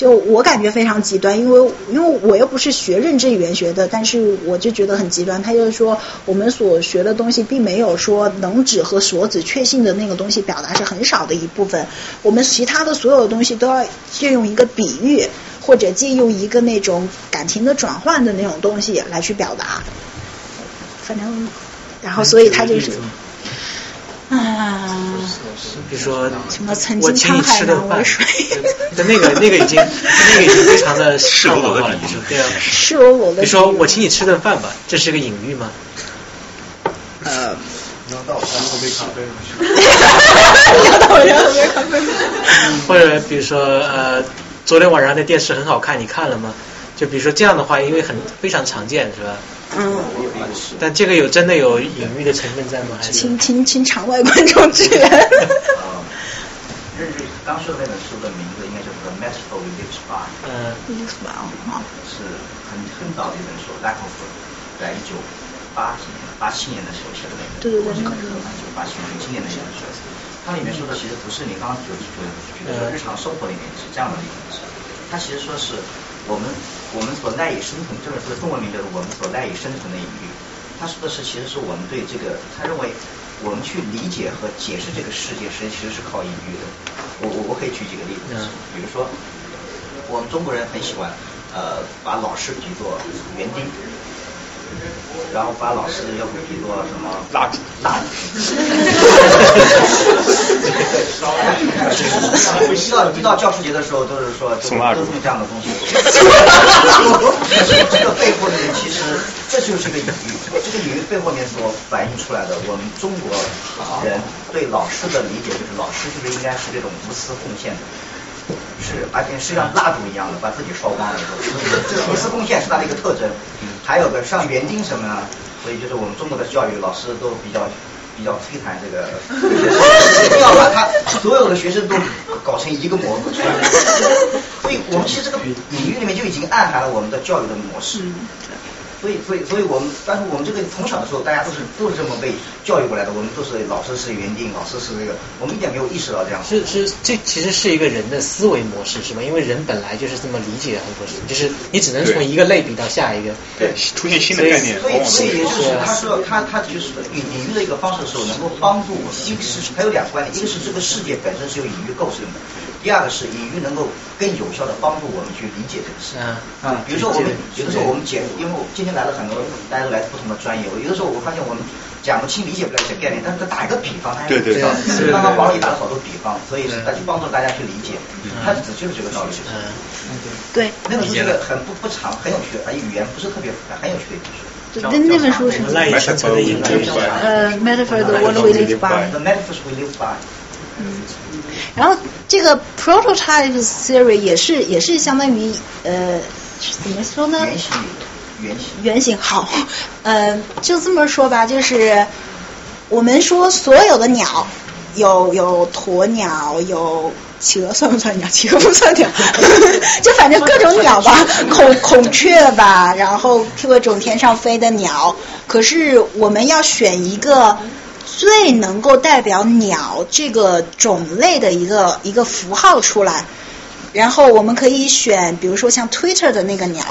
就我感觉非常极端，因为因为我又不是学认知语言学的，但是我就觉得很极端。他就是说，我们所学的东西并没有说能指和所指确信的那个东西表达是很少的一部分，我们其他的所有的东西都要借用一个比喻，或者借用一个那种感情的转换的那种东西来去表达。反正，然后所以他就是。啊，比如说什么曾我经沧海请你吃的饭难为水，的那个那个已经那个已经非常 的赤裸裸了，对啊，赤裸裸的。比如说我请你吃顿饭吧，这是个隐喻吗？呃，你要到我家喝杯咖啡吗？你要到我家喝杯咖啡吗？或者比如说呃，昨天晚上的电视很好看，你看了吗？就比如说这样的话，因为很非常常见，是吧？嗯。但这个有真的有隐喻的成分在吗？还是？请请请场外观众支援。认识刚说的那本书的名字应该叫做《Metaphor We Live By》，嗯，是很很早的一本书，拉克夫在一九八几年、八七年的时候写的那本，对对对，是很很久，八七年、零七年的写的书。它里面说的其实不是你刚刚举举的举的日常生活里面是这样的一个事，它其实说是我们我们所赖以生存，这本书的中文名就是《我们所赖以生存的隐喻》。他说的是，其实是我们对这个，他认为我们去理解和解释这个世界，实际其实是靠隐喻的。我我我可以举几个例子，比如说我们中国人很喜欢呃把老师比作园丁。然后把老师要不比作什么？蜡烛，蜡烛。一到一到教师节的时候，都是。说送蜡烛，都送这样的东西。这个背后里面其实这就是个隐喻，这个隐喻背后面所反映出来的，我们中国人对老师的理解就是，老师就是应该是这种无私奉献的。是，而且是。像蜡烛一样的，把自己烧光了。这无私贡献是。它的一个特征。还有个像园丁什么呢？所以就是我们中国的教育老师都比较比较摧残这个，一定要把他所有的学生都搞成一个模子出来。所以我们其实这个领域里面就已经暗含了我们的教育的模式。所以，所以，所以我们，但是我们这个从小的时候，大家都是都是这么被教育过来的。我们都是老师是园丁，老师是那个，我们一点没有意识到这样。是是，这其实是一个人的思维模式，是吧？因为人本来就是这么理解很多事情，就是你只能从一个类比到下一个，对，出现新的概念。所以，所以也就是他说，他他就是隐隐喻的一个方式的时候，能够帮助我。一个是还有两个观点，一个是这个世界本身是由隐喻构成的。第二个是隐喻能够更有效的帮助我们去理解这个事。嗯。啊，比如说我们有的时候我们解，因为我今天来了很多，大家都来自不同的专业。我有的时候我发现我们讲不清、理解不了一些概念，但是打一个比方，大家对对对。刚刚王老师打了好多比方，所以是去帮助大家去理解。他只就是这个道理。嗯。对。那个是一个很不不长、很有趣的，而语言不是特别复杂、很有趣的一本书。那那本书是赖以生存的英语。呃，Metaphor the world we live by。The metaphors we live by。嗯。然后这个 prototype theory 也是也是相当于呃怎么说呢？原型，原型。原型好，呃，就这么说吧，就是我们说所有的鸟，有有鸵鸟，有企鹅算不算鸟？企鹅不算鸟，就反正各种鸟吧，孔孔雀吧，然后各种天上飞的鸟。可是我们要选一个。最能够代表鸟这个种类的一个一个符号出来，然后我们可以选，比如说像 Twitter 的那个鸟，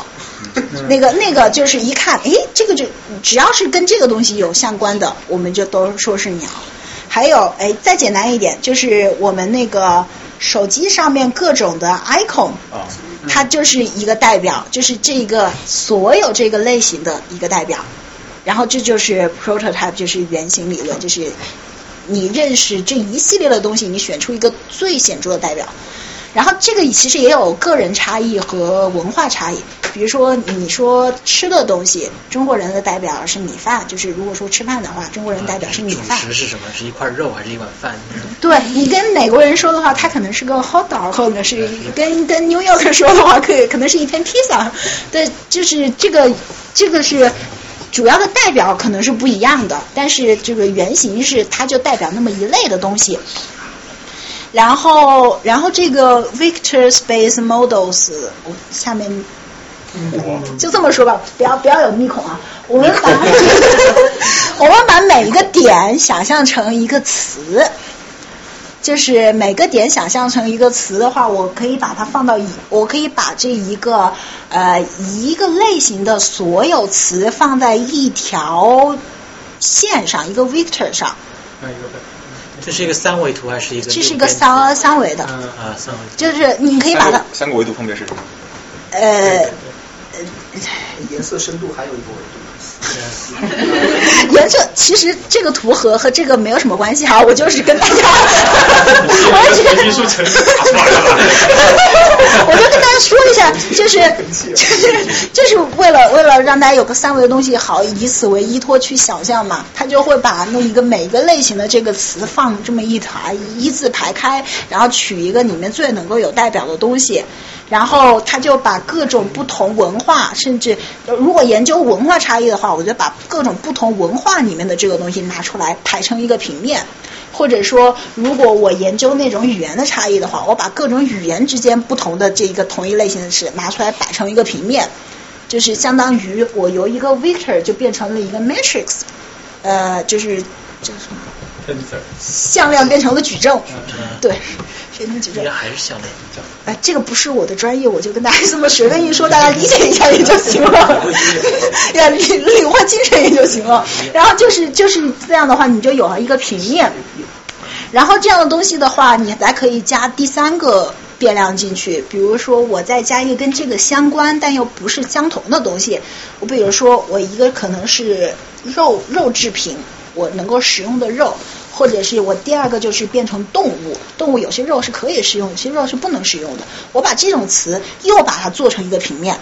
那个那个就是一看，诶，这个就只要是跟这个东西有相关的，我们就都说是鸟。还有，哎，再简单一点，就是我们那个手机上面各种的 icon，它就是一个代表，就是这个所有这个类型的一个代表。然后这就是 prototype，就是原型理论，就是你认识这一系列的东西，你选出一个最显著的代表。然后这个其实也有个人差异和文化差异。比如说你说吃的东西，中国人的代表是米饭，就是如果说吃饭的话，中国人代表是米饭。主食是什么？是一块肉还是一碗饭？对你跟美国人说的话，他可能是个 hot dog，或者是跟跟 New York 说的话，可以可能是一片披萨。对，就是这个这个是。主要的代表可能是不一样的，但是这个原型是它就代表那么一类的东西。然后，然后这个 Victor Space Models，我下面就这么说吧，不要不要有密孔啊。我们把 我们把每一个点想象成一个词。就是每个点想象成一个词的话，我可以把它放到一，我可以把这一个呃一个类型的所有词放在一条线上，一个 vector 上。这是一个三维图还是一个？这是一个三三维的。嗯啊，三维。就是你可以把它。三个维度分别是什么？呃，颜色深度还有一个维度。颜色其实这个图和和这个没有什么关系哈，我就是跟大家，我只是艺术成 我就跟大家说一下，就是就是就是为了为了让大家有个三维的东西好以此为依托去想象嘛，他就会把那一个每一个类型的这个词放这么一排一字排开，然后取一个里面最能够有代表的东西。然后他就把各种不同文化，甚至如果研究文化差异的话，我就把各种不同文化里面的这个东西拿出来排成一个平面。或者说，如果我研究那种语言的差异的话，我把各种语言之间不同的这一个同一类型的词拿出来摆成一个平面，就是相当于我由一个 vector 就变成了一个 matrix，呃，就是叫什么 向量变成了矩阵，对，变成矩阵。还是向量。哎，这个不是我的专业，我就跟大家这么随便一说，大家理解一下也就行了，呀，领领会精神也就行了。然后就是就是这样的话，你就有了一个平面。然后这样的东西的话，你还可以加第三个变量进去。比如说，我再加一个跟这个相关但又不是相同的东西。我比如说，我一个可能是肉肉制品，我能够使用的肉，或者是我第二个就是变成动物。动物有些肉是可以食用，有些肉是不能食用的。我把这种词又把它做成一个平面。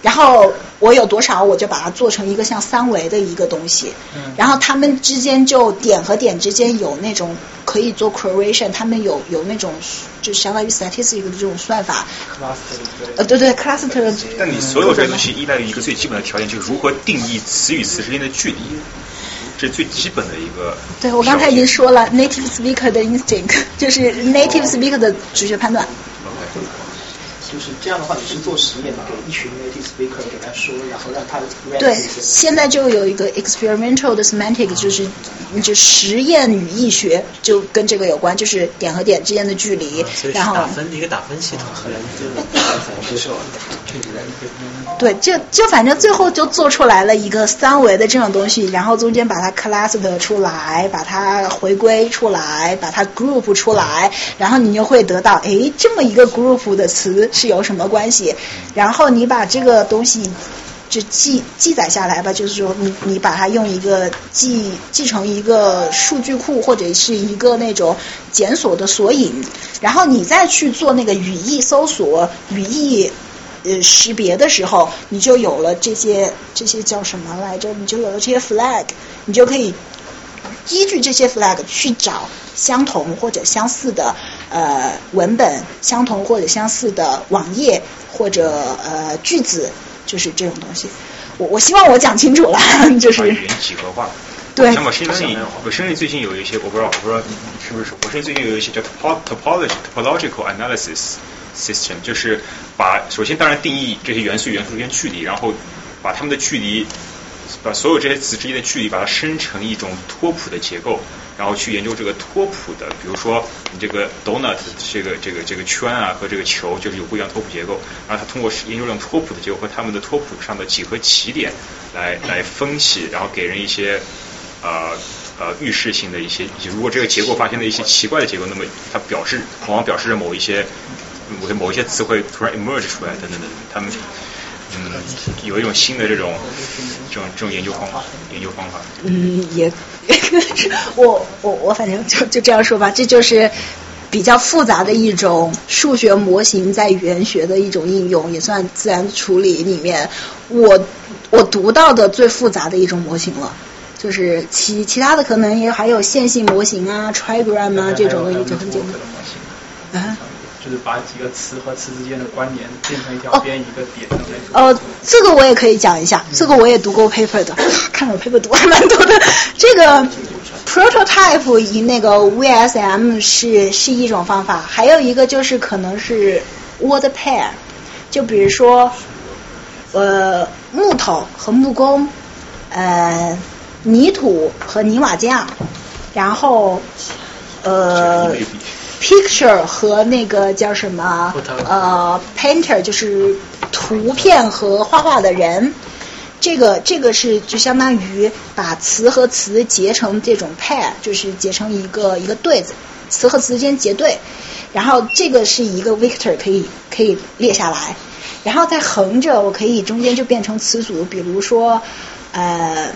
然后我有多少，我就把它做成一个像三维的一个东西。嗯然后它们之间就点和点之间有那种可以做 correlation，它们有有那种就相当于 statistic 的这种算法。呃，对对，cluster。但你所有这些东西依赖于一个最基本的条件，就是如何定义词与词之间的距离，这是最基本的一个。对我刚才已经说了，native speaker 的 instinct 就是 native speaker 的直觉判断。就是这样的话，你是做实验给一群 native speaker 给他说，然后让他对现在就有一个 experimental 的 semantic，就是就实验语义学，就跟这个有关，就是点和点之间的距离，所以是然后打分一个打分系统。对，就就反正最后就做出来了一个三维的这种东西，然后中间把它 cluster 出来，把它回归出来，把它 group 出来，然后你就会得到，哎，这么一个 group 的词是有什么关系？然后你把这个东西就记记载下来吧，就是说你你把它用一个记记成一个数据库或者是一个那种检索的索引，然后你再去做那个语义搜索、语义呃识别的时候，你就有了这些这些叫什么来着？你就有了这些 flag，你就可以依据这些 flag 去找相同或者相似的呃文本，相同或者相似的网页或者呃句子，就是这种东西。我我希望我讲清楚了，就是把语言几何化。对像我深圳，我深圳最近有一些，我不知道，我不知道你是不是，我深圳最近有一些叫 topo- topology topological analysis system，就是把首先当然定义这些元素元素之间距离，然后把它们的距离，把所有这些词之间的距离，把它生成一种托谱的结构，然后去研究这个托谱的，比如说你这个 donut 这个这个这个圈啊和这个球就是有不一样的托谱结构，然后他通过研究这种托谱的结构和他们的托谱上的几何起点来来分析，然后给人一些呃呃预示性的一些，如果这个结构发现了一些奇怪的结构，那么它表示往往表示着某一些某些某一些词汇突然 emerge 出来等等等等，他们嗯有一种新的这种这种这种研究方法研究方法。嗯，也，我我我反正就就这样说吧，这就是比较复杂的一种数学模型在语言学的一种应用，也算自然处理里面我我读到的最复杂的一种模型了。就是其其他的可能也还有线性模型啊、trigram 啊这种东西就很简单。啊，就是把几个词和词之间的关联变成一条边一个点的那种。呃，这个我也可以讲一下，这个我也读过 paper 的，看我 paper 读还蛮多的。这个 prototype 以那个 VSM 是是一种方法，还有一个就是可能是 word pair，就比如说呃木头和木工，呃泥土和泥瓦匠，然后呃 picture 和那个叫什么呃 painter 就是图片和画画的人。这个这个是就相当于把词和词结成这种 pair，就是结成一个一个对子，词和词之间结对，然后这个是一个 Victor 可以可以列下来，然后再横着我可以中间就变成词组，比如说呃，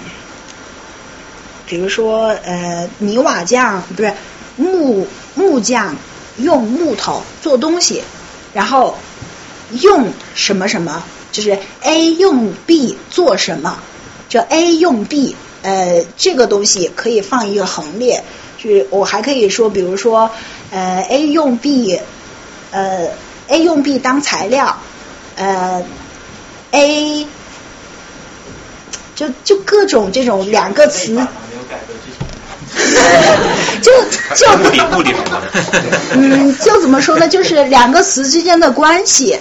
比如说呃泥瓦匠不是木木匠用木头做东西，然后用什么什么。就是 A 用 B 做什么，就 A 用 B，呃，这个东西可以放一个横列。就是我还可以说，比如说，呃，A 用 B，呃，A 用 B 当材料，呃，A 就就各种这种两个词。就就目的目的什么？嗯，就怎么说呢？就是两个词之间的关系。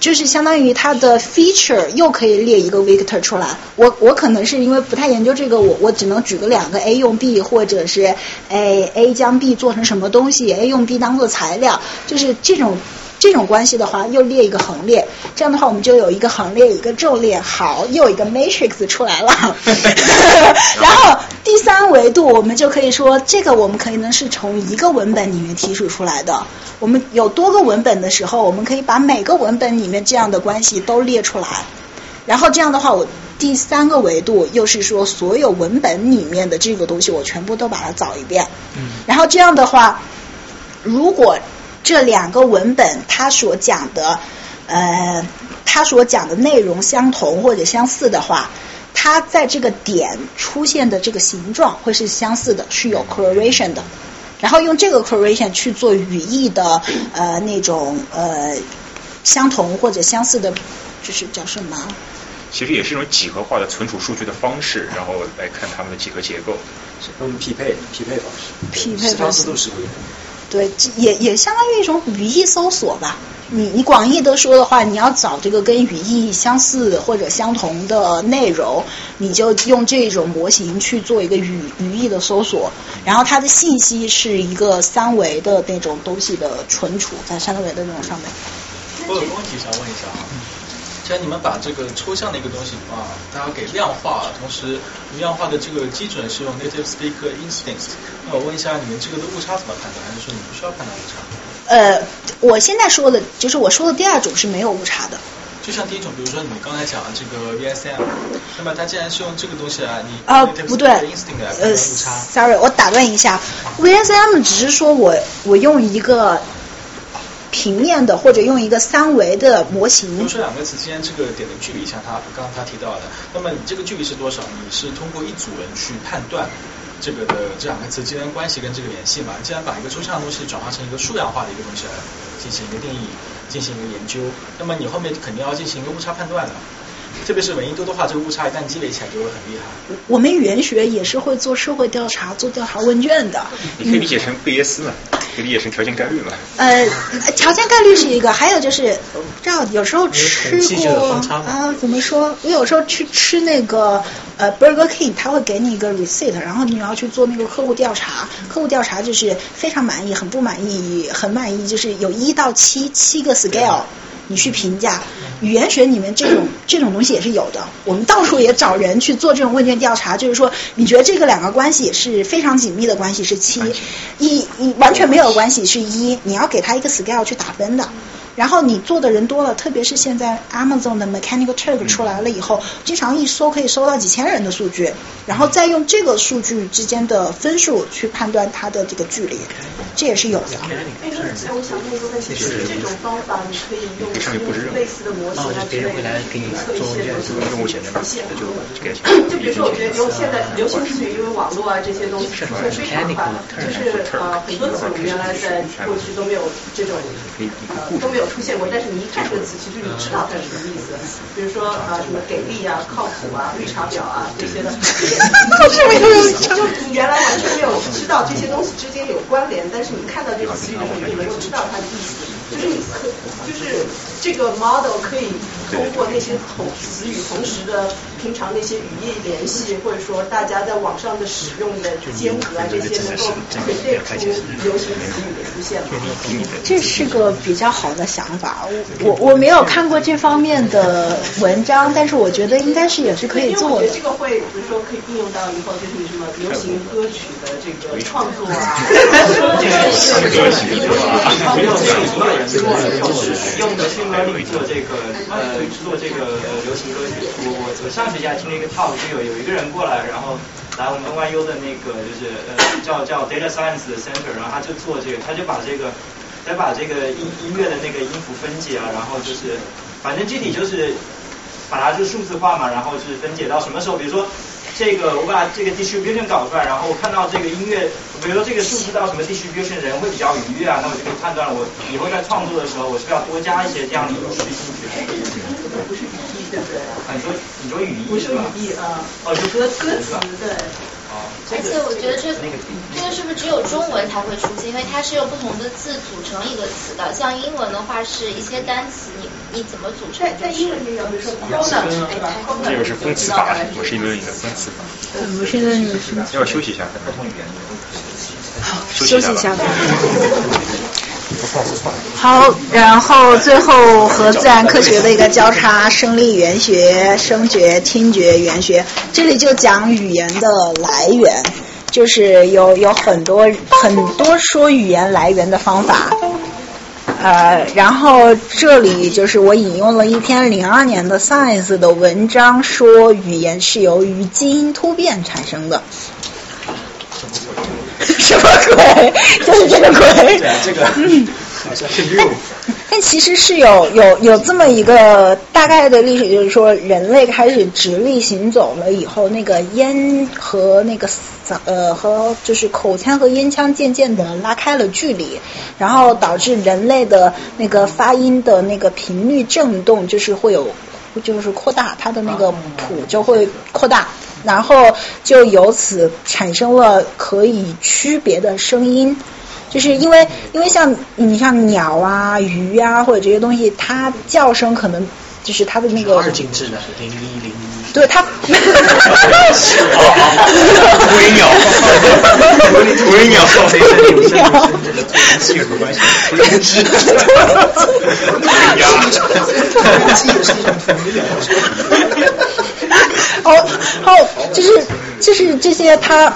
就是相当于它的 feature 又可以列一个 vector 出来。我我可能是因为不太研究这个，我我只能举个两个 A 用 B，或者是 A A 将 B 做成什么东西，A 用 B 当做材料，就是这种。这种关系的话，又列一个横列，这样的话我们就有一个横列，一个纵列，好，又有一个 matrix 出来了。然后第三维度，我们就可以说，这个我们可以呢是从一个文本里面提取出来的。我们有多个文本的时候，我们可以把每个文本里面这样的关系都列出来。然后这样的话，我第三个维度又是说，所有文本里面的这个东西，我全部都把它找一遍。然后这样的话，如果这两个文本它所讲的，呃，它所讲的内容相同或者相似的话，它在这个点出现的这个形状会是相似的，是有 correlation 的。然后用这个 correlation 去做语义的呃那种呃相同或者相似的，就是叫什么？其实也是一种几何化的存储数据的方式，然后来看它们的几何结构。用匹配匹配方式，匹配方式都是不一样。对，也也相当于一种语义搜索吧。你你广义的说的话，你要找这个跟语义相似或者相同的内容，你就用这种模型去做一个语语义的搜索，然后它的信息是一个三维的那种东西的存储在三维的那种上面。我有个问题想问一下啊。既然你们把这个抽象的一个东西啊，大家给量化，同时量化的这个基准是用 native speaker instinct，那我问一下，你们这个的误差怎么判断？还是说你不需要判断误差？呃，我现在说的就是我说的第二种是没有误差的。就像第一种，比如说你们刚才讲的这个 VSM，那么它既然是用这个东西啊，你啊不对，呃，sorry，我打断一下，VSM 只是说我我用一个。平面的或者用一个三维的模型。比如说两个词之间这个点的距离，像他刚刚他提到的，那么你这个距离是多少？你是通过一组人去判断这个的这两个词之间关系跟这个联系嘛？既然把一个抽象的东西转化成一个数量化的一个东西来进行一个定义，进行一个研究，那么你后面肯定要进行一个误差判断的。特别是文艺多的话，这个误差一旦积累起来就会很厉害。我们语言学也是会做社会调查、做调查问卷的。你可以理解成贝叶斯嘛，可以理解成条件概率嘛。呃，条件概率是一个，还有就是不知道有时候吃过啊，怎么说？我有时候去吃那个呃 Burger King，他会给你一个 receipt，然后你要去做那个客户调查。客户调查就是非常满意、很不满意、很满意，就是有一到七七个 scale。你去评价语言学里面这种这种东西也是有的，我们到处也找人去做这种问卷调查，就是说你觉得这个两个关系是非常紧密的关系是七，一一完全没有关系是一，你要给他一个 scale 去打分的。然后你做的人多了，特别是现在 Amazon 的 Mechanical Turk 出来了以后，经常一搜可以搜到几千人的数据，然后再用这个数据之间的分数去判断它的这个距离，这也是有的。哎，那我想问一个问题，是这种方法你可以用类似的模型来之类的测一些东西出现吗？就比如说，我觉得用现在流行词语，因为网络啊这些东西出现非常？快，就是呃很多词我们原来在过去都没有这种呃都没有。出现过，但是你一看这个词，其实你知道它是什么意思。比如说啊，什么给力啊、靠谱啊、绿茶婊啊这些的，就你原来完全没有知道这些东西之间有关联，但是你看到这个词语的时候，你就能够知道它的意思。就是你可，就是这个 model 可以通过那些同词语同时的平常那些语义联系，或者说大家在网上的使用的兼合啊这些，能够可以列出流行词语的出现吗？这是个比较好的想法，我我我没有看过这方面的文章，但是我觉得应该是也是可以做的。这个会比如说可以应用到以后就是什么流行歌曲的这个创作啊，没有这个。做就是用的做这个呃做这个流行歌曲。我我我上学期还听了一个 talk，就有有一个人过来，然后来我们 NYU 的那个就是呃叫叫 data science 的 center，然后他就做这个，他就把这个他把这个音音乐的那个音符分解啊，然后就是反正具体就是把它就数字化嘛，然后是分解到什么时候，比如说。这个我把这个 distribution 搞出来，然后我看到这个音乐，比如说这个数字到什么 distribution 人会比较愉悦啊，那我就可以判断了，我以后在创作的时候，我是不是要多加一些这样的因素进去？不是语义，对不对？你说你说语义是吧？不是语义啊。哦，就歌歌词对。而且我觉得这这个是不是只有中文才会出现？因为它是用不同的字组成一个词的。像英文的话是一些单词，你你怎么组成？在英文里有，比如说 pronoun，这个是分词法，我是一轮你的分词法。我现在要休息一下？不同语言休息一下吧。好，然后最后和自然科学的一个交叉，声力语言学、声觉、听觉语言学，这里就讲语言的来源，就是有有很多很多说语言来源的方法。呃，然后这里就是我引用了一篇零二年的 Science 的文章，说语言是由于基因突变产生的。什么鬼？就是这个鬼。这个嗯，好像是六。但其实是有有有这么一个大概的历史，就是说人类开始直立行走了以后，那个烟和那个嗓呃和就是口腔和咽腔渐渐的拉开了距离，然后导致人类的那个发音的那个频率振动就是会有就是扩大，它的那个谱就会扩大。然后就由此产生了可以区别的声音，就是因为因为像你像鸟啊、鱼啊或者这些东西，它叫声可能就是它的那个二进制的零一零一，对它。微鸟，微鸟，鸟，技术关系，灵芝，哦好，就是就是这些它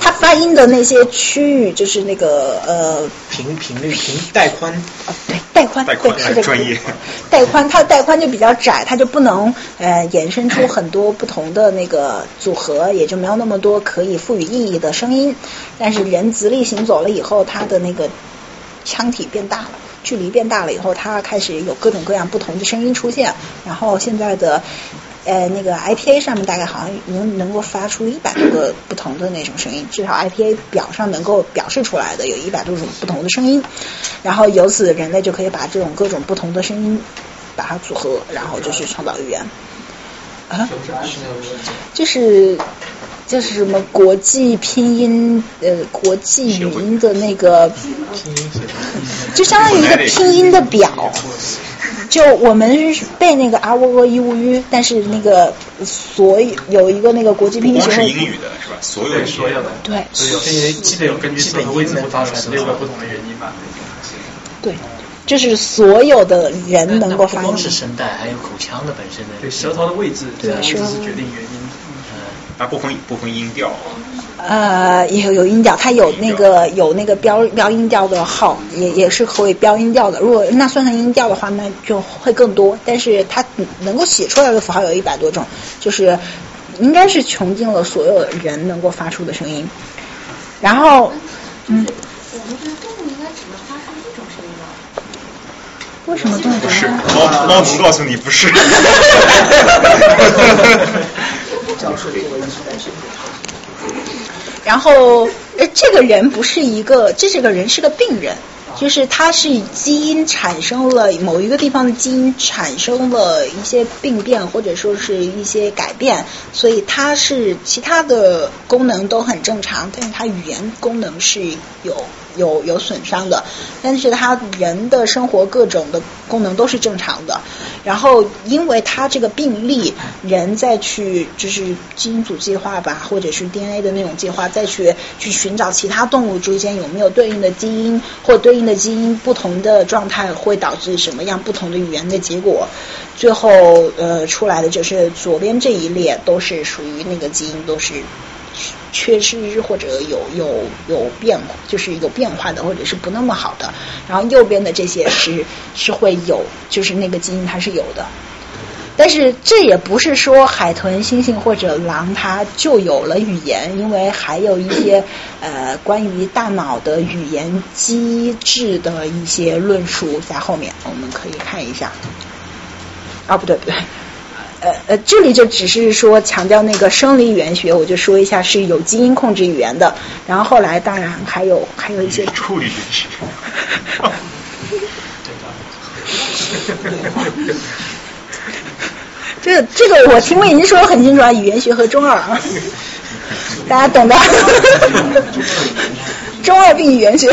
它发音的那些区域，就是那个呃频频率频带宽啊，对带宽，带宽对是的，专业。带宽它的带宽就比较窄，它就不能呃衍生出很多不同的那个组合，也就没有那么多可以赋予意义的声音。但是人直立行走了以后，它的那个腔体变大了。距离变大了以后，它开始有各种各样不同的声音出现。然后现在的呃那个 IPA 上面大概好像能能够发出一百多个不同的那种声音，至少 IPA 表上能够表示出来的有一百多种不同的声音。然后由此人类就可以把这种各种不同的声音把它组合，然后就是创造语言。啊，就是就是什么国际拼音呃国际语音的那个，就相当于一个拼音的表。就我们是背那个啊喔喔一乌吁，但是那个所有有一个那个国际拼音光协会，是英语的是吧？所有的所有的，对所有这些基本有根据基本不同位置音能不发出来十六个不同的原因吧。对，就是所有的人能够发不光是音。声带，还有口腔的本身的。对舌头的位置，对这个位置是决定元音。它不分不分音调，呃，有有音调，它有那个有那个标标音调的号，也也是可以标音调的。如果那算成音调的话，那就会更多。但是它能够写出来的符号有一百多种，就是应该是穷尽了所有人能够发出的声音。然后，嗯，我们觉得动物应该只能发出一种声音吧？为什么动物不是猫猫奴告诉你不是。教授作为艺术单身然后，呃，这个人不是一个，这这个人是个病人，就是他是基因产生了某一个地方的基因产生了一些病变，或者说是一些改变，所以他是其他的功能都很正常，但是他语言功能是有有有损伤的，但是他人的生活各种的功能都是正常的。然后，因为他这个病例，人再去就是基因组计划吧，或者是 DNA 的那种计划，再去去寻找其他动物之间有没有对应的基因，或对应的基因不同的状态会导致什么样不同的语言的结果。最后，呃，出来的就是左边这一列都是属于那个基因都是缺失或者有有有变，就是有变化的，或者是不那么好的。然后右边的这些是 是会有，就是那个基因它是有的。但是这也不是说海豚、猩猩或者狼它就有了语言，因为还有一些呃关于大脑的语言机制的一些论述在后面，我们可以看一下。啊，不对不对，呃呃，这里就只是说强调那个生理语言学，我就说一下是有基因控制语言的。然后后来当然还有还有一些处理学。这个这个我听魏您说的很清楚啊，语言学和中二啊。大家懂的。中二病语言学。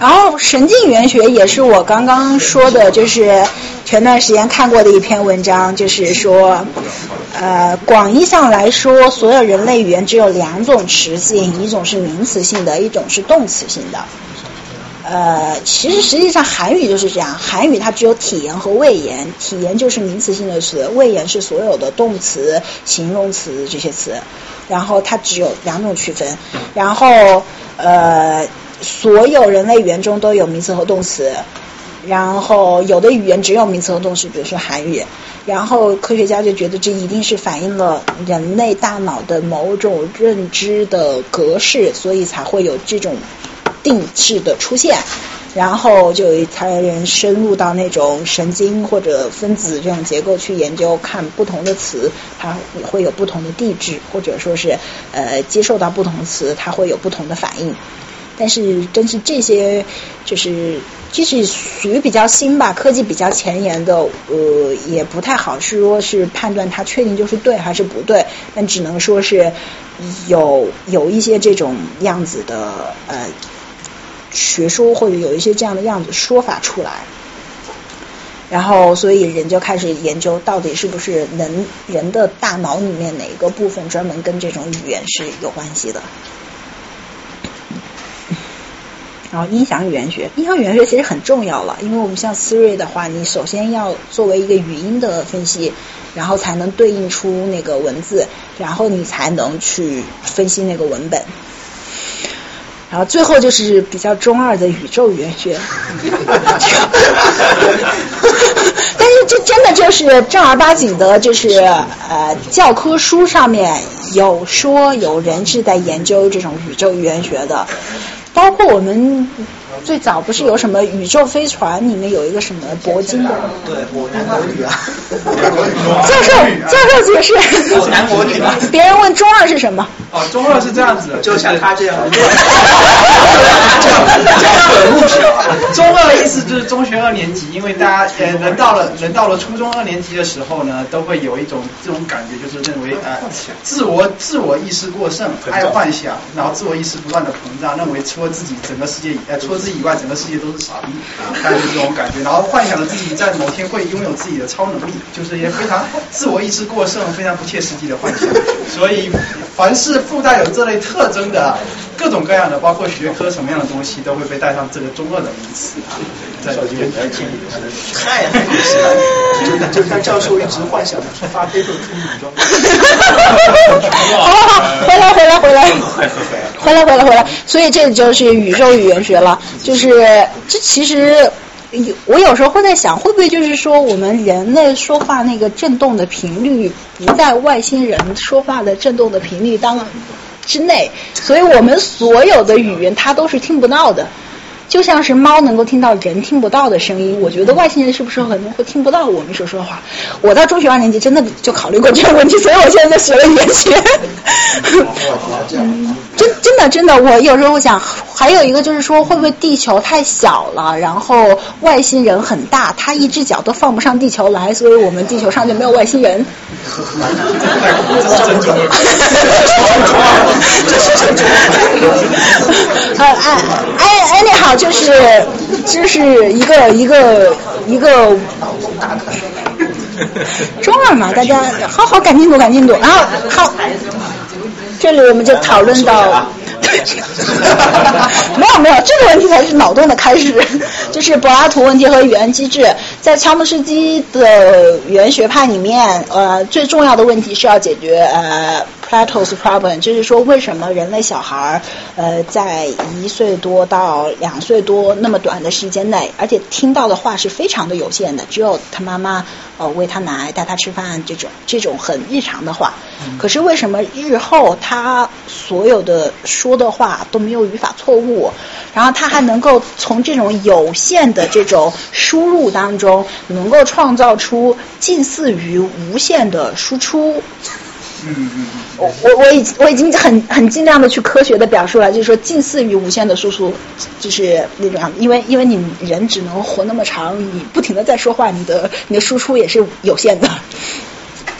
然后神经语言学也是我刚刚说的，就是前段时间看过的一篇文章，就是说，呃，广义上来说，所有人类语言只有两种词性，一种是名词性的，一种是动词性的。呃，其实实际上韩语就是这样，韩语它只有体言和谓言，体言就是名词性的词，谓言是所有的动词、形容词这些词，然后它只有两种区分，然后呃。所有人类语言中都有名词和动词，然后有的语言只有名词和动词，比如说韩语。然后科学家就觉得这一定是反映了人类大脑的某种认知的格式，所以才会有这种定式的出现。然后就才人深入到那种神经或者分子这种结构去研究，看不同的词它会有不同的地质，或者说是呃接受到不同词它会有不同的反应。但是，真是这些，就是即使属于比较新吧，科技比较前沿的，呃，也不太好说是判断它确定就是对还是不对。但只能说是有有一些这种样子的呃学说，或者有一些这样的样子说法出来。然后，所以人就开始研究，到底是不是能人的大脑里面哪个部分专门跟这种语言是有关系的。然后音响语言学，音响语言学其实很重要了，因为我们像 Siri 的话，你首先要作为一个语音的分析，然后才能对应出那个文字，然后你才能去分析那个文本。然后最后就是比较中二的宇宙语言学，但是这真的就是正儿八经的，就是呃教科书上面有说有人是在研究这种宇宙语言学的。包括我们最早不是有什么宇宙飞船里面有一个什么铂金的？对，南国女啊。教授，教授解释。南国女。别人问中二是什么？哦，中二是这样子的，就像他这样。中二的意思就是中学二年级，因为大家呃人到了人到了初中二年级的时候呢，都会有一种这种感觉，就是认为呃自我自我意识过剩，爱幻想，然后自我意识不断的膨胀，认为除了自己整个世界呃除了自己以外，整个世界都是傻逼啊，大，概是这种感觉，然后幻想着自己在某天会拥有自己的超能力，就是也非常自我意识过剩，非常不切实际的幻想，所以凡是附带有这类特征的各种各样的，包括学科什么样的东西，都会被带上这个中二的名词啊。在这边太害羞了，就就像教授一直幻想发配出女装。好好好，回来回来回来，回来回来回来，所以这就是宇宙语言学了，就是这其实。我有时候会在想，会不会就是说，我们人类说话那个震动的频率不在外星人说话的震动的频率当之内，所以我们所有的语言它都是听不到的。就像是猫能够听到人听不到的声音，我觉得外星人是不是可能会听不到我们所说的话？我到中学二年级真的就考虑过这个问题，所以我现在在学了语言学。真真的真的，我有时候会想，还有一个就是说，会不会地球太小了，然后外星人很大，他一只脚都放不上地球来，所以我们地球上就没有外星人。哎哎，你好。就是，就是一个一个一个 中二嘛，大家好好赶进度赶进度，然后好，这里我们就讨论到。没有没有，这个问题才是脑洞的开始，就是柏拉图问题和语言机制。在乔姆斯基的语言学派里面，呃，最重要的问题是要解决呃 Plato's problem，就是说为什么人类小孩儿呃在一岁多到两岁多那么短的时间内，而且听到的话是非常的有限的，只有他妈妈呃喂他奶、带他吃饭这种这种很日常的话。可是为什么日后他所有的说的话都没有语法错误，然后他还能够从这种有限的这种输入当中，能够创造出近似于无限的输出。嗯嗯嗯。我我我已经我已经很很尽量的去科学的表述了，就是说近似于无限的输出，就是那种样，因为因为你人只能活那么长，你不停的在说话，你的你的输出也是有限的。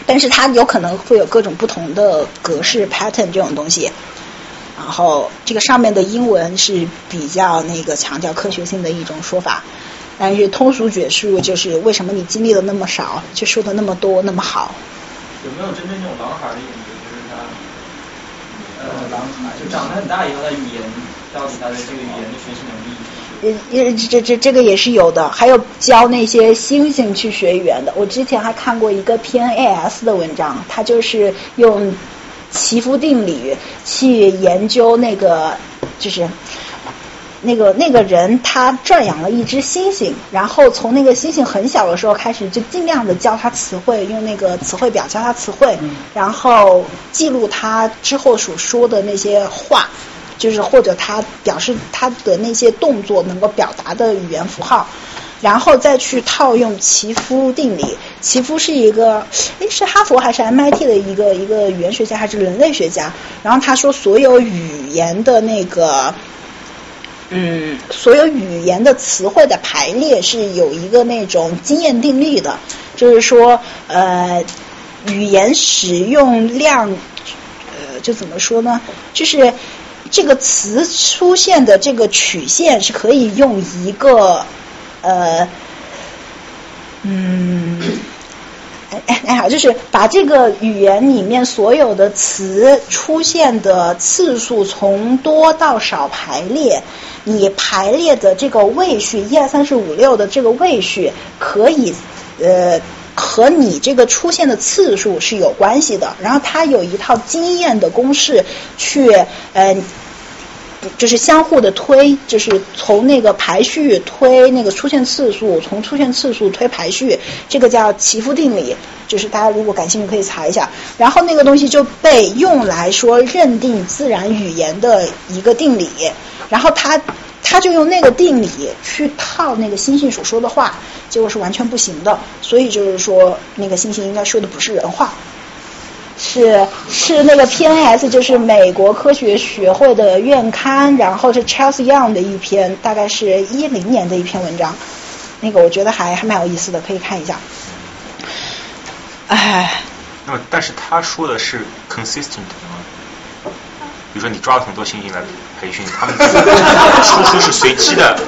但是它有可能会有各种不同的格式 pattern 这种东西。然后这个上面的英文是比较那个强调科学性的一种说法，但是通俗解释就是为什么你经历的那么少，却说的那么多那么好。有没有针对那种狼孩的研究？就是他，呃，狼孩就长得很大以后，他语言到底他的这个语言的学习能力？呃，这这这个也是有的，还有教那些猩猩去学语言的。我之前还看过一个 PNAS 的文章，他就是用奇夫定理去研究那个，就是那个那个人他转养了一只猩猩，然后从那个猩猩很小的时候开始，就尽量的教他词汇，用那个词汇表教他词汇，然后记录他之后所说的那些话。就是或者他表示他的那些动作能够表达的语言符号，然后再去套用奇夫定理。奇夫是一个，诶，是哈佛还是 MIT 的一个一个语言学家还是人类学家？然后他说，所有语言的那个，嗯，所有语言的词汇的排列是有一个那种经验定律的，就是说，呃，语言使用量，呃，就怎么说呢？就是。这个词出现的这个曲线是可以用一个呃嗯哎哎哎好，就是把这个语言里面所有的词出现的次数从多到少排列，你排列的这个位序一二三四五六的这个位序可以呃和你这个出现的次数是有关系的。然后它有一套经验的公式去呃。就是相互的推，就是从那个排序推那个出现次数，从出现次数推排序，这个叫奇夫定理。就是大家如果感兴趣可以查一下。然后那个东西就被用来说认定自然语言的一个定理。然后他他就用那个定理去套那个星星所说的话，结果是完全不行的。所以就是说那个星星应该说的不是人话。是是那个 PNS，就是美国科学学会的院刊，然后是 Charles Young 的一篇，大概是一零年的一篇文章，那个我觉得还还蛮有意思的，可以看一下。哎。那么，但是他说的是 consistent？比如说，你抓了很多星星来培训，他们输出是随机的。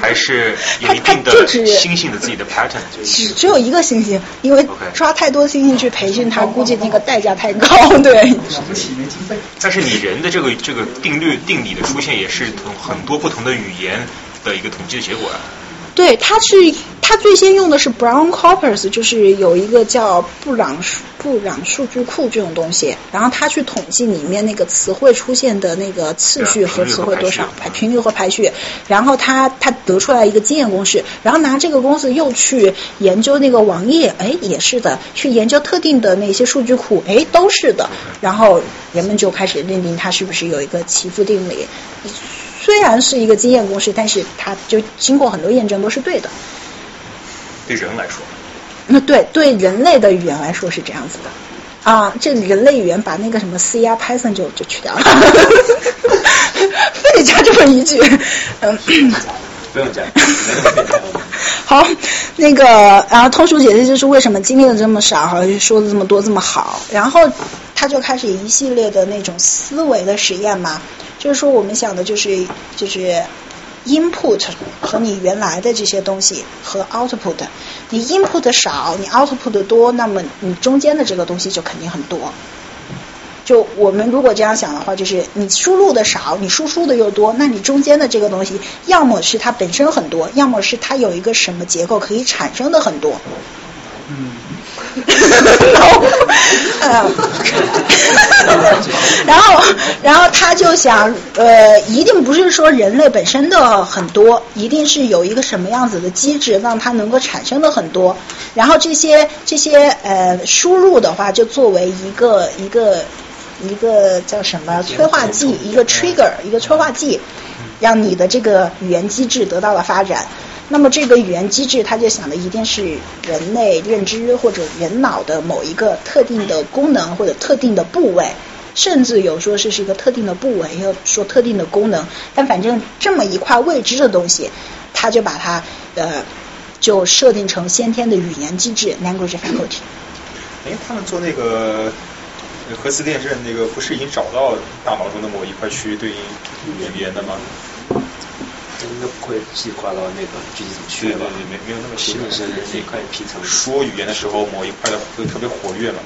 还是有一定的星星的自己的 pattern，只只有一个星星，因为抓太多星星去培训它，估计那个代价太高，对。不起，没经费。但是你人的这个这个定律定理的出现，也是从很多不同的语言的一个统计的结果啊。对，它是它最先用的是 Brown Corpus，就是有一个叫布朗布朗数据库这种东西，然后它去统计里面那个词汇出现的那个次序和词汇多少排频率和排序，然后它它得出来一个经验公式，然后拿这个公式又去研究那个网页，哎，也是的，去研究特定的那些数据库，哎，都是的，然后人们就开始认定它是不是有一个奇夫定理。虽然是一个经验公式，但是它就经过很多验证都是对的。对人来说，那对对人类的语言来说是这样子的。啊，这人类语言把那个什么 C 呀 Python 就就去掉了，非得加这么一句，嗯，不用加。好，那个然后通俗解释就是为什么经历了这么少，好像说的这么多这么好，然后他就开始一系列的那种思维的实验嘛。就是说，我们想的就是就是 input 和你原来的这些东西和 output，你 input 少，你 output 多，那么你中间的这个东西就肯定很多。就我们如果这样想的话，就是你输入的少，你输出的又多，那你中间的这个东西，要么是它本身很多，要么是它有一个什么结构可以产生的很多。嗯。然后，然后他就想，呃，一定不是说人类本身的很多，一定是有一个什么样子的机制让它能够产生的很多。然后这些这些呃输入的话，就作为一个一个一个叫什么催化剂，一个 trigger，一个催化剂，让你的这个语言机制得到了发展。那么这个语言机制，他就想的一定是人类认知或者人脑的某一个特定的功能或者特定的部位，甚至有说是是一个特定的部位，要说特定的功能。但反正这么一块未知的东西，他就把它呃就设定成先天的语言机制 （language faculty）。哎，他们做那个核磁电阵，那个不是已经找到大脑中的某一块区域对应语言的吗？应该不会细化到那个具体怎么去对对对，没没有那么细，是那块皮层。说语言的时候，某一块的会特别活跃嘛。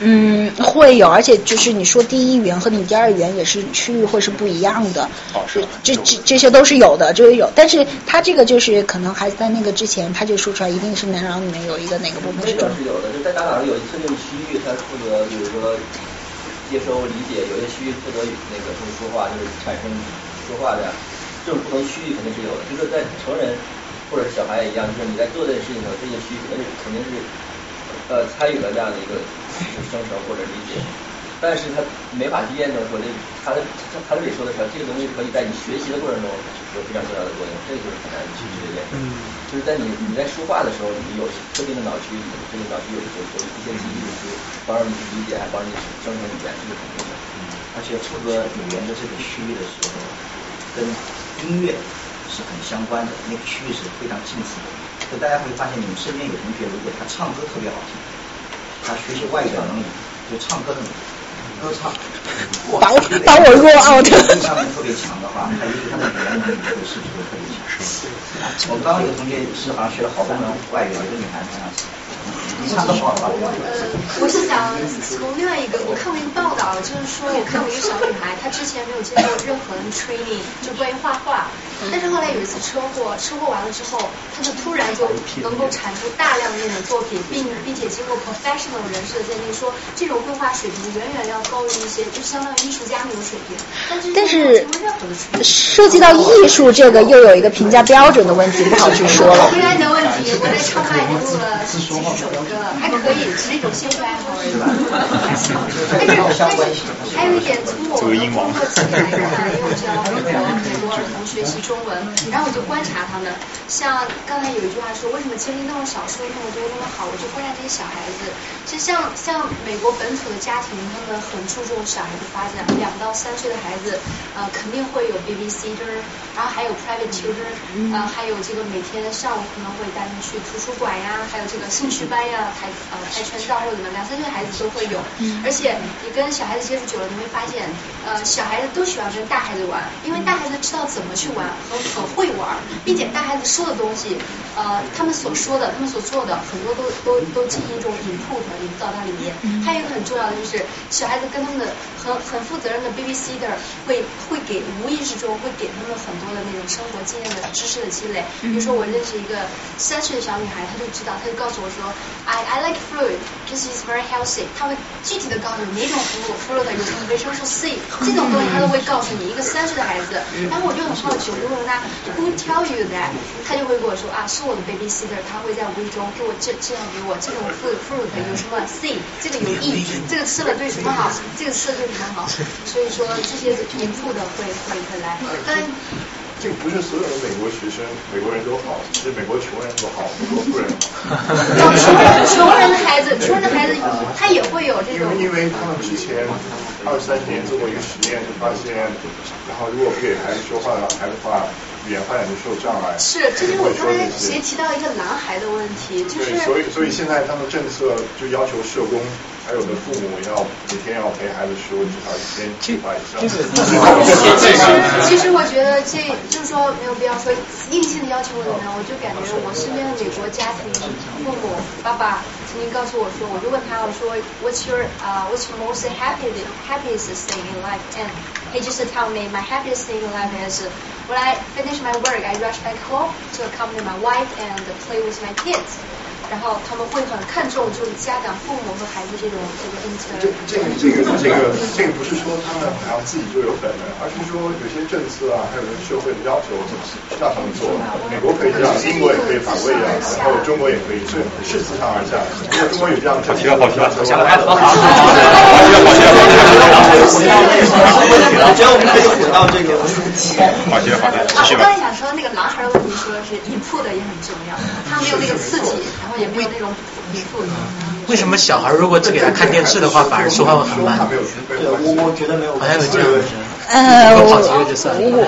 嗯，会有，而且就是你说第一语言和你第二语言也是区域会是不一样的。哦，是。这这这些都是有的，就是有，但是他这个就是可能还在那个之前，他就说出来一定是能让你们有一个哪个部分是这个是有的，就在大脑上有特定区域，它负责比如说接收理解，有些区域负责那个就是说话，就是产生说话的，这种不同区域肯定是有的。就是在成人或者是小孩也一样，就是你在做这件事情的时候，这些区域肯定是肯定是呃参与了这样的一个。生成或者理解，但是他没法去验证说这他的他这里说的是这个东西可以在你学习的过程中有非常重要的作用，这个就是很难去实验。嗯，就是在你你在说话的时候，你有特定的脑区，这个脑区有有有一些记忆是帮助你去理解，还帮助你生成语言，这是肯定的。嗯，而且负责语言的这个区域的时候，跟音乐是很相关的，那个区域是非常近似的。所以大家会发现，你们身边有同学，如果他唱歌特别好听。他学习外语的能力，就唱歌的能力，歌唱，把我把我弱奥的。上面特别强的话，他也许他的语言能力会是不是特别强？我们刚刚有个同学是好像学了好多门外语，一个女孩好像是。呃，我是想从另外一个，我看过一个报道，就是说我看过一个小女孩，她之前没有接受任何的 training，就关于画画，但是后来有一次车祸，车祸完了之后，他就突然就能够产出大量的那种作品，并并且经过 professional 人士的鉴定，说这种绘画水平远远要高于一些，就相当于艺术家那种水平。但是涉及到艺术这个，又有一个评价标准的问题，不好去说了。回答你的问题，我在超麦录了几十首歌。还可以，只是一种兴趣爱好而已。但是但是还有一点，从我的工作经验来看，因为我教美国美国儿童学习中文，然后我就观察他们。像刚才有一句话说，为什么精力那么少，说那么多那么好？我就观察这些小孩子，其实像像美国本土的家庭，他们很注重小孩子发展。两到三岁的孩子，呃，肯定会有 babysitter，然后还有 private tutor，呃，还有这个每天上午可能会带他们去图书馆呀，还有这个兴趣班呀。跆呃跆拳道或者怎么两三岁的孩子都会有，而且你跟小孩子接触久了，你会发现，呃小孩子都喜欢跟大孩子玩，因为大孩子知道怎么去玩，很很会玩，并且带孩子说的东西，呃他们所说的，他们所做的很多都都都进行一种 input 引导到里面。还有一个很重要的就是，小孩子跟他们的很很负责任的 babysitter 会会给无意识中会给他们很多的那种生活经验的知识的积累。比如说我认识一个三岁的小女孩，她就知道，她就告诉我说。I I like fruit because it's very healthy。她会具体的告诉你哪种 fruit fruit 有什么维生素 C，这种东西她都会告诉你。一个三岁的孩子，然后我就很好奇，我就问他 Who tell you that？他就会跟我说啊，是我的 babysitter，他会在无意中给我介介绍给我这种 fruit fruit 有什么 C，这个有益 这个吃了对什么好，这个吃了对什么好。所以说这些重复的会会会来。当然。这不是所有的美国学生、美国人都好，是美国穷人都好，美国富人好。穷人穷人的孩子，穷人的孩子他也会有这种。因为因为他们之前二三年做过一个实验，就发现，然后如果不给孩子说话的孩子话，语言发展就受障碍。是，这就是我刚才谁提到一个男孩的问题，就是。所以所以现在他们政策就要求社工。还有的父母要每天要陪孩子说至少一天计划一下。其实其实我觉得这就是说没有必要说硬性的要求我怎么样，我就感觉我身边的美国家庭父母爸爸曾经告诉我说，我就问他我说 What's your 啊 What's your most happy happiest thing in life? And he just tell me my happiest thing in life is when I finish my work, I rush back home to accompany my wife and play with my kids. 然后他们会很看重，就是家长、父母和孩子这种这个 inter。这这个这个这个这个不是说他们好像自己就有本能，而是说有些政策啊，还有社会的要求让他们做。美国可以这样，英国也可以，法国也一样，然后中国也可以，所以是自上而下。如果中国有这样的政策，好题了，好题了，好题了，好题了，好题了。我觉得我们可以回到这个好题了，好题了，继续吧。我刚才想说那个男孩的问题，说是 input 也很重要，他没有那个刺激，然后。也没有那种为什么小孩如果只给他看电视的话，反而说话会很慢？对我我觉得没有，好像有这样的。呃，我我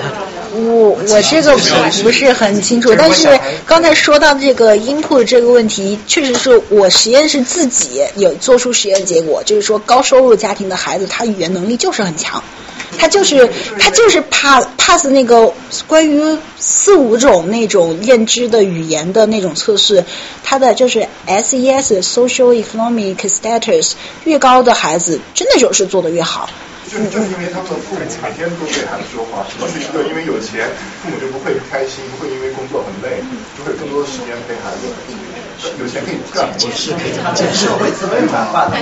我我这个不是很清楚，但是刚才说到这个 input 这个问题，确实是我实验室自己有做出实验结果，就是说高收入家庭的孩子，他语言能力就是很强。他就是他就是 pass pass 那个关于四五种那种认知的语言的那种测试，他的就是 SES social economic status 越高的孩子，真的就是做的越好。就就是因为他们的父母每天都对孩子说话，是不是一个因为有钱，父母就不会开心，不会因为工作很累，就会有更多的时间陪孩子。有钱可以干，解释可以解释会资本转化的。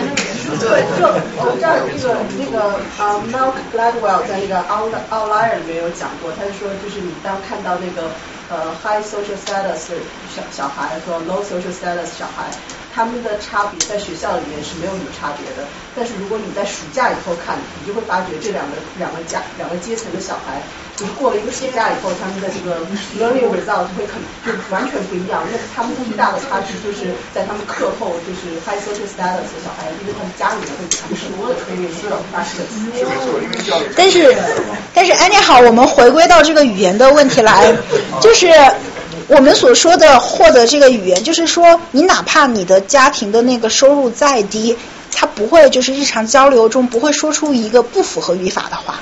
对，就我知道那个那个呃，Malcolm Gladwell 在那个 Out Outlier 里面有讲过，他就说就是你当看到那个呃 High Social Status 小小孩和 Low Social Status 小孩。他们的差别在学校里面是没有什么差别的，但是如果你在暑假以后看，你就会发觉这两个两个家两个阶层的小孩，就是过了一个暑假以后，他们的这个 learning result 会很就完全不一样。那他们最大的差距就是在他们课后就是 high social status 的小孩，因为他们家里面会产生多的可以这种发生。但是但是 anyhow，我们回归到这个语言的问题来，就是。我们所说的获得这个语言，就是说，你哪怕你的家庭的那个收入再低，他不会就是日常交流中不会说出一个不符合语法的话。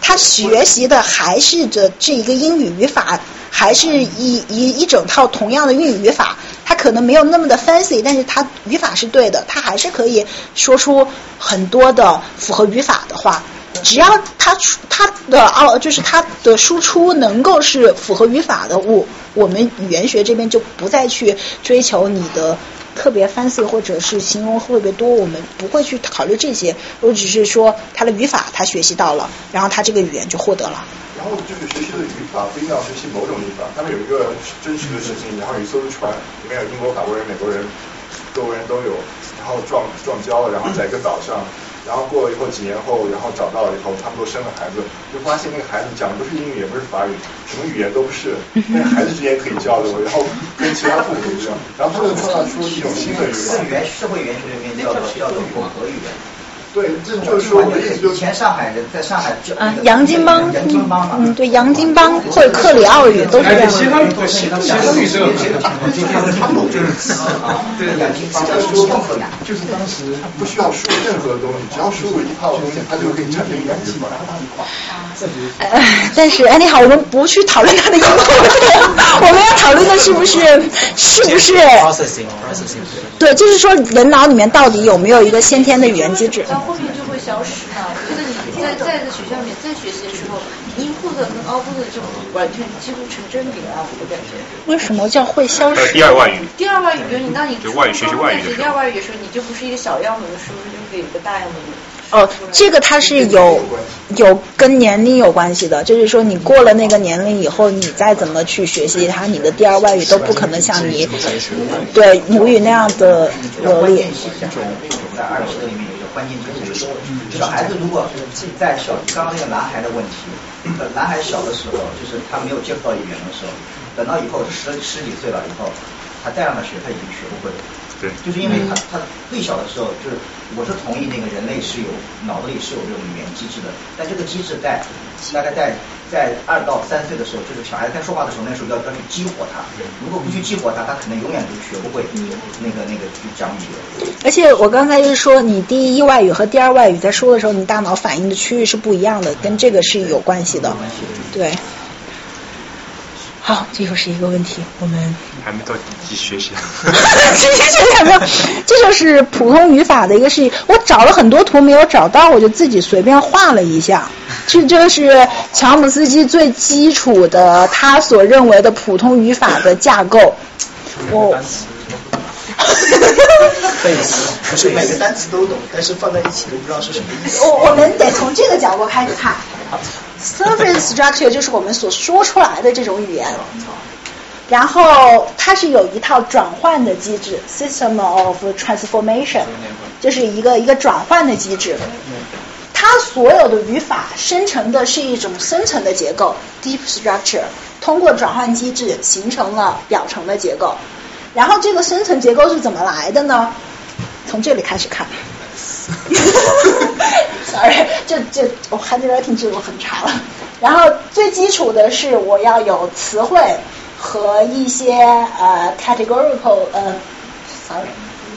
他学习的还是这这一个英语语法，还是一一一整套同样的英语语法。他可能没有那么的 fancy，但是他语法是对的，他还是可以说出很多的符合语法的话。只要他他的哦，就是他的输出能够是符合语法的，我我们语言学这边就不再去追求你的特别 fancy 或者是形容特别多，我们不会去考虑这些。我只是说他的语法他学习到了，然后他这个语言就获得了。然后就是学习的语法不一定要学习某种语法，他们有一个真实的事情，然后一艘船里面有英国、法国人、美国人，各国人都有，然后撞撞礁了，然后在一个岛上。然后过了以后几年后，然后找到了以后，他们都生了孩子，就发现那个孩子讲的不是英语，也不是法语，什么语言都不是，那孩子之间可以交流，然后跟其他父母一样，然后他们创造出一种新的语言。社语言社会语言学里面叫做叫做混合语言。对，这就是说，以前上海人在上海就啊，杨金邦，杨金邦嘛，嗯，对，杨金邦或者克里奥语都是这样。西方语对西方语是他们就是啊，对杨金邦就是说，就是当时不需要输入任何东西，只要输入一套东西，它就可以产生一个语法。呃，但是哎，你好，我们不去讨论它的 因果，我们要讨论的是不是是不是？对，就是说人脑里面到底有没有一个先天的语言机制？到后面就会消失嘛。我觉得你在在在学校里面在学习的时候，input 跟 output 就完全几乎成正比了，我的感觉。为什么叫会消失？第二外语。第二外语，比如你当你外语学习外语第二外语的时候，你就不是一个小样本的书，就给一个大样本的。哦，这个它是有有跟年龄有关系的，就是说你过了那个年龄以后，你再怎么去学习它，你的第二外语都不可能像你对母语那样的流利。在二十个里面有一个关键就是小孩子如果自己在小刚刚那个男孩的问题，男孩小的时候就是他没有接触到语言的时候，等到以后十十几岁了以后，他再让他学，他已经学不会了。对，就是因为他他最小的时候，就是我是同意那个人类是有脑子里是有这种语言机制的，但这个机制在大概在在二到三岁的时候，就是小孩子在说话的时候，那时候要要去激活他，如果不去激活他，他可能永远都学不会那个那个去讲语言。而且我刚才就是说，你第一外语和第二外语在说的时候，你大脑反应的区域是不一样的，跟这个是有关系的，对。好，这又是一个问题，我们还没到继续学习。继续学习没有？这就是普通语法的一个事情。我找了很多图没有找到，我就自己随便画了一下。这就是乔姆斯基最基础的他所认为的普通语法的架构。我。背词不是每个单词都懂，但是放在一起都不知道是什么意思。我我们得从这个角度开始看。Surface structure 就是我们所说出来的这种语言，然后它是有一套转换的机制，system of transformation，就是一个一个转换的机制。它所有的语法生成的是一种深层的结构，deep structure，通过转换机制形成了表层的结构。然后这个深层结构是怎么来的呢？从这里开始看。Sorry，就就我 handwriting 记录很差了。然后最基础的是我要有词汇和一些呃 categorical 呃，sorry，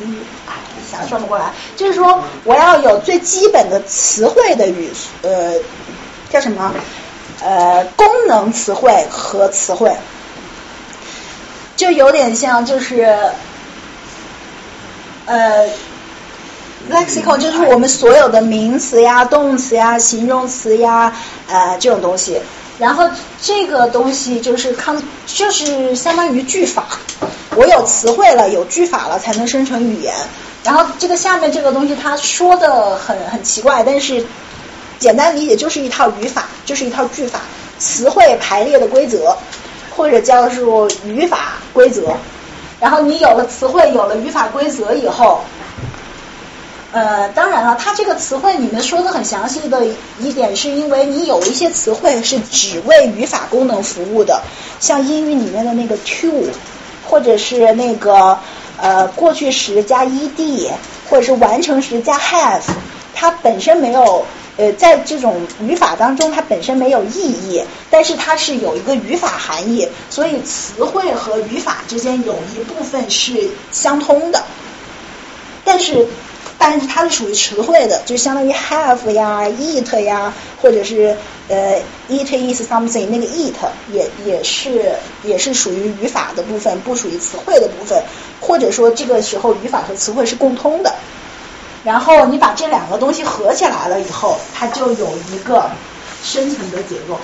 一下说不过来，就是说我要有最基本的词汇的语呃叫什么呃功能词汇和词汇，就有点像就是呃。Lexicon 就是我们所有的名词呀、动词呀、形容词呀，呃，这种东西。然后这个东西就是康，就是相当于句法。我有词汇了，有句法了，才能生成语言。然后这个下面这个东西，他说的很很奇怪，但是简单理解就是一套语法，就是一套句法，词汇排列的规则，或者叫做语法规则。然后你有了词汇，有了语法规则以后。呃，当然了，它这个词汇你们说的很详细的一点，是因为你有一些词汇是只为语法功能服务的，像英语里面的那个 to，或者是那个呃过去时加 ed，或者是完成时加 have，它本身没有呃在这种语法当中它本身没有意义，但是它是有一个语法含义，所以词汇和语法之间有一部分是相通的，但是。但是它是属于词汇的，就相当于 have 呀、eat 呀，或者是呃 eat is something 那个 eat 也也是也是属于语法的部分，不属于词汇的部分，或者说这个时候语法和词汇是共通的。然后你把这两个东西合起来了以后，它就有一个深层的结构。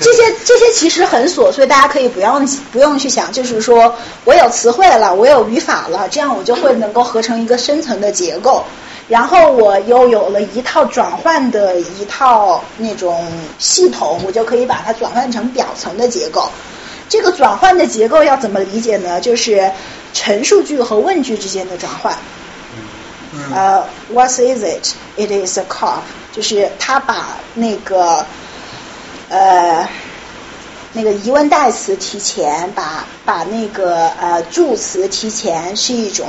这些这些其实很琐碎，大家可以不用不用去想。就是说我有词汇了，我有语法了，这样我就会能够合成一个深层的结构。然后我又有了一套转换的一套那种系统，我就可以把它转换成表层的结构。这个转换的结构要怎么理解呢？就是陈述句和问句之间的转换。呃，What is it? It is a cup。就是他把那个。呃，那个疑问代词提前，把把那个呃助词提前，是一种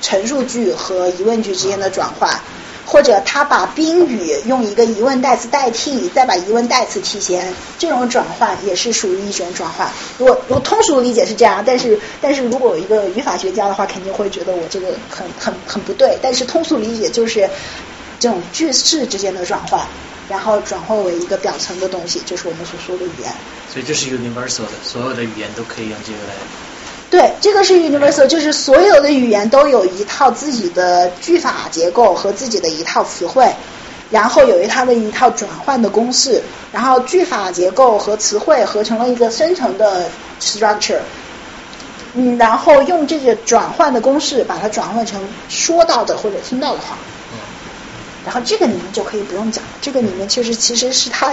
陈述句和疑问句之间的转换，或者他把宾语用一个疑问代词代替，再把疑问代词提前，这种转换也是属于一种转换。如果如通俗理解是这样，但是但是如果一个语法学家的话，肯定会觉得我这个很很很不对。但是通俗理解就是这种句式之间的转换。然后转化为一个表层的东西，就是我们所说的语言。所以这是 universal 的，所有的语言都可以用这个来。对，这个是 universal，就是所有的语言都有一套自己的句法结构和自己的一套词汇，然后有一套的一套转换的公式，然后句法结构和词汇合成了一个生成的 structure，嗯，然后用这个转换的公式把它转换成说到的或者听到的话。然后这个你们就可以不用讲了，这个里面其实其实是它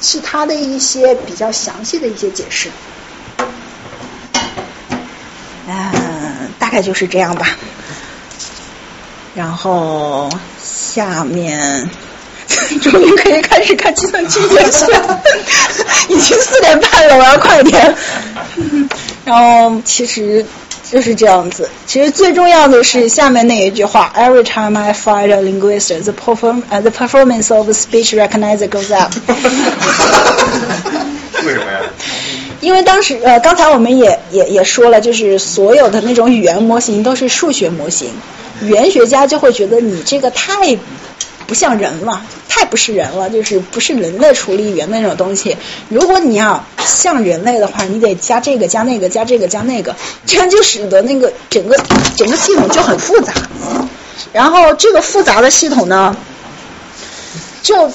是它的一些比较详细的一些解释，嗯，大概就是这样吧。然后下面 终于可以开始看计算机演示了，已经四点半了，我要快点。然后其实。就是这样子。其实最重要的是下面那一句话：Every time I find a linguist, the perform the performance of speech recognizer goes up。为什么呀？因为当时呃，刚才我们也也也说了，就是所有的那种语言模型都是数学模型，语言学家就会觉得你这个太。不像人了，太不是人了，就是不是人类处理语言那种东西。如果你要像人类的话，你得加这个加那个加这个加那个，这样就使得那个整个整个系统就很复杂。然后这个复杂的系统呢，就。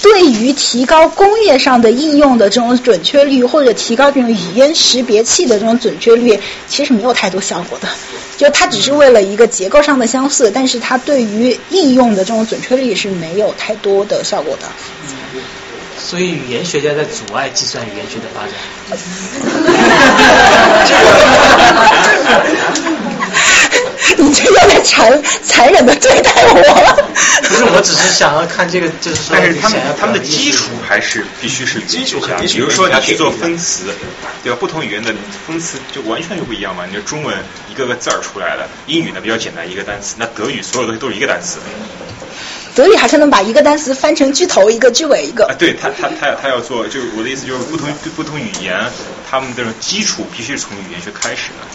对于提高工业上的应用的这种准确率，或者提高这种语音识别器的这种准确率，其实没有太多效果的。就它只是为了一个结构上的相似，但是它对于应用的这种准确率是没有太多的效果的。所以语言学家在阻碍计算语言学的发展。你这有点残残忍的对待我。不是，我只是想要看这个，就是说，但是他们他们的基础还是必须是基础。比如说你去做分词，对吧？不同语言的分词就完全就不一样嘛。你中文一个个字儿出来了，英语呢比较简单，一个单词。那德语所有东西都是一个单词。德语还是能把一个单词翻成句头一个，句尾一个。啊，对他他他他要做，就是我的意思就是不同不同语言，他们这种基础必须是从语言学开始的。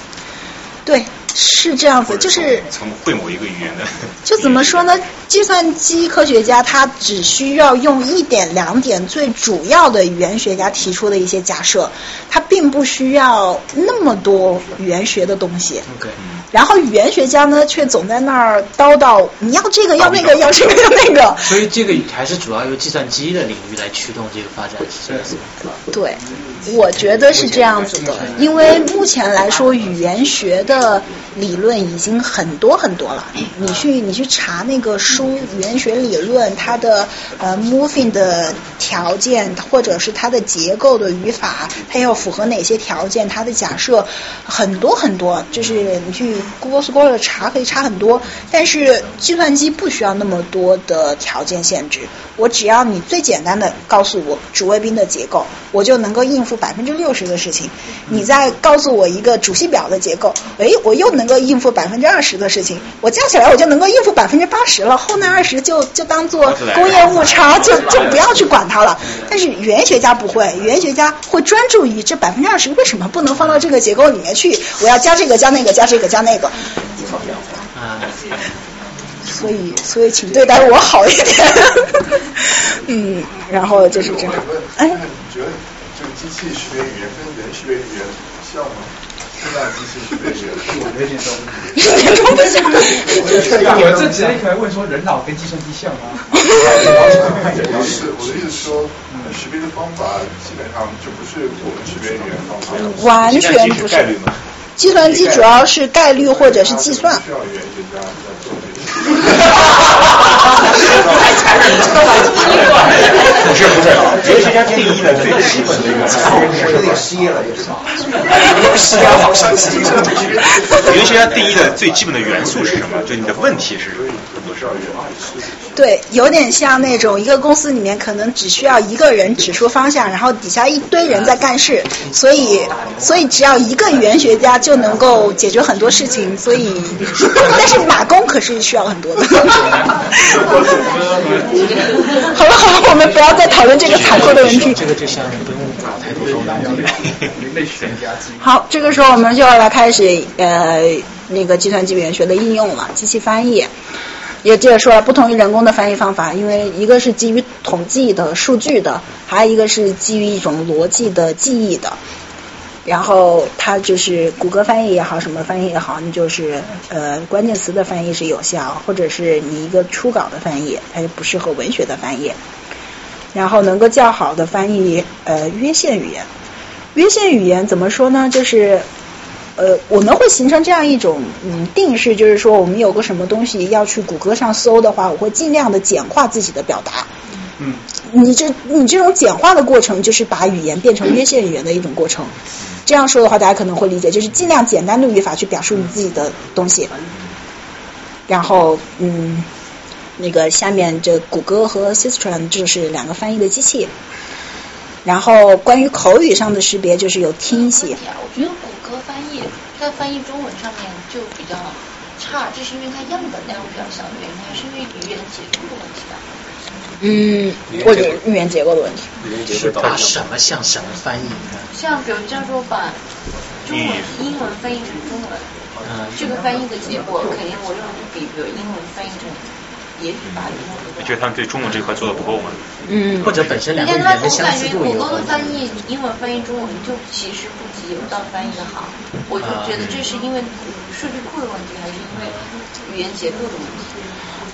对，是这样子，就是从会某一个语言的。就怎么说呢？计算机科学家他只需要用一点两点最主要的语言学家提出的一些假设，他并不需要那么多语言学的东西。OK。然后语言学家呢，却总在那儿叨叨，你要这个要那个要这个要那个。所以这个还是主要由计算机的领域来驱动这个发展，是这样子对，我觉得是这样子的，因为目前来说，语言学的理论已经很多很多了。你去你去查那个书，语言学理论它的呃 moving 的条件，或者是它的结构的语法，它要符合哪些条件，它的假设很多很多。就是你去 Google Scholar 查可以查很多，但是计算机不需要那么多的条件限制。我只要你最简单的告诉我主谓宾的结构，我就能够应付百分之六十的事情。你再告诉我一个主系表的结构，诶，我又能够应付百分之二十的事情。我加起来我就能够应付百分之八十了，后那二十就就当做工业误差，就就不要去管它了。但是语言学家不会，语言学家会专注于这百分之二十为什么不能放到这个结构里面去？我要加这个加那个加这个加那个。啊，所以所以请对待我好一点。嗯，然后就是这样。哎，你觉得这个机器识别语言跟人识别语言像吗？机器识别语言，我有点都有点都不像。你们这直接可以问说人脑跟计算机像吗？不是，我的意思是说，识别的方法基本上就不是我们识别语言方法。完全不是。计算机主要是概率或者是计算。需要语言学家在做这些。太残忍了！不是不是，语言学家定义的最基本的一个参数有点失业了，有点失业好伤心。语言学家定义的最基本的元素是什么？就你的问题是什么？对，有点像那种一个公司里面可能只需要一个人指出方向，然后底下一堆人在干事，所以所以只要一个语言学家就能够解决很多事情，所以但是马工可是需要很多的。好了好了，我们不要再讨论这个残酷的问题。这个就像不用搞太多好，这个时候我们就要来开始呃那个计算机语言学的应用了，机器翻译。也这也说了，不同于人工的翻译方法，因为一个是基于统计的数据的，还有一个是基于一种逻辑的记忆的。然后它就是谷歌翻译也好，什么翻译也好，你就是呃关键词的翻译是有效，或者是你一个初稿的翻译，它就不适合文学的翻译。然后能够较好的翻译呃约线语言，约线语言怎么说呢？就是。呃，我们会形成这样一种嗯定式，就是说我们有个什么东西要去谷歌上搜的话，我会尽量的简化自己的表达。嗯，你这你这种简化的过程，就是把语言变成约线语言的一种过程。这样说的话，大家可能会理解，就是尽量简单的语法去表述你自己的东西。然后嗯，那个下面这谷歌和 System 就是两个翻译的机器。然后关于口语上的识别，就是有听写。我觉得谷歌翻译，它翻译中文上面就比较差，这是因为它样本量比较小的原因，还是因为语言结构的问题啊？嗯，我觉得语言结构的问题。是把什么像什么翻译？像比如这样说，把中文英文翻译成中文，嗯，这个翻译的结果肯定我认为比比如英文翻译成。也许吧，你觉得他们对中文这块做的不够吗？嗯，或者本身两个语言的相似度有谷歌的翻译英文翻译中文就其实不及有道翻译的好，我就觉得这是因为数据库的问题，还是因为语言结构的问题？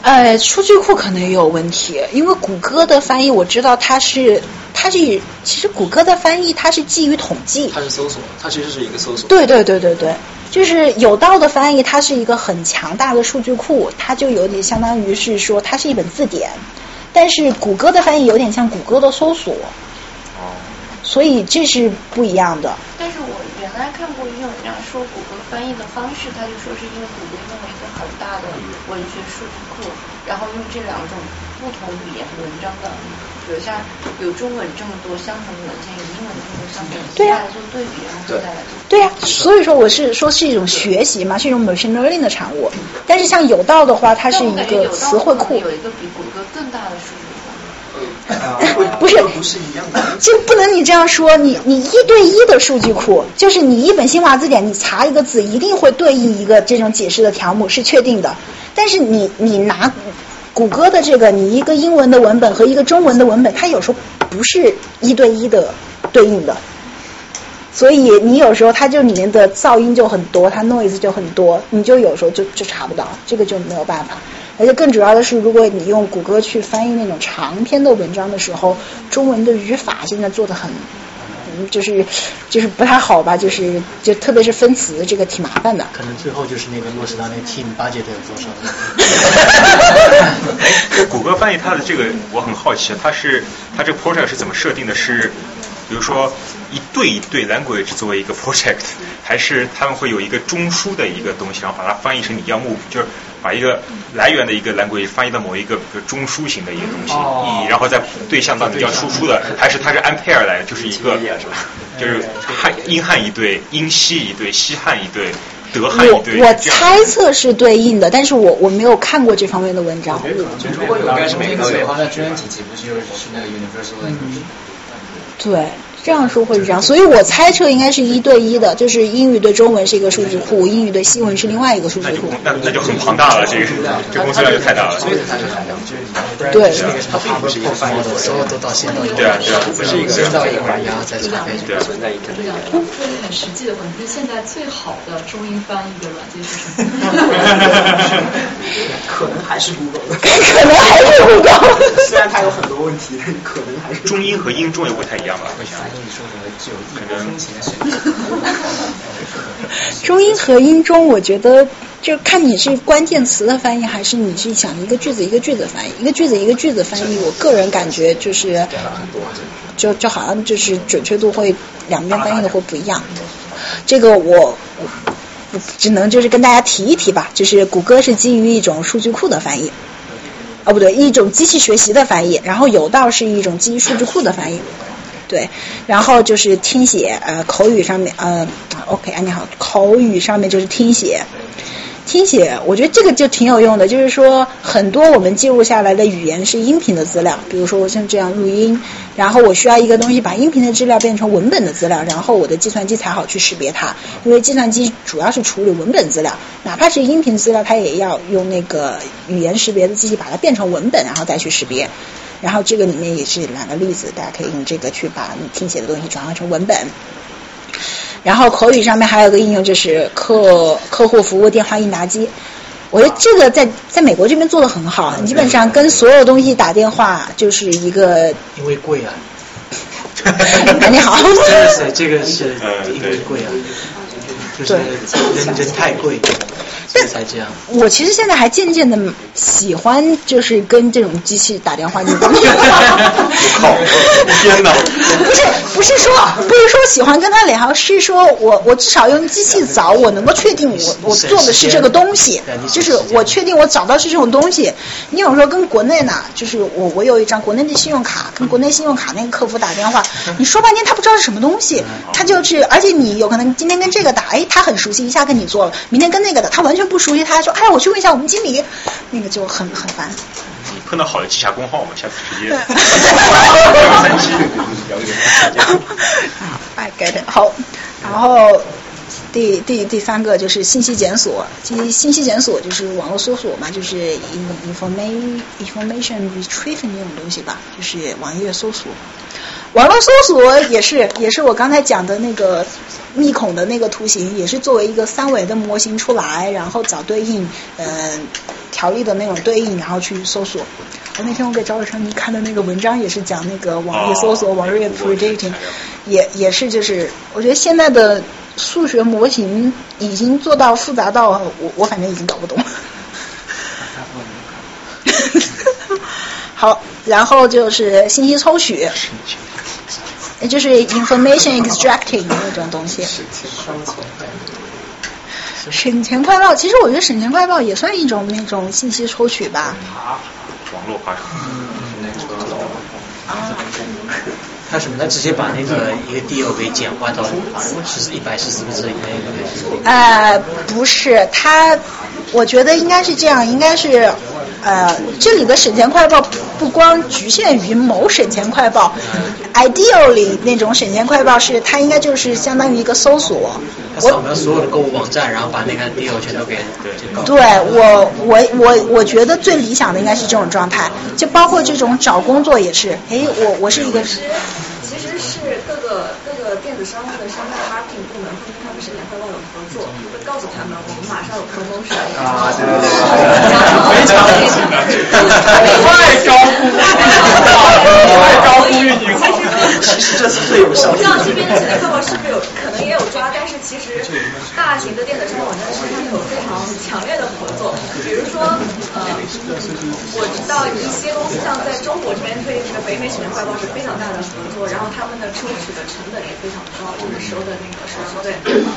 呃，数据库可能也有问题，因为谷歌的翻译我知道它是它是其实谷歌的翻译它是基于统计，它是搜索，它其实是一个搜索。对对对对对，就是有道的翻译，它是一个很强大的数据库，它就有点相当于是说它是一本字典，但是谷歌的翻译有点像谷歌的搜索，哦，所以这是不一样的。但是我原来看过一种这样说谷歌翻译的方式，他就说是因为谷歌很大的文学数据库，然后用这两种不同语言文章的，比如像有中文这么多相同的文件，有英文这么多相同的文件，来做对比，然后再来做。对呀、所以说我是说是一种学习嘛，是一种 machine learning 的产物。但是像有道的话，它是一个词汇库，有一个比谷歌更大的数据不是不是一样的。就不能你这样说，你你一对一的数据库，就是你一本新华字典，你查一个字，一定会对应一个这种解释的条目，是确定的。但是你你拿谷歌的这个，你一个英文的文本和一个中文的文本，它有时候不是一对一的对应的。所以你有时候它就里面的噪音就很多，它 noise 就很多，你就有时候就就查不到，这个就没有办法。而且更主要的是，如果你用谷歌去翻译那种长篇的文章的时候，中文的语法现在做的很，嗯，就是就是不太好吧，就是就特别是分词，这个挺麻烦的。可能最后就是那个落实到那个 team budget 有多少。谷歌翻译它的这个我很好奇，它是它这个 project 是怎么设定的？是比如说一对一对 language 作为一个 project，还是他们会有一个中枢的一个东西，然后把它翻译成你要目，就是把一个来源的一个 language 翻译到某一个比如中枢型的一个东西，哦以然后再对象到你要输出的，还是它是按 pair 来的，就是一个就是汉英汉一对，英西一对，西汉一对。德汉一我对，我猜测是对应的，但是我我没有看过这方面的文章。就如果有应该是每个的话，那中央体系不是就是是那个 universal language？对，这样说会是这样，所以我猜测应该是一对一的，就是英语对中文是一个数据库，英语对西文是另外一个数据库。那那就很庞大了，这个这工作量就太大了。所以它是海量，就是你不然对它并不是一个翻译的，所有都到先到英文，对啊对啊不是一个先到英文，然后再查配对啊存在一个这样说一个很实际的问题，就是现在最好的中英翻译的软件是什么？可能还是 Google，可能还是 Google 虽然它有很多问题，但可能还是中英和英中也不太一样吧？我想跟你说什么具有异国风情的。中英合英中，我觉得就看你是关键词的翻译，还是你是想一个句子一个句子翻译，一个句子一个句子翻译。我个人感觉就是，就就好像就是准确度会两边翻译的会不一样。这个我我只能就是跟大家提一提吧，就是谷歌是基于一种数据库的翻译，哦不对，一种机器学习的翻译，然后有道是一种基于数据库的翻译。对，然后就是听写，呃，口语上面，呃，OK，啊，你好，口语上面就是听写，听写，我觉得这个就挺有用的，就是说很多我们记录下来的语言是音频的资料，比如说我像这样录音，然后我需要一个东西把音频的资料变成文本的资料，然后我的计算机才好去识别它，因为计算机主要是处理文本资料，哪怕是音频资料，它也要用那个语言识别的机器把它变成文本，然后再去识别。然后这个里面也是两个例子，大家可以用这个去把你听写的东西转换成文本。然后口语上面还有个应用就是客客户服务电话应答机，我觉得这个在在美国这边做的很好，你基本上跟所有东西打电话就是一个。因为贵啊。你好。真 的是这个是因为贵啊，就是人人太贵，所以才这样。我其实现在还渐渐的喜欢，就是跟这种机器打电话。天哪！不是不是说不是说喜欢跟他聊，是说我我至少用机器找，我能够确定我我做的是这个东西，就是我确定我找到是这种东西。你有时候跟国内呢，就是我我有一张国内的信用卡，跟国内信用卡那个客服打电话，你说半天他不知道是什么东西，他就是而且你有可能今天跟这个打，哎，他很熟悉，一下跟你做了，明天跟那个打他完全不熟悉，他说，哎，我去问一下我们经理，那个就很很烦。你碰到好的记下工号嘛，下次直接。三期。I get it。好，然后第第第三个就是信息检索，信信息检索就是网络搜索嘛，就是 information information retrieval 那种东西吧，就是网页搜索。网络搜索也是也是我刚才讲的那个密孔的那个图形，也是作为一个三维的模型出来，然后找对应嗯、呃、条例的那种对应，然后去搜索。我那天我给赵成你看的那个文章也是讲那个网页搜索、网页 predicting，也也是就是我觉得现在的数学模型已经做到复杂到我我反正已经搞不懂。好，然后就是信息抽取，也就是 information extracting 那种东西。省钱快报，其实我觉得省钱快报也算一种那种信息抽取吧。网络爬虫。他什么？他直接把那个一个 deal 给简化到十一百四十四个字以内。呃，不是，他，我觉得应该是这样，应该是，呃，这里的省钱快报不光局限于某省钱快报，ideal 里那种省钱快报是它应该就是相当于一个搜索。我扫描所有的购物网站，然后把那个 deal 全都给对。对我，我我我觉得最理想的应该是这种状态，就包括这种找工作也是。哎，我我是一个。其实是各个各个电子商务的商业 marketing 部门会跟他们省钱快报有合作，会告诉他们我们马上有啊，对对对，非常太高估，太高其实这是有效。我不知道这边的省钱快报是不是有可能也有抓，但是其实大型的电子商务网站是他们有非常强烈的合作。比如说，呃，我知道一些公司像在中国这边推这个北美省钱快报是非常大的合作，然后他们的抽取的成本也非常高，就是收的那个手续费，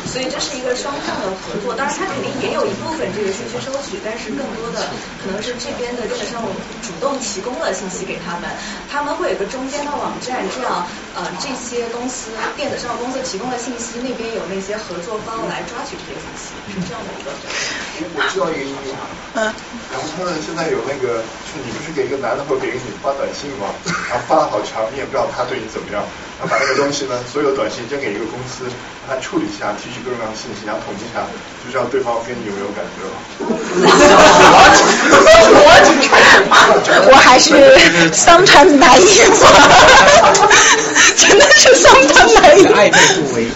所以这是一个双向的合作。当然，它肯定也有一部分这个信息收取，但是更多的可能是这边的电子商务主动提供了信息给他们，他们会有个中间的网站，这样呃这些公司电子商务公司提供的信息，那边有那些合作方来抓取这些信息，是这样的一个。我知道一个英语嗯。然后他们现在有那个，就你不是给一个男的或给一个女发短信吗？然后发了好长，你也不知道他对你怎么样。然后把那个东西呢，所有短信扔给一个公司，让他处理一下，提取各种各样的信息，然后统计一下，就知道对方跟你有没有感觉了。还是 sometimes naive，真的是 sometimes naive。爱不为。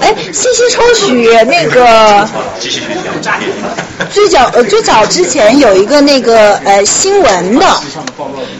哎，信息抽取那个。最早呃最早之前有一个那个呃新闻的，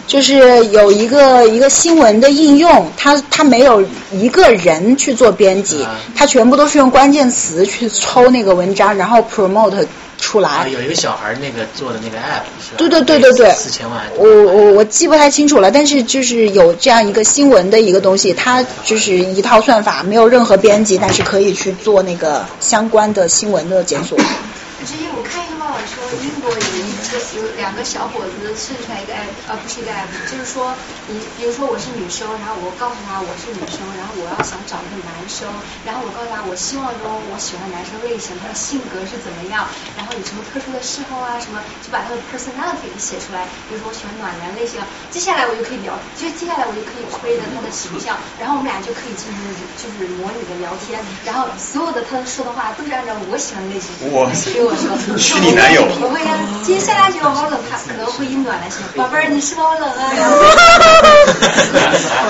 就是有一个一个新闻的应用，它它没有一个人去做编辑，它全部都是用关键词去抽那个文章，然后 promote 出来。有一个小孩那个做的那个 app 是吧？对对对对对。四千万。我我我记不太清楚了，但是就是有这样一个新闻的一个东西，它就是一套算法，没有任何编辑，但是可以去做那个相关的新闻的检索。之前我看一个报道说，英国有一个有两个小伙子设计出来一个 app，呃，不是一个 app，就是说你比如说我是女生，然后我告诉他我是女生，然后我要想找一个男生，然后我告诉他我希望中我喜欢男生类型，他的性格是怎么样，然后有什么特殊的嗜好啊什么，就把他的 personality 给写出来，比如说我喜欢暖男类型，接下来我就可以聊，就接下来我就可以推的他的形象，然后我们俩就可以进行就是模拟的聊天，然后所有的他说的话都是按照我喜欢的类型给我。虚拟男友。我会呀，接下来就好冷，他可能会以暖来形容。宝贝儿，你是不好冷啊？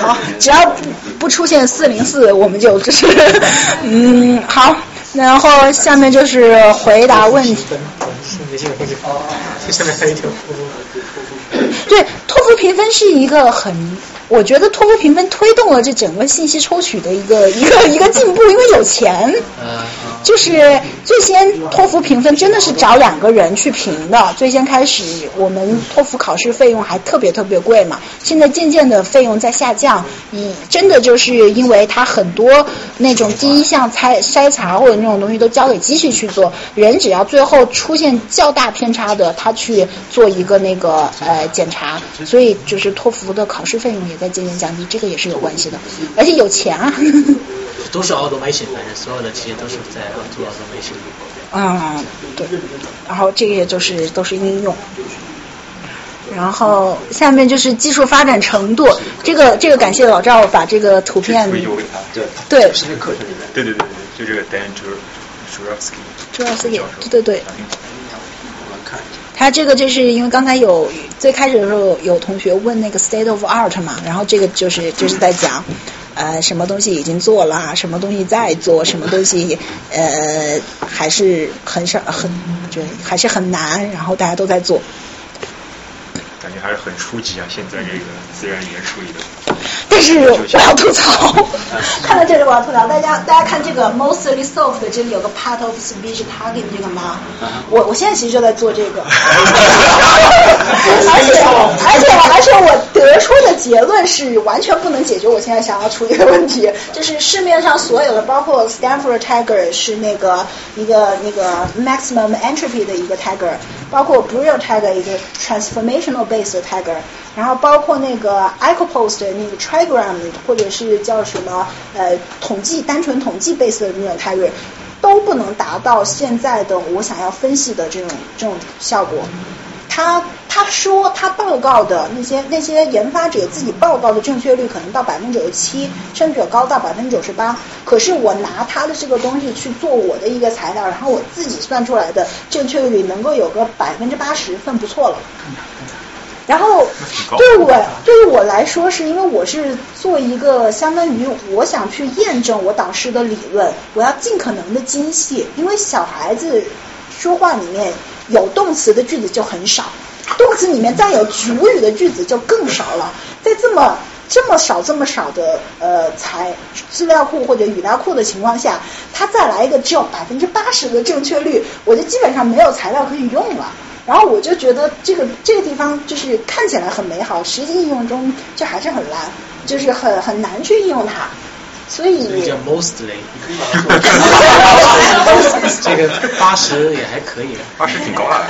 好，只要不不出现四零四，我们就就是 嗯好。然后下面就是回答问题。下面还有一条。对，托福评分是一个很，我觉得托福评分推动了这整个信息抽取的一个一个一个进步，因为有钱。就是最先托福评分真的是找两个人去评的，最先开始我们托福考试费用还特别特别贵嘛，现在渐渐的费用在下降，以真的就是因为它很多那种第一项筛筛查或者那种东西都交给机器去做，人只要最后出现较大偏差的，他去做一个那个呃检查，所以就是托福的考试费用也在渐渐降低，这个也是有关系的，而且有钱啊。都是 automation，反正所有的企业都是在做 automation。嗯，对。然后这个就是都是应用。然后下面就是技术发展程度，这个这个感谢老赵把这个图片。推邮给他。对。对。是那课程里面。对对对对，就这个 Dan Jurovsky。Jurovsky，对对对。他这个就是因为刚才有最开始的时候有同学问那个 state of art 嘛，然后这个就是就是在讲。呃，什么东西已经做了，什么东西在做，什么东西呃还是很少很，就还是很难，然后大家都在做。感觉还是很初级啊，现在这个自然语言处理的。但是我要吐槽，看到这里我要吐槽，大家大家看这个 mostly soft 这里有个 part of speech tagging 这个吗？我我现在其实就在做这个，而且而且而且我得出的。结论是完全不能解决我现在想要处理的问题。就是市面上所有的，包括 Stanford Tiger 是那个一个那个 maximum entropy 的一个 Tiger，包括 Brio Tiger 一个 transformational based Tiger，然后包括那个 EcoPost 那个 igram 或者是叫什么呃统计单纯统计 based 的那种 Tiger。都不能达到现在的我想要分析的这种这种效果。他他说他报告的那些那些研发者自己报告的正确率可能到百分之九十七，甚至高到百分之九十八。可是我拿他的这个东西去做我的一个材料，然后我自己算出来的正确率能够有个百分之八十，算不错了。然后对我对于我来说，是因为我是做一个相当于我想去验证我导师的理论，我要尽可能的精细，因为小孩子说话里面有动词的句子就很少，动词里面再有主语的句子就更少了，在这么这么少这么少的呃材资料库或者语料库的情况下，他再来一个只有百分之八十的正确率，我就基本上没有材料可以用了。然后我就觉得这个这个地方就是看起来很美好，实际应用中就还是很烂，就是很很难去应用它。所以这个叫 mostly，这个八十也还可以，八十挺高了，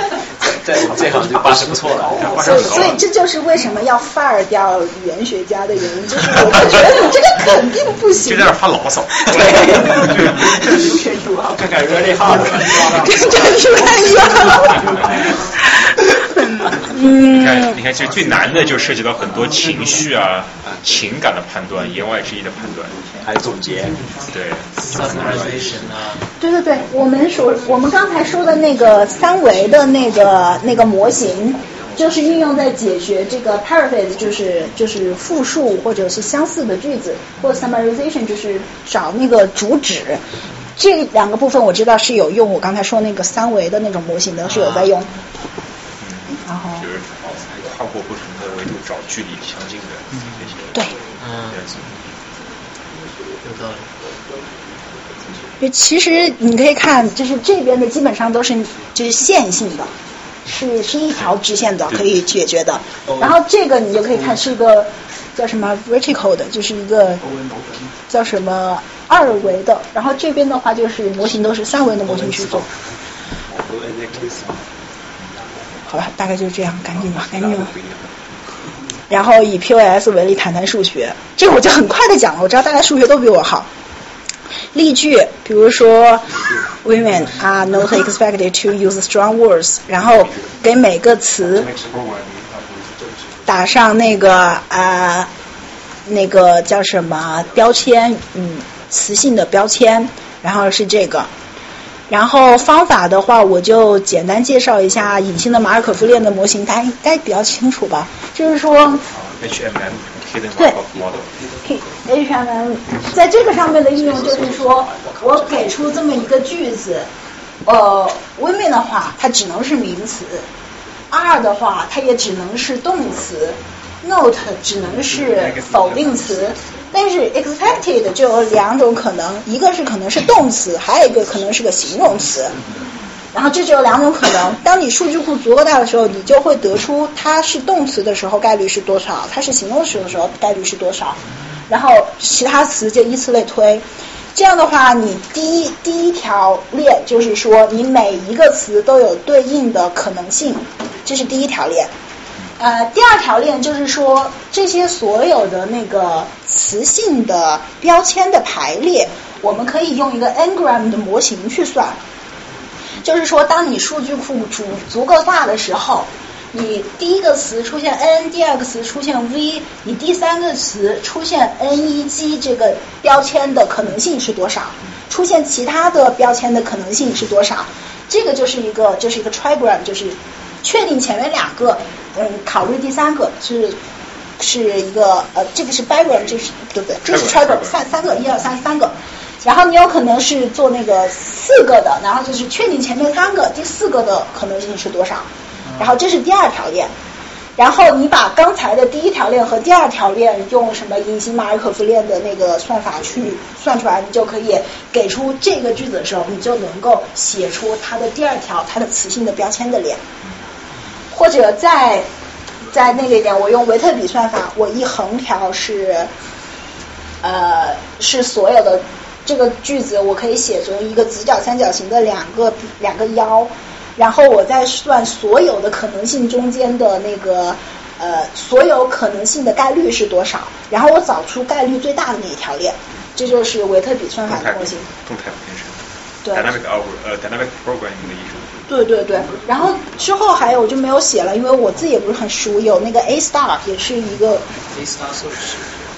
在这行就八十不错了，所以所以这就是为什么要 fire 掉语言学家的原因，就是我就觉得你这个肯定不行。就在那发牢骚。看看 really hard，真是太远你看，你看，其实最难的就涉及到很多情绪啊、情感的判断、言外之意的判断，总结。对，summarization 啊。对对对，我们所我们刚才说的那个三维的那个那个模型，就是运用在解决这个 paraphrase，就是就是复数或者是相似的句子，或者 summarization 就是找那个主旨。这两个部分我知道是有用，我刚才说那个三维的那种模型的是有在用。然后就是跨过不同的维度找距离相近的这些对元素。有道理。就其实你可以看，就是这边的基本上都是就是线性的，是是一条直线的可以解决的。然后这个你就可以看是一个叫什么 vertical 的，就是一个叫什么二维的。然后这边的话就是模型都是三维的模型去做。好吧，大概就是这样，赶紧吧，赶紧吧。然后以 POS 为例谈谈数学，这个我就很快的讲了，我知道大家数学都比我好。例句，比如说，women are not expected to use strong words，然后给每个词打上那个啊、那个叫什么标签，嗯，词性的标签，然后是这个。然后方法的话，我就简单介绍一下隐性的马尔可夫链的模型，大家应该比较清楚吧？就是说，HMM Hidden 对。HMM 在这个上面的应用就是说，我给出这么一个句子，呃，women 的话它只能是名词，are 的话它也只能是动词，not 只能是否定词。但是 expected 就有两种可能，一个是可能是动词，还有一个可能是个形容词。然后这就有两种可能，当你数据库足够大的时候，你就会得出它是动词的时候概率是多少，它是形容词的时候概率是多少，然后其他词就依次类推。这样的话，你第一第一条链就是说，你每一个词都有对应的可能性，这是第一条链。呃，第二条链就是说，这些所有的那个词性的标签的排列，我们可以用一个 n-gram 的模型去算。就是说，当你数据库足足够大的时候，你第一个词出现 n，第二个词出现 v，你第三个词出现 n 一 g 这个标签的可能性是多少？出现其他的标签的可能性是多少？这个就是一个就是一个 trigram，就是确定前面两个，嗯，考虑第三个是是一个呃，这个是 bagram，这是对不对？这是 trigram，三三个，一二三三个。然后你有可能是做那个四个的，然后就是确定前面三个，第四个的可能性是多少？然后这是第二条链。然后你把刚才的第一条链和第二条链用什么隐形马尔可夫链的那个算法去算出来，你就可以给出这个句子的时候，你就能够写出它的第二条它的词性的标签的链。或者再在那个一点，我用维特比算法，我一横条是呃是所有的这个句子，我可以写成一个直角三角形的两个两个腰，然后我再算所有的可能性中间的那个呃所有可能性的概率是多少，然后我找出概率最大的那一条链，这就是维特比算法的模型。动态编程。对。Dynamic algor 呃 dynamic programming 的艺术。对对对，然后之后还有我就没有写了，因为我自己也不是很熟。有那个 A star 也是一个，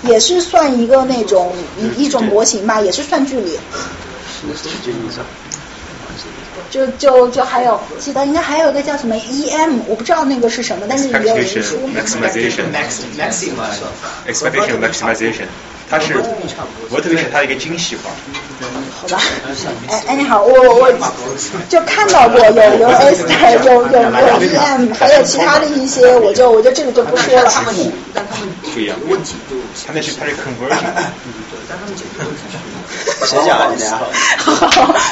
也是算一个那种一一种模型吧，也是算距离。就就就还有，记得应该还有一个叫什么 EM，我不知道那个是什么，但是也有人说。maximization expectation maximization，它是我特别是它的一个精细化。好吧，哎哎你好，我我就看到过有有 S 有有有 EM，还有其他的一些，我就我就这个就不说了。不一样，问题就他那是他是 conversion。谁讲啊？你俩好。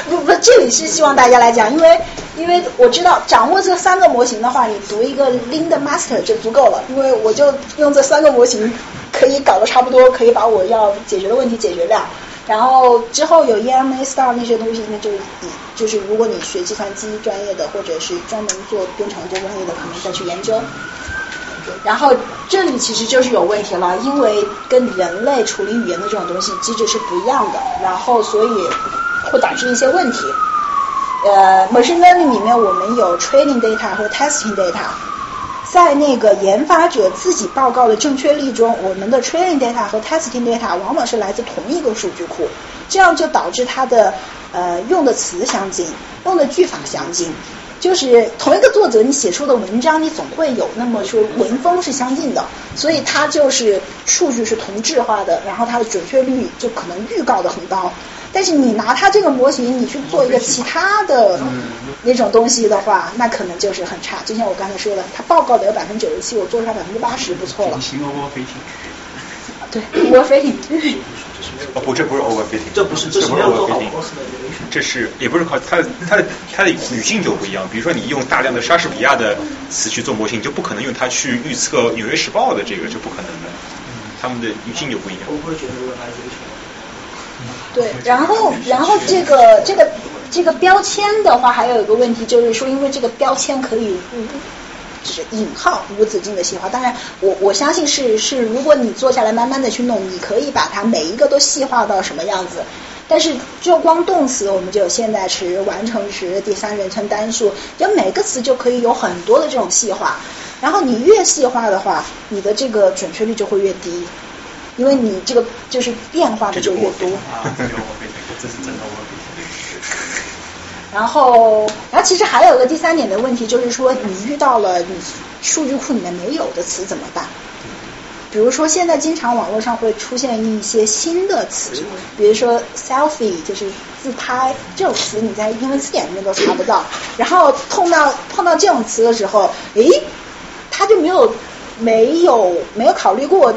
不不，这里是希望大家来讲，因为因为我知道掌握这三个模型的话，你读一个 Lean 的 Master 就足够了，因为我就用这三个模型可以搞得差不多，可以把我要解决的问题解决掉。然后之后有 EMA star 那些东西，那就以就是如果你学计算机专业的，或者是专门做编程这专业的，可能再去研究。然后这里其实就是有问题了，因为跟人类处理语言的这种东西机制是不一样的，然后所以会导致一些问题。呃，machine learning 里面我们有 training data 和 testing data，在那个研发者自己报告的正确率中，我们的 training data 和 testing data 往往是来自同一个数据库，这样就导致它的呃用的词相近，用的句法相近。就是同一个作者，你写出的文章，你总会有那么说文风是相近的，所以它就是数据是同质化的，然后它的准确率就可能预告的很高。但是你拿它这个模型，你去做一个其他的那种东西的话，那可能就是很差。就像我刚才说的，它报告的有百分之九十七，我做出来百分之八十，不错了。行 overfitting。对，overfitting。哦不，这不是 overfitting，这不是，这是不是 overfitting，这是也不是靠它的它的它的语境就不一样。比如说你用大量的莎士比亚的词去做模型，你就不可能用它去预测《纽约时报》的这个，就不可能的。他们的语境就不一样。我会觉得对，然后然后这个这个这个标签的话，还有一个问题就是说，因为这个标签可以无就是引号无止境的细化。当然，我我相信是是，如果你坐下来慢慢的去弄，你可以把它每一个都细化到什么样子。但是就光动词，我们就有现在时、完成时、第三人称单数，就每个词就可以有很多的这种细化。然后你越细化的话，你的这个准确率就会越低。因为你这个就是变化的就越多。这是真的然后，然后其实还有个第三点的问题，就是说你遇到了你数据库里面没有的词怎么办？比如说现在经常网络上会出现一些新的词，比如说 selfie 就是自拍这种词，你在英文词典里面都查不到。然后碰到碰到这种词的时候，诶，他就没有没有没有考虑过。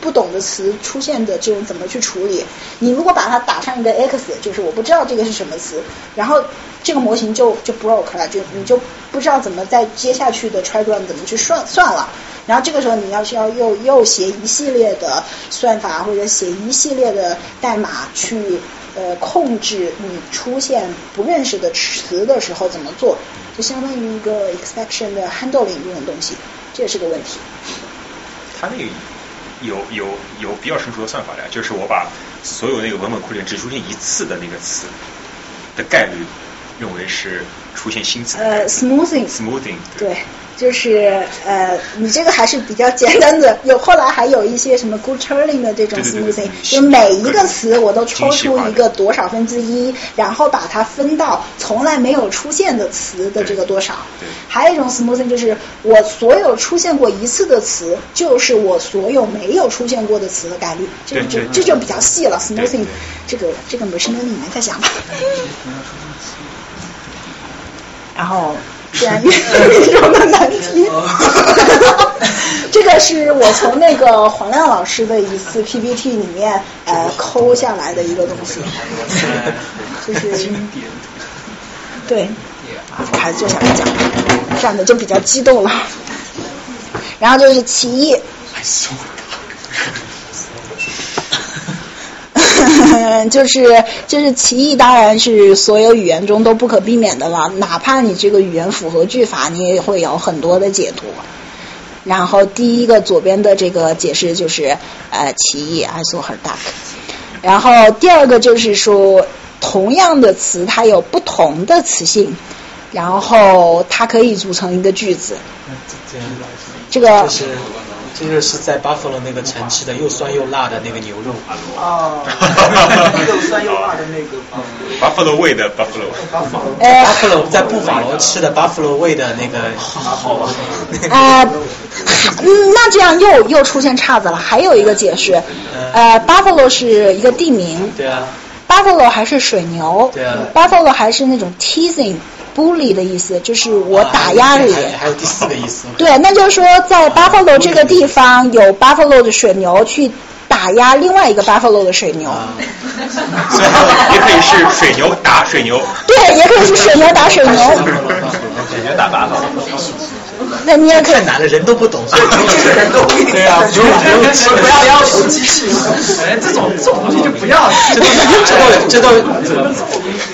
不懂的词出现的这种怎么去处理？你如果把它打上一个 x，就是我不知道这个是什么词，然后这个模型就就 broke 了，就你就不知道怎么在接下去的 try run 怎么去算算了。然后这个时候你要是要又又写一系列的算法或者写一系列的代码去呃控制你出现不认识的词的时候怎么做，就相当于一个 exception 的 handling 这种东西，这也是个问题。它那个。有有有比较成熟的算法的，就是我把所有那个文本库里面只出现一次的那个词的概率，认为是出现新词。呃，smoothing。smoothing。对，就是呃，你这个还是比较简单的。有后来还有一些什么 good turning 的这种 smoothing，就每一个词我都抽出一个多少分之一，然后把它分到从来没有出现的词的这个多少。还有一种 smoothing 就是我所有出现过一次的词，就是我所有没有出现过的词的概率。这就这就比较细了，smoothing 这个这个 machine learning 你们再想吧。然后。自然语中的难题，这个是我从那个黄亮老师的一次 PPT 里面呃抠下来的一个东西，就是对，我还是坐下来讲，这样的就比较激动了。然后就是歧义。就是就是歧义，当然是所有语言中都不可避免的了。哪怕你这个语言符合句法，你也会有很多的解读。然后第一个左边的这个解释就是呃歧义，I saw her duck。然后第二个就是说，同样的词它有不同的词性，然后它可以组成一个句子。这个。这个是在 Buffalo 那个城吃的又酸又辣的那个牛肉。哦，又酸又辣的那个。Buffalo 味的 Buffalo。呃，Buffalo 在布法罗吃的 Buffalo 味的那个。好吧。啊，嗯，那这样又又出现岔子了。还有一个解释，呃，Buffalo 是一个地名。对啊。Buffalo 还是水牛。对啊。Buffalo 还是那种 teasing。Bully 的意思就是我打压你，还有第四个意思。对，那就是说在 Buffalo 这个地方有 Buffalo 的水牛去打压另外一个 Buffalo 的水牛。所以也可以是水牛打水牛。对，也可以是水牛打水牛。水牛打 Buffalo。那你也可以。太难了，人都不懂，所以人都对啊，不用不用不要要求机器人，哎，这种这种东西就不要了。这都这都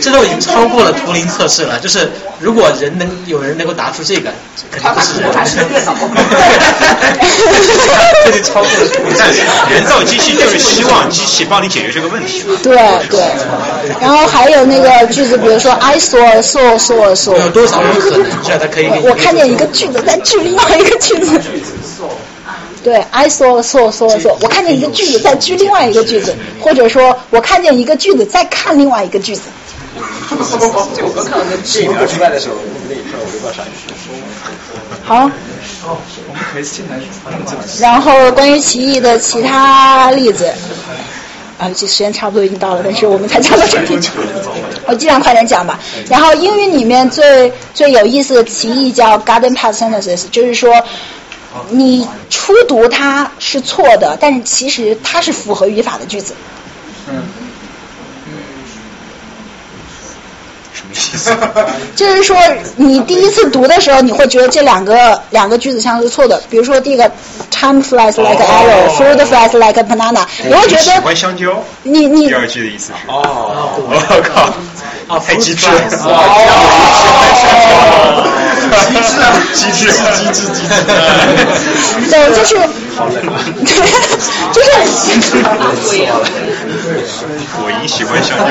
这都已经超过了图灵测试了。就是如果人能有人能够答出这个，肯定不是人，还是电脑。这就超过了图灵。人造机器就是希望机器帮你解决这个问题。对对。然后还有那个句子，比如说 I saw saw saw saw。有多少种可能？这样它可以。我看见一个句子在句另外一个句子。对，I saw saw saw saw，我看见一个句子在句另外一个句子，或者说我看见一个句子在看另外一个句子。这我刚看到那电影要出来的时候，那一刻我就不知道啥意思。好。然后关于歧义的其他例子，啊，这时间差不多已经到了，但是我们才讲到这里，我尽量快点讲吧。然后英语里面最最有意思的歧义叫 garden path sentences，就是说。你初读它是错的，但是其实它是符合语法的句子。嗯。什么意思？就是说，你第一次读的时候，你会觉得这两个两个句子像是错的。比如说，第一个 time flies like arrow，fruit flies like a banana，你会觉得喜欢香蕉。你你第二句的意思是？哦，我靠！啊，太机智了！机智啊，机智，机智，机智。对，就是，就是。果蝇 喜欢香蕉，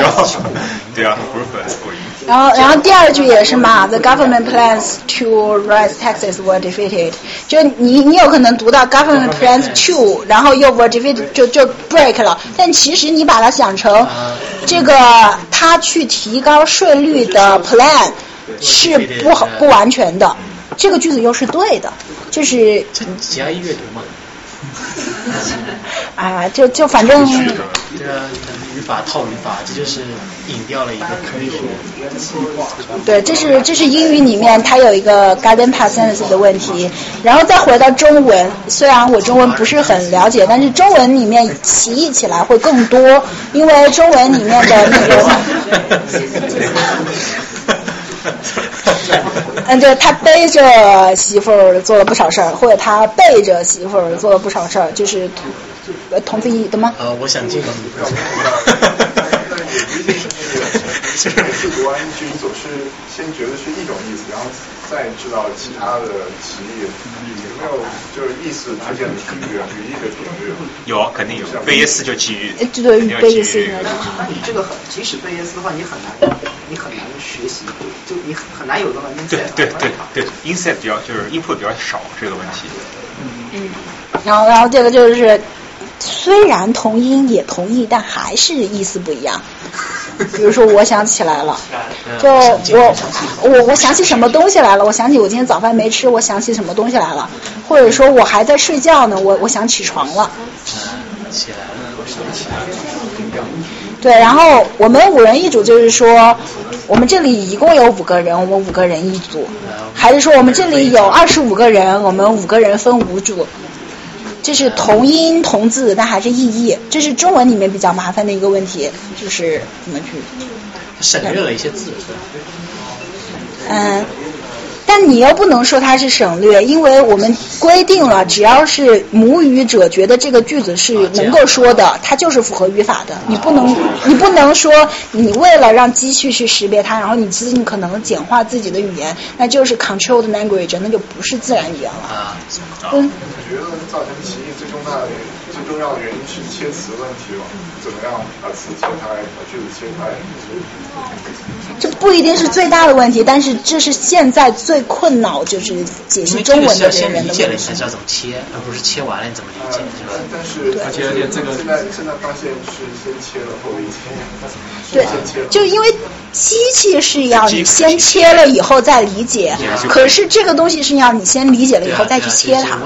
对啊，不是粉果蝇。然后，然后第二句也是嘛，The government plans to raise taxes were defeated。就你你有可能读到 government plans to，然后又 were defeated，就就 break 了。但其实你把它想成这个他去提高税率的 plan 是不好不完全的，这个句子又是对的，就是简易阅读嘛。哎 呀，就就反正。对啊，语法套语法，这就是引掉了一个可以说对，这是这是英语里面它有一个 garden path sentence 的问题，然后再回到中文，虽然我中文不是很了解，但是中文里面歧义起来会更多，因为中文里面的那个。嗯，对他背着媳妇儿做了不少事儿，或者他背着媳妇儿做了不少事儿，就是同同字义的吗？呃，我想进入。就是是读完句，你总是先觉得是一种意思，然后再知道其他的歧义，有没有就是意思之间的区别，语义的点略？有，肯定有。贝叶斯就基于，对，贝叶斯。那你这个很，即使贝叶斯的话，你很难，你很难学习，就你很难有这么 insight。对对对对，insight 比较就是 input 比较少这个问题。嗯，然后然后这个就是。虽然同音也同义，但还是意思不一样。比如说，我想起来了，就我我我想起什么东西来了，我想起我今天早饭没吃，我想起什么东西来了，或者说我还在睡觉呢，我我想起床了。起来了，我想起来了。对，然后我们五人一组就是说，我们这里一共有五个人，我们五个人一组，还是说我们这里有二十五个人，我们五个人分五组。这是同音同字，但还是异义，这是中文里面比较麻烦的一个问题，就是怎么去省略了一些字。嗯，但你又不能说它是省略，因为我们规定了，只要是母语者觉得这个句子是能够说的，它就是符合语法的。你不能，你不能说你为了让机器去识别它，然后你尽可能简化自己的语言，那就是 controlled language，那就不是自然语言了。嗯。我觉得造成歧义最重大的、重要的原因是切词问题了。怎么样把词切开，把句子切开？这不一定是最大的问题，但是这是现在最困扰，就是解析中文的人的问题。理解了，你才知道怎么切，而不是切完了你怎么理解，是吧？但是而且而且这个现在现在发现是先切了后理解。对，就因为机器是要你先切了以后再理解，可是这个东西是要你先理解了以后再去切它，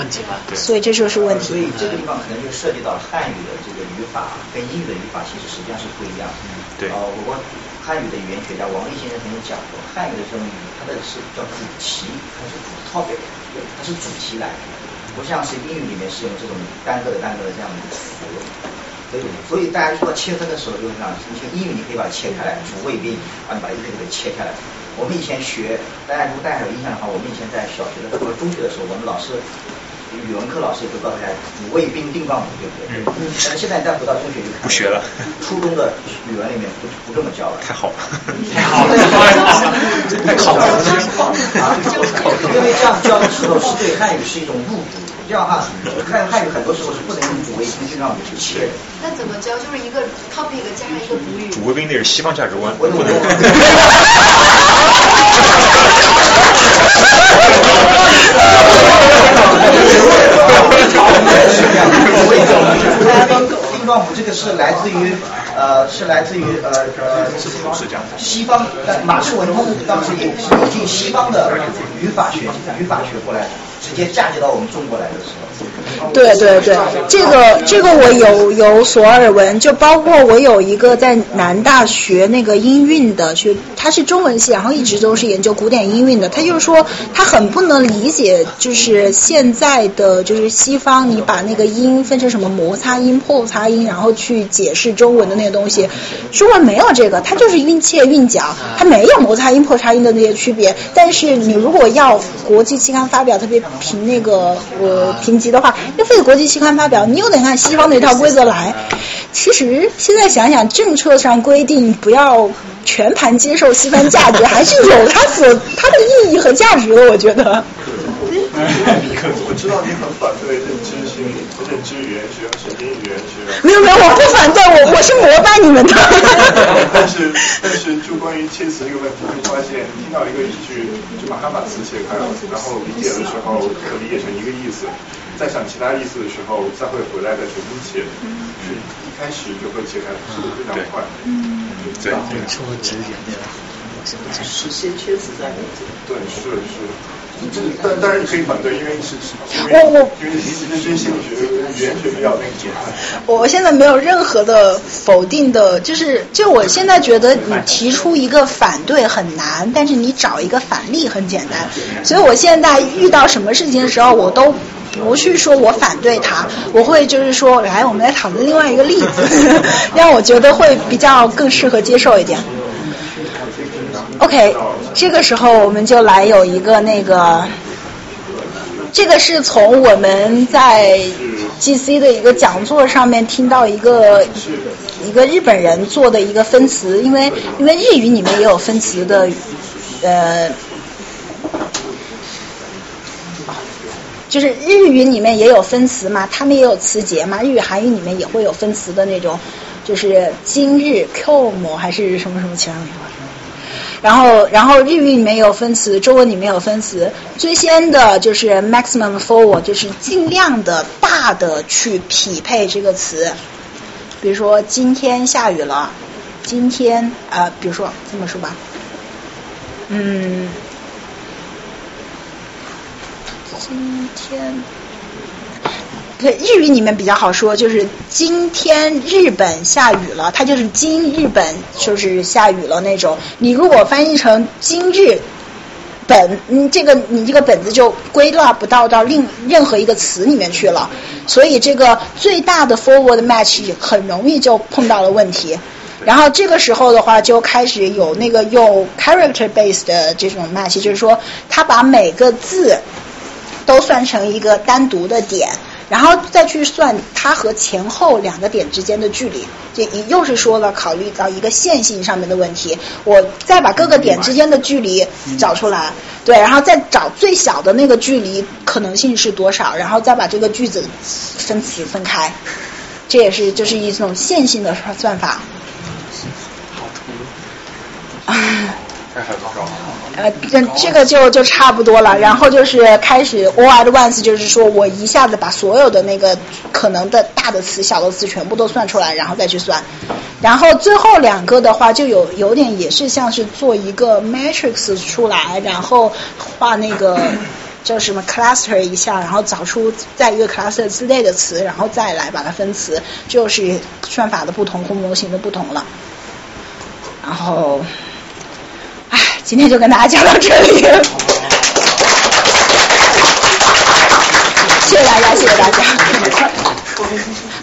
所以这就是问题。所以这个地方可能就涉及到汉语的这个语法跟英语的语法其实实际上是不一样的。对。呃，我国汉语的语言学家王立先生曾经讲过，汉语的这种语，它的是叫主题，它是主 topic，它是主题来，不像是英语里面是用这种单个的单个的这样的词。所以，所以大家说到切分的时候，就是讲，你像英语你可以把它切开来，主谓宾，啊，你把一个一个切开来。我们以前学，大家如果大家有印象的话，我们以前在小学的时候、中学的时候，我们老师。语文课老师也会告诉大家主谓宾定状语，对不对？嗯。但是现在再回到中学就不学了。初中的语文里面不不这么教了。太好了。太好了。太好了。啊，因为这样教的时候是对汉语是一种误读。这样哈，汉汉语很多时候是不能用主谓宾定状语去切。那怎么教？就是一个 topic 加上一个主语。主谓宾那是西方价值观。我懂。定状语这个是来自于呃是来自于呃呃西方马氏文通当时也是引进西方的语法学语法学过来，直接嫁接到我们中国来的时候。对对对，这个这个我有有所耳闻，就包括我有一个在南大学那个音韵的，学他是中文系，然后一直都是研究古典音韵的，他就是说他很不能理解，就是现在的就是西方，你把那个音分成什么摩擦音、破擦音，然后去解释中文的那个东西，中文没有这个，它就是韵切韵脚，它没有摩擦音、破擦音的那些区别。但是你如果要国际期刊发表，特别评那个呃评级的话。要非得国际期刊发表，你又得按西方那套规则来。其实现在想想，政策上规定不要全盘接受西方价值，还是有它所它的意义和价值的。我觉得。我知道你很反对认知认知语言学、神经语言学。没有没有，我不反对，我我是膜拜你们的。但是但是就关于切词这个问题，就发现听到一个语句，就马上把词切开了，然后理解的时候可理解成一个意思。在想其他意思的时候，再会回来再重新切，是一开始就会切开，速度非常快。嗯，对，说直一点点，是先切词再理解。对，是是。但但是你可以反对，因为是是，我我因为你是认真心理学、语言学比较那个简单。我现在没有任何的否定的，就是就我现在觉得你提出一个反对很难，但是你找一个反例很简单。所以我现在遇到什么事情的时候，我都。不去说我反对他，我会就是说，来，我们来讨论另外一个例子，让我觉得会比较更适合接受一点。OK，这个时候我们就来有一个那个，这个是从我们在 GC 的一个讲座上面听到一个一个日本人做的一个分词，因为因为日语里面也有分词的，呃。就是日语里面也有分词嘛，他们也有词节嘛。日语、韩语里面也会有分词的那种，就是今日 Q 模还是什么什么其他的。然后，然后日语里面有分词，中文里面有分词。最先的就是 maximum for，就是尽量的大的去匹配这个词。比如说今天下雨了，今天啊，比如说这么说吧，嗯。今天，对日语里面比较好说，就是今天日本下雨了，它就是今日本就是下雨了那种。你如果翻译成今日本，嗯，这个你这个本子就归纳不到到另任何一个词里面去了，所以这个最大的 forward match 很容易就碰到了问题。然后这个时候的话，就开始有那个用 character based 的这种 match，就是说他把每个字都算成一个单独的点。然后再去算它和前后两个点之间的距离，这又是说了考虑到一个线性上面的问题。我再把各个点之间的距离找出来，对，然后再找最小的那个距离可能性是多少，然后再把这个句子分词分开。这也是就是一种线性的算法。啊。呃，这这个就就差不多了。然后就是开始 all at once，就是说我一下子把所有的那个可能的大的词、小的词全部都算出来，然后再去算。然后最后两个的话，就有有点也是像是做一个 matrix 出来，然后画那个 叫什么 cluster 一下，然后找出在一个 cluster 之内的词，然后再来把它分词，就是算法的不同和模型的不同了。然后。今天就跟大家讲到这里，谢谢大家，谢谢大家。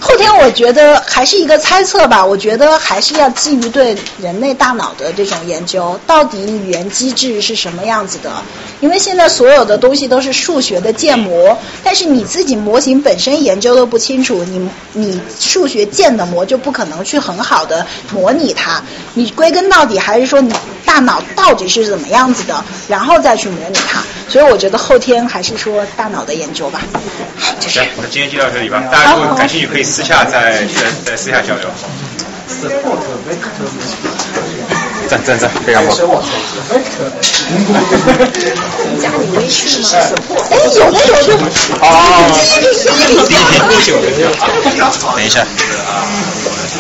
后天我觉得还是一个猜测吧，我觉得还是要基于对人类大脑的这种研究，到底语言机制是什么样子的？因为现在所有的东西都是数学的建模，但是你自己模型本身研究的不清楚，你你数学建的模就不可能去很好的模拟它。你归根到底还是说你大脑到底是怎么样子的，然后再去模拟它。所以我觉得后天还是说大脑的研究吧。好，行，那今天就到这里吧。大家如果感兴趣，可以私下再再再私下交流。赞赞赞，非常棒。加你微信吗？哎，有的有的。哦，等一下。